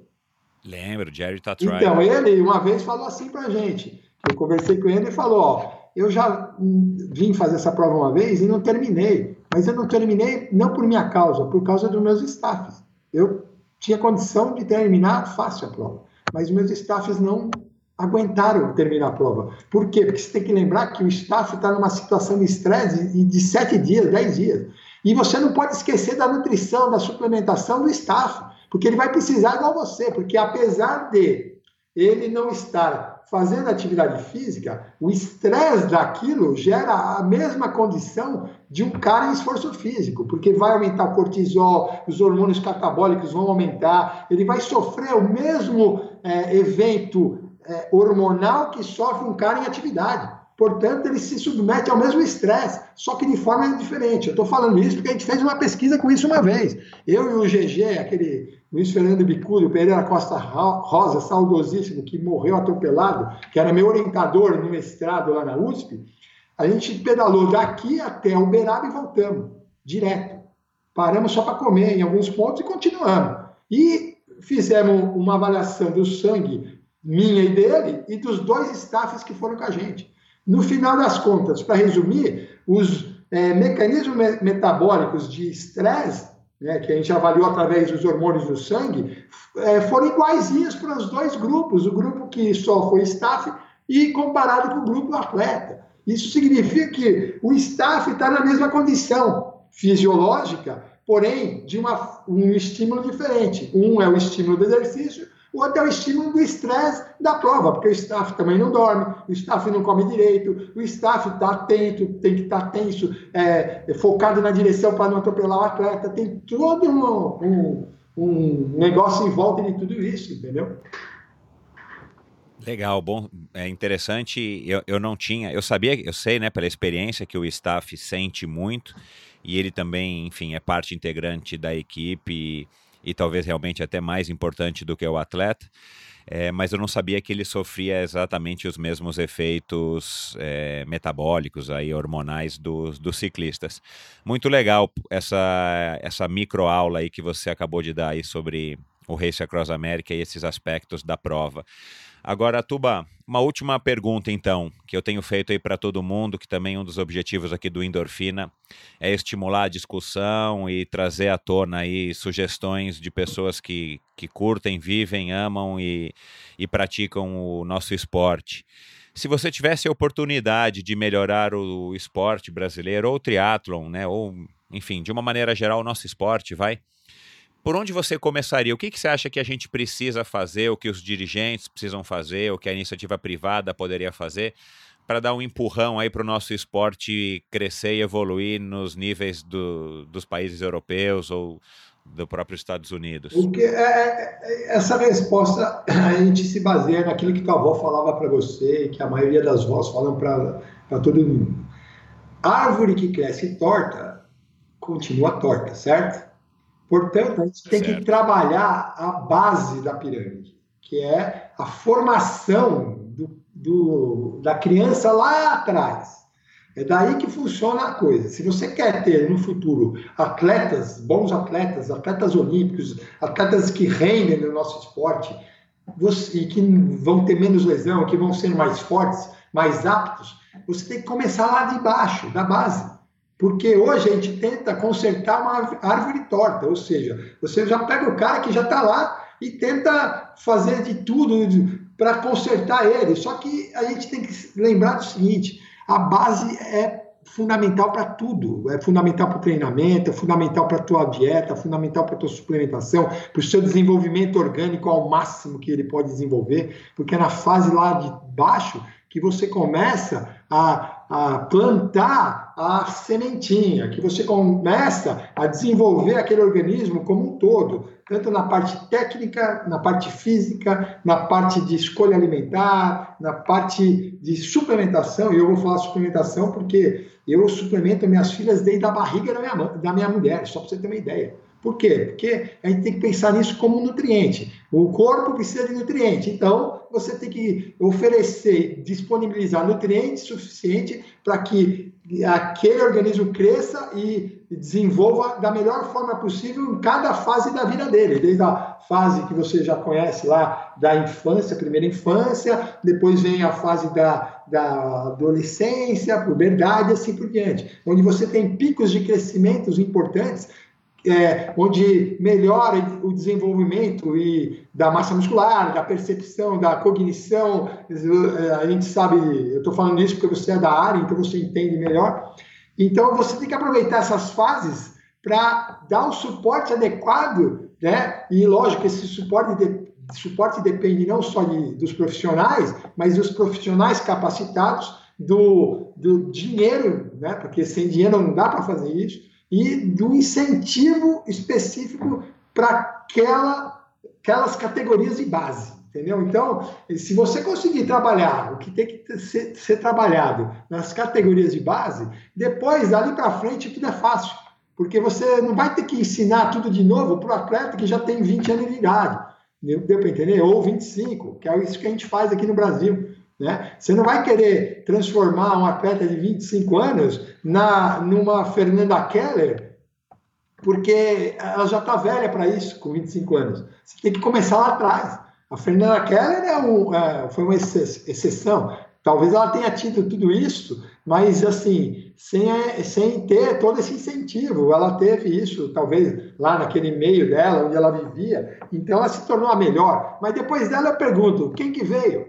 B: Lembro, Jerry Tatrai.
A: Então, ele uma vez falou assim pra gente. Eu conversei com ele e falou, ó, eu já vim fazer essa prova uma vez e não terminei. mas eu não terminei não por minha causa, por causa dos meus staffs. Eu tinha condição de terminar fácil a prova, mas meus staffs não aguentaram terminar a prova. Por quê? Porque você tem que lembrar que o staff está numa situação de estresse de sete dias, dez dias. E você não pode esquecer da nutrição, da suplementação do staff, porque ele vai precisar igual você, porque apesar de ele não estar fazendo atividade física, o estresse daquilo gera a mesma condição de um cara em esforço físico, porque vai aumentar o cortisol, os hormônios catabólicos vão aumentar, ele vai sofrer o mesmo é, evento é, hormonal que sofre um cara em atividade. Portanto, ele se submete ao mesmo estresse, só que de forma diferente. Eu estou falando isso porque a gente fez uma pesquisa com isso uma vez. Eu e o GG, aquele Luiz Fernando Bicudo, o Pereira Costa Rosa, saudosíssimo, que morreu atropelado, que era meu orientador no mestrado lá na USP, a gente pedalou daqui até Uberaba e voltamos, direto. Paramos só para comer em alguns pontos e continuamos. E fizemos uma avaliação do sangue minha e dele e dos dois staffs que foram com a gente. No final das contas, para resumir, os é, mecanismos metabólicos de estresse, né, que a gente avaliou através dos hormônios do sangue, é, foram iguaizinhos para os dois grupos, o grupo que só foi staff e comparado com o grupo atleta. Isso significa que o staff está na mesma condição fisiológica, porém de uma, um estímulo diferente. Um é o estímulo do exercício o outro é o estímulo do estresse da prova, porque o staff também não dorme, o staff não come direito, o staff está atento, tem que estar tá tenso, é, focado na direção para não atropelar o atleta, tem todo um, um, um negócio em volta de tudo isso, entendeu?
B: Legal, bom, é interessante. Eu, eu não tinha, eu sabia, eu sei, né, pela experiência que o staff sente muito e ele também, enfim, é parte integrante da equipe e talvez realmente até mais importante do que o atleta. É, mas eu não sabia que ele sofria exatamente os mesmos efeitos é, metabólicos aí hormonais dos, dos ciclistas. Muito legal essa essa micro aula aí que você acabou de dar aí sobre o Race Across America e esses aspectos da prova. Agora, Tuba, uma última pergunta então, que eu tenho feito aí para todo mundo, que também um dos objetivos aqui do Endorfina é estimular a discussão e trazer à tona aí sugestões de pessoas que, que curtem, vivem, amam e, e praticam o nosso esporte. Se você tivesse a oportunidade de melhorar o esporte brasileiro ou o triatlon, né, ou enfim, de uma maneira geral o nosso esporte, vai, por onde você começaria? O que, que você acha que a gente precisa fazer, o que os dirigentes precisam fazer, o que a iniciativa privada poderia fazer para dar um empurrão aí para o nosso esporte crescer e evoluir nos níveis do, dos países europeus ou do próprio Estados Unidos?
A: Porque é, é, é essa resposta a gente se baseia naquilo que tua avó falava para você e que a maioria das vós falam para todo mundo. árvore que cresce torta continua torta, certo? Portanto, a gente tem certo. que trabalhar a base da pirâmide, que é a formação do, do, da criança lá atrás. É daí que funciona a coisa. Se você quer ter no futuro atletas, bons atletas, atletas olímpicos, atletas que rendem no nosso esporte você, e que vão ter menos lesão, que vão ser mais fortes, mais aptos, você tem que começar lá de baixo, da base. Porque hoje a gente tenta consertar uma árvore torta, ou seja, você já pega o cara que já está lá e tenta fazer de tudo para consertar ele. Só que a gente tem que lembrar do seguinte: a base é fundamental para tudo. É fundamental para o treinamento, é fundamental para a tua dieta, é fundamental para a tua suplementação, para o seu desenvolvimento orgânico ao máximo que ele pode desenvolver, porque é na fase lá de baixo que você começa a, a plantar a sementinha, que você começa a desenvolver aquele organismo como um todo, tanto na parte técnica, na parte física, na parte de escolha alimentar, na parte de suplementação. E eu vou falar suplementação porque eu suplemento minhas filhas desde a barriga da minha, da minha mulher, só para você ter uma ideia. Por quê? Porque a gente tem que pensar nisso como nutriente. O corpo precisa de nutriente, então você tem que oferecer, disponibilizar nutrientes suficientes para que aquele organismo cresça e desenvolva da melhor forma possível em cada fase da vida dele, desde a fase que você já conhece lá da infância, primeira infância, depois vem a fase da, da adolescência, puberdade, assim por diante, onde você tem picos de crescimentos importantes é, onde melhora o desenvolvimento e da massa muscular, da percepção, da cognição. A gente sabe, eu estou falando isso porque você é da área, então você entende melhor. Então você tem que aproveitar essas fases para dar o suporte adequado, né? E lógico, esse suporte, de, suporte depende não só de, dos profissionais, mas dos profissionais capacitados, do, do dinheiro, né? Porque sem dinheiro não dá para fazer isso e do incentivo específico para aquela, aquelas categorias de base. Entendeu? Então, se você conseguir trabalhar o que tem que ser, ser trabalhado nas categorias de base, depois, dali para frente, tudo é fácil. Porque você não vai ter que ensinar tudo de novo para o atleta que já tem 20 anos de idade. Deu, para entender? Ou 25, que é isso que a gente faz aqui no Brasil. Né? Você não vai querer transformar um atleta de 25 anos na, numa Fernanda Keller, porque ela já está velha para isso, com 25 anos. Você tem que começar lá atrás. A Fernanda Keller é um, é, foi uma exceção. Talvez ela tenha tido tudo isso, mas assim, sem, sem ter todo esse incentivo. Ela teve isso, talvez lá naquele meio dela, onde ela vivia. Então ela se tornou a melhor. Mas depois dela eu pergunto: quem que veio?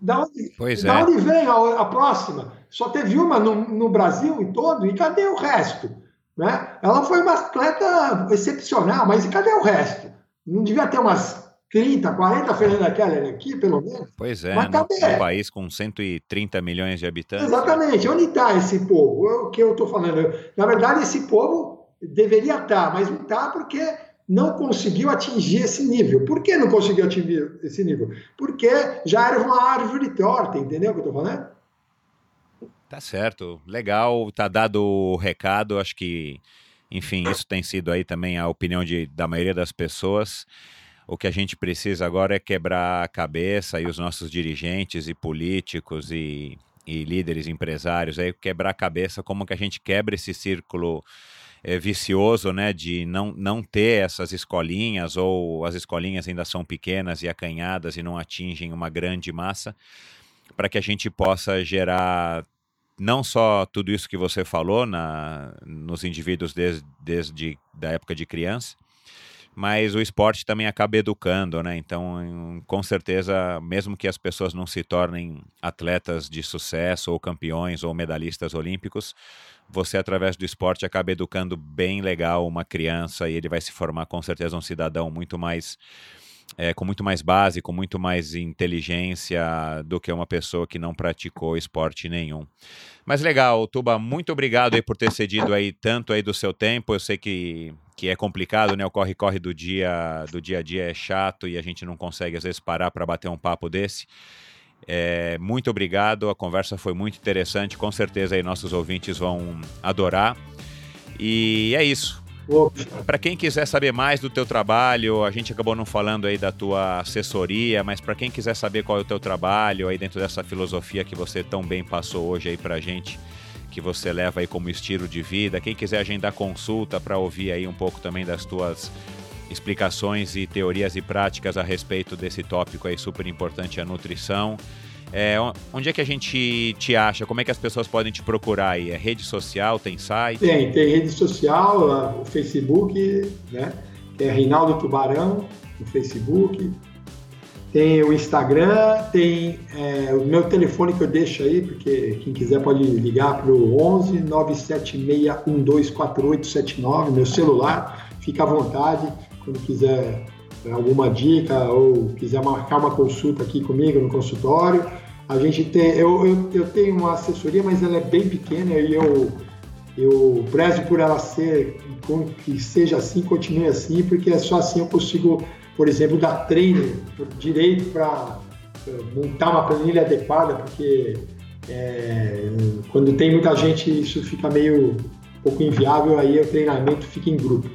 A: Da onde, pois da é. onde vem a, a, próxima? Só teve uma no, no Brasil e todo, e cadê o resto? Né? Ela foi uma atleta excepcional, mas e cadê o resto? Não devia ter umas 30, 40 Fernanda Keller aqui, pelo menos?
B: Pois é, mas cadê? Um país com 130 milhões de habitantes.
A: Exatamente. Onde está esse povo? O que eu estou falando? Na verdade, esse povo deveria estar, tá, mas não está porque não conseguiu atingir esse nível. Por que não conseguiu atingir esse nível? Porque já era uma árvore torta, entendeu o que eu estou falando?
B: Tá certo, legal, tá dado o recado, acho que, enfim, isso tem sido aí também a opinião de, da maioria das pessoas. O que a gente precisa agora é quebrar a cabeça e os nossos dirigentes e políticos e, e líderes empresários aí quebrar a cabeça como que a gente quebra esse círculo é, vicioso, né, de não, não ter essas escolinhas ou as escolinhas ainda são pequenas e acanhadas e não atingem uma grande massa, para que a gente possa gerar não só tudo isso que você falou na, nos indivíduos desde, desde da época de criança, mas o esporte também acaba educando, né? Então, com certeza, mesmo que as pessoas não se tornem atletas de sucesso ou campeões ou medalhistas olímpicos, você através do esporte acaba educando bem legal uma criança e ele vai se formar com certeza um cidadão muito mais é, com muito mais base, com muito mais inteligência do que uma pessoa que não praticou esporte nenhum. Mas legal, Tuba, muito obrigado aí por ter cedido aí tanto aí do seu tempo. Eu sei que, que é complicado, né? O corre-corre do dia do dia a dia é chato e a gente não consegue às vezes parar para bater um papo desse. É, muito obrigado, a conversa foi muito interessante, com certeza aí nossos ouvintes vão adorar. E é isso. Para quem quiser saber mais do teu trabalho, a gente acabou não falando aí da tua assessoria, mas para quem quiser saber qual é o teu trabalho aí dentro dessa filosofia que você tão bem passou hoje aí pra gente, que você leva aí como estilo de vida, quem quiser agendar consulta para ouvir aí um pouco também das tuas explicações e teorias e práticas a respeito desse tópico aí super importante, a nutrição. É, onde é que a gente te acha? Como é que as pessoas podem te procurar aí? É rede social, tem site?
A: Tem, tem rede social, o Facebook, né? É Reinaldo Tubarão no Facebook. Tem o Instagram, tem é, o meu telefone que eu deixo aí, porque quem quiser pode ligar para o 11 976 124879, meu celular, fica à vontade quando quiser alguma dica ou quiser marcar uma consulta aqui comigo no consultório. A gente tem, eu, eu, eu tenho uma assessoria, mas ela é bem pequena e eu, eu prezo por ela ser, que seja assim, continue assim, porque é só assim eu consigo, por exemplo, dar treino direito para montar uma planilha adequada, porque é, quando tem muita gente isso fica meio um pouco inviável, aí o treinamento fica em grupo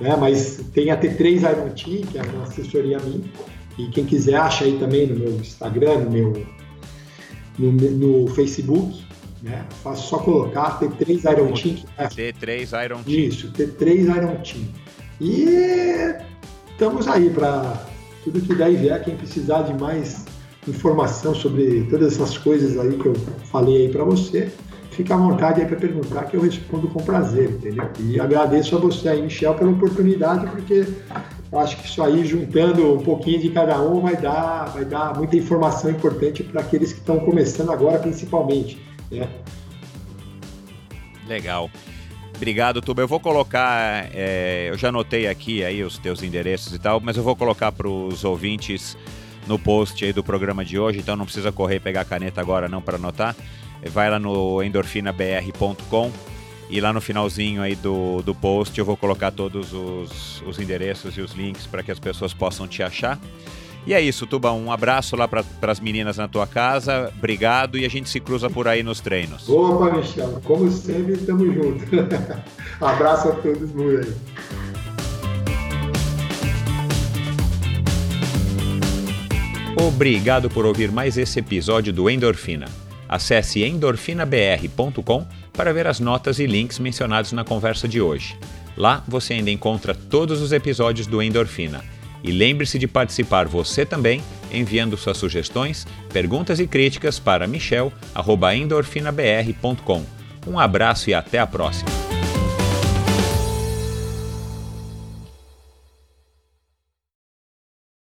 A: né? Mas tem a T3 Iron Team, que é uma assessoria minha, e quem quiser acha aí também no meu Instagram, no meu no, no Facebook, Né? Faço só colocar T3 Iron Team.
B: T3 Iron
A: Team. Isso, T3 Iron Team. E estamos aí para tudo que der e vier, quem precisar de mais informação sobre todas essas coisas aí que eu falei aí para você, fica à vontade aí para perguntar que eu respondo com prazer, entendeu? E agradeço a você aí, Michel, pela oportunidade, porque acho que isso aí, juntando um pouquinho de cada um, vai dar, vai dar muita informação importante para aqueles que estão começando agora, principalmente. Né?
B: Legal. Obrigado, Tuba. Eu vou colocar, é, eu já anotei aqui aí os teus endereços e tal, mas eu vou colocar para os ouvintes no post aí do programa de hoje, então não precisa correr e pegar a caneta agora não para anotar. Vai lá no endorfinabr.com e lá no finalzinho aí do, do post eu vou colocar todos os, os endereços e os links para que as pessoas possam te achar. E é isso, Tuba. Um abraço lá para as meninas na tua casa. Obrigado e a gente se cruza por aí nos treinos.
A: Opa, Michel. Como sempre, estamos juntos. abraço a todos por aí.
B: Obrigado por ouvir mais esse episódio do Endorfina. Acesse endorfinabr.com para ver as notas e links mencionados na conversa de hoje. Lá você ainda encontra todos os episódios do Endorfina. E lembre-se de participar você também, enviando suas sugestões, perguntas e críticas para michel.endorfinabr.com. Um abraço e até a próxima!